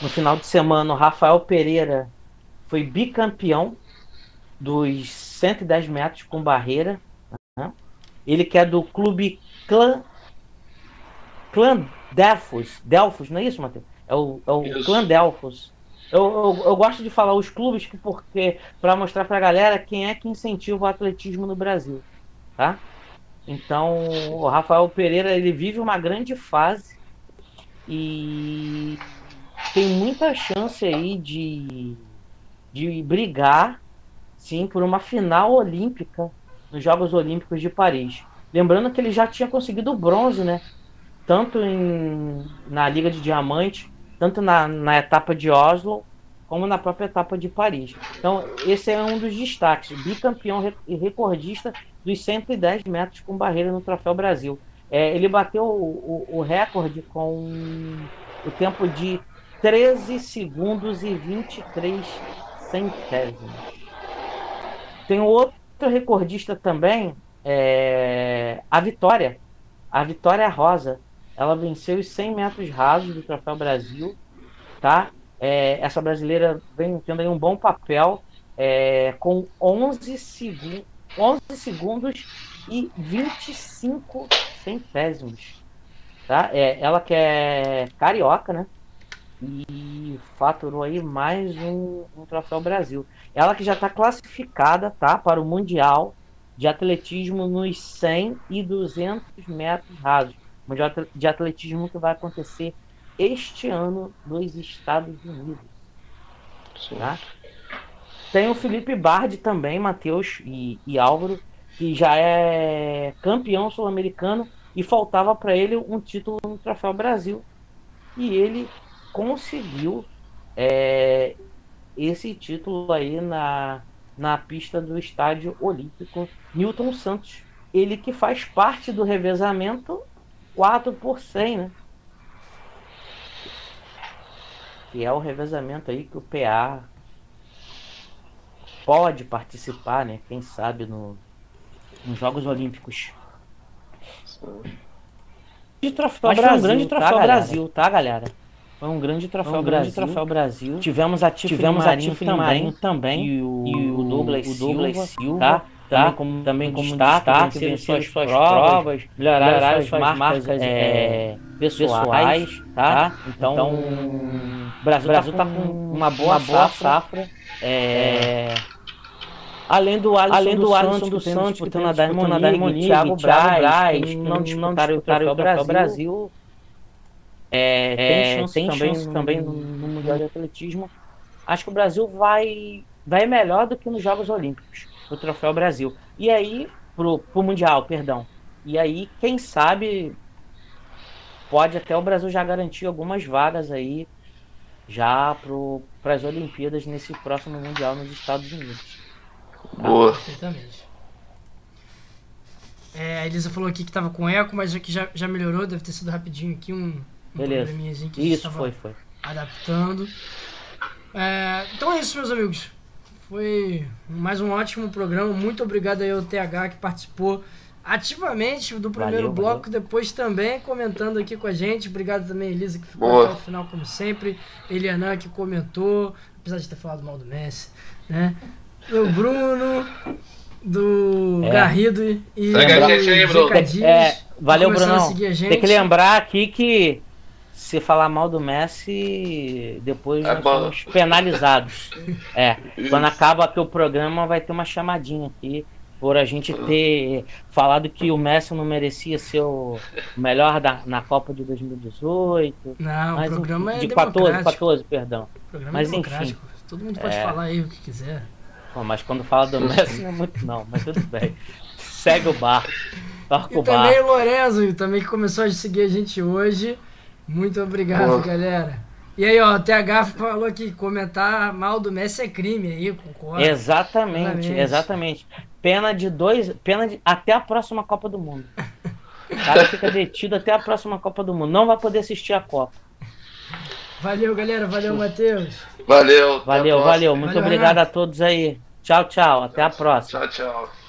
no final de semana, o Rafael Pereira foi bicampeão dos 110 metros com barreira. né? Ele que é do clube Clã, Clã Delfos. Delfos, não é isso, Matheus? É o, é o Isso. Clã Delfos. Eu, eu, eu gosto de falar os clubes que porque para mostrar pra galera quem é que incentiva o atletismo no Brasil, tá? Então, o Rafael Pereira, ele vive uma grande fase e tem muita chance aí de, de brigar, sim, por uma final olímpica nos Jogos Olímpicos de Paris. Lembrando que ele já tinha conseguido o bronze, né? Tanto em, na Liga de Diamante, tanto na, na etapa de Oslo, como na própria etapa de Paris. Então, esse é um dos destaques. Bicampeão e recordista dos 110 metros com barreira no Troféu Brasil. É, ele bateu o, o- o recorde com o tempo de 13 segundos e 23 centésimos. Tem outro recordista também, é, a Vitória. A Vitória Rosa. Ela venceu os 100 metros rasos do Troféu Brasil, tá? É, essa brasileira vem tendo aí um bom papel, é, com 11, segun 11 segundos e 25 centésimos, tá? É, ela que é carioca, né? E faturou aí mais um, um Troféu Brasil. Ela que já está classificada, tá? Para o Mundial de Atletismo nos 100 e 200 metros rasos. Mundial de Atletismo que vai acontecer este ano nos Estados Unidos. Tá? Tem o Felipe Bardi também, Matheus e, e Álvaro, que já é campeão sul-americano e faltava para ele um título no Troféu Brasil. E ele conseguiu é, esse título aí na, na pista do Estádio Olímpico Newton Santos. Ele que faz parte do revezamento 4 por 100, né? Que é o revezamento aí que o PA pode participar, né? Quem sabe no, nos Jogos Olímpicos. Sim. De troféu foi um Brasil, grande tá, troféu galera? Brasil, tá, galera? Foi um grande troféu, um grande Brasil. troféu Brasil. Tivemos a Tiffany Tivemos Marinho, a Tiffany também, também e o, e o Douglas, o Douglas Silva, Silva tá? Tá? Também como, também como destaque, destaque vencer suas, suas provas, melhorar, melhorar suas, suas marcas, é, é, pessoais, tá? tá? Então, então o Brasil, Brasil tá com uma boa, uma boa safra. safra é, Além do Alisson, Além do, do Alisson dos Santos, que está na Diamond Thiago Braz, que não disputaram o Troféu Brasil, Brasil é, tem chance, tem também, chance também no, no Mundial de Atletismo. Acho que o Brasil vai, vai melhor do que nos Jogos Olímpicos pro Troféu Brasil. E aí, pro, pro Mundial, perdão. E aí, quem sabe, pode até o Brasil já garantir algumas vagas aí já para as Olimpíadas nesse próximo Mundial nos Estados Unidos. Tá? Boa. Perfeitamente. É, a Elisa falou aqui que estava com eco, mas aqui já, já melhorou, deve ter sido rapidinho aqui um, um Beleza. isso, foi, foi. adaptando. É, então é isso, meus amigos. Foi mais um ótimo programa. Muito obrigado aí ao TH que participou ativamente do primeiro valeu, bloco, valeu. depois também comentando aqui com a gente. Obrigado também, Elisa, que ficou Boa. até o final, como sempre. Eliana, que comentou, apesar de ter falado mal do Messi, né? Do Bruno, do é. Garrido e Segue do a gente aí, Bruno. É, valeu, Bruno. Tem que lembrar aqui que se falar mal do Messi, depois é nós somos penalizados. *laughs* É, Isso. quando acaba aqui o programa, vai ter uma chamadinha aqui por a gente ter falado que o Messi não merecia ser o melhor da, na Copa de 2018. Não, mas, o programa enfim, é de 14, 14, perdão. O programa é mas é enfim. Todo mundo pode é... falar aí o que quiser. Bom, mas quando fala do Messi não é muito não, mas tudo bem. Segue o bar. e também o Lorenzo, também que começou a seguir a gente hoje. Muito obrigado, Boa. galera. E aí, ó, o TH falou que comentar mal do Messi é crime aí, concordo. Exatamente, exatamente. Pena de dois. Pena de. Até a próxima Copa do Mundo. O cara *laughs* fica detido até a próxima Copa do Mundo. Não vai poder assistir a Copa. Valeu, galera. Valeu, Matheus. Valeu. Valeu, valeu. Muito valeu, obrigado Renato. a todos aí. Tchau, tchau. Até a próxima. Tchau, tchau.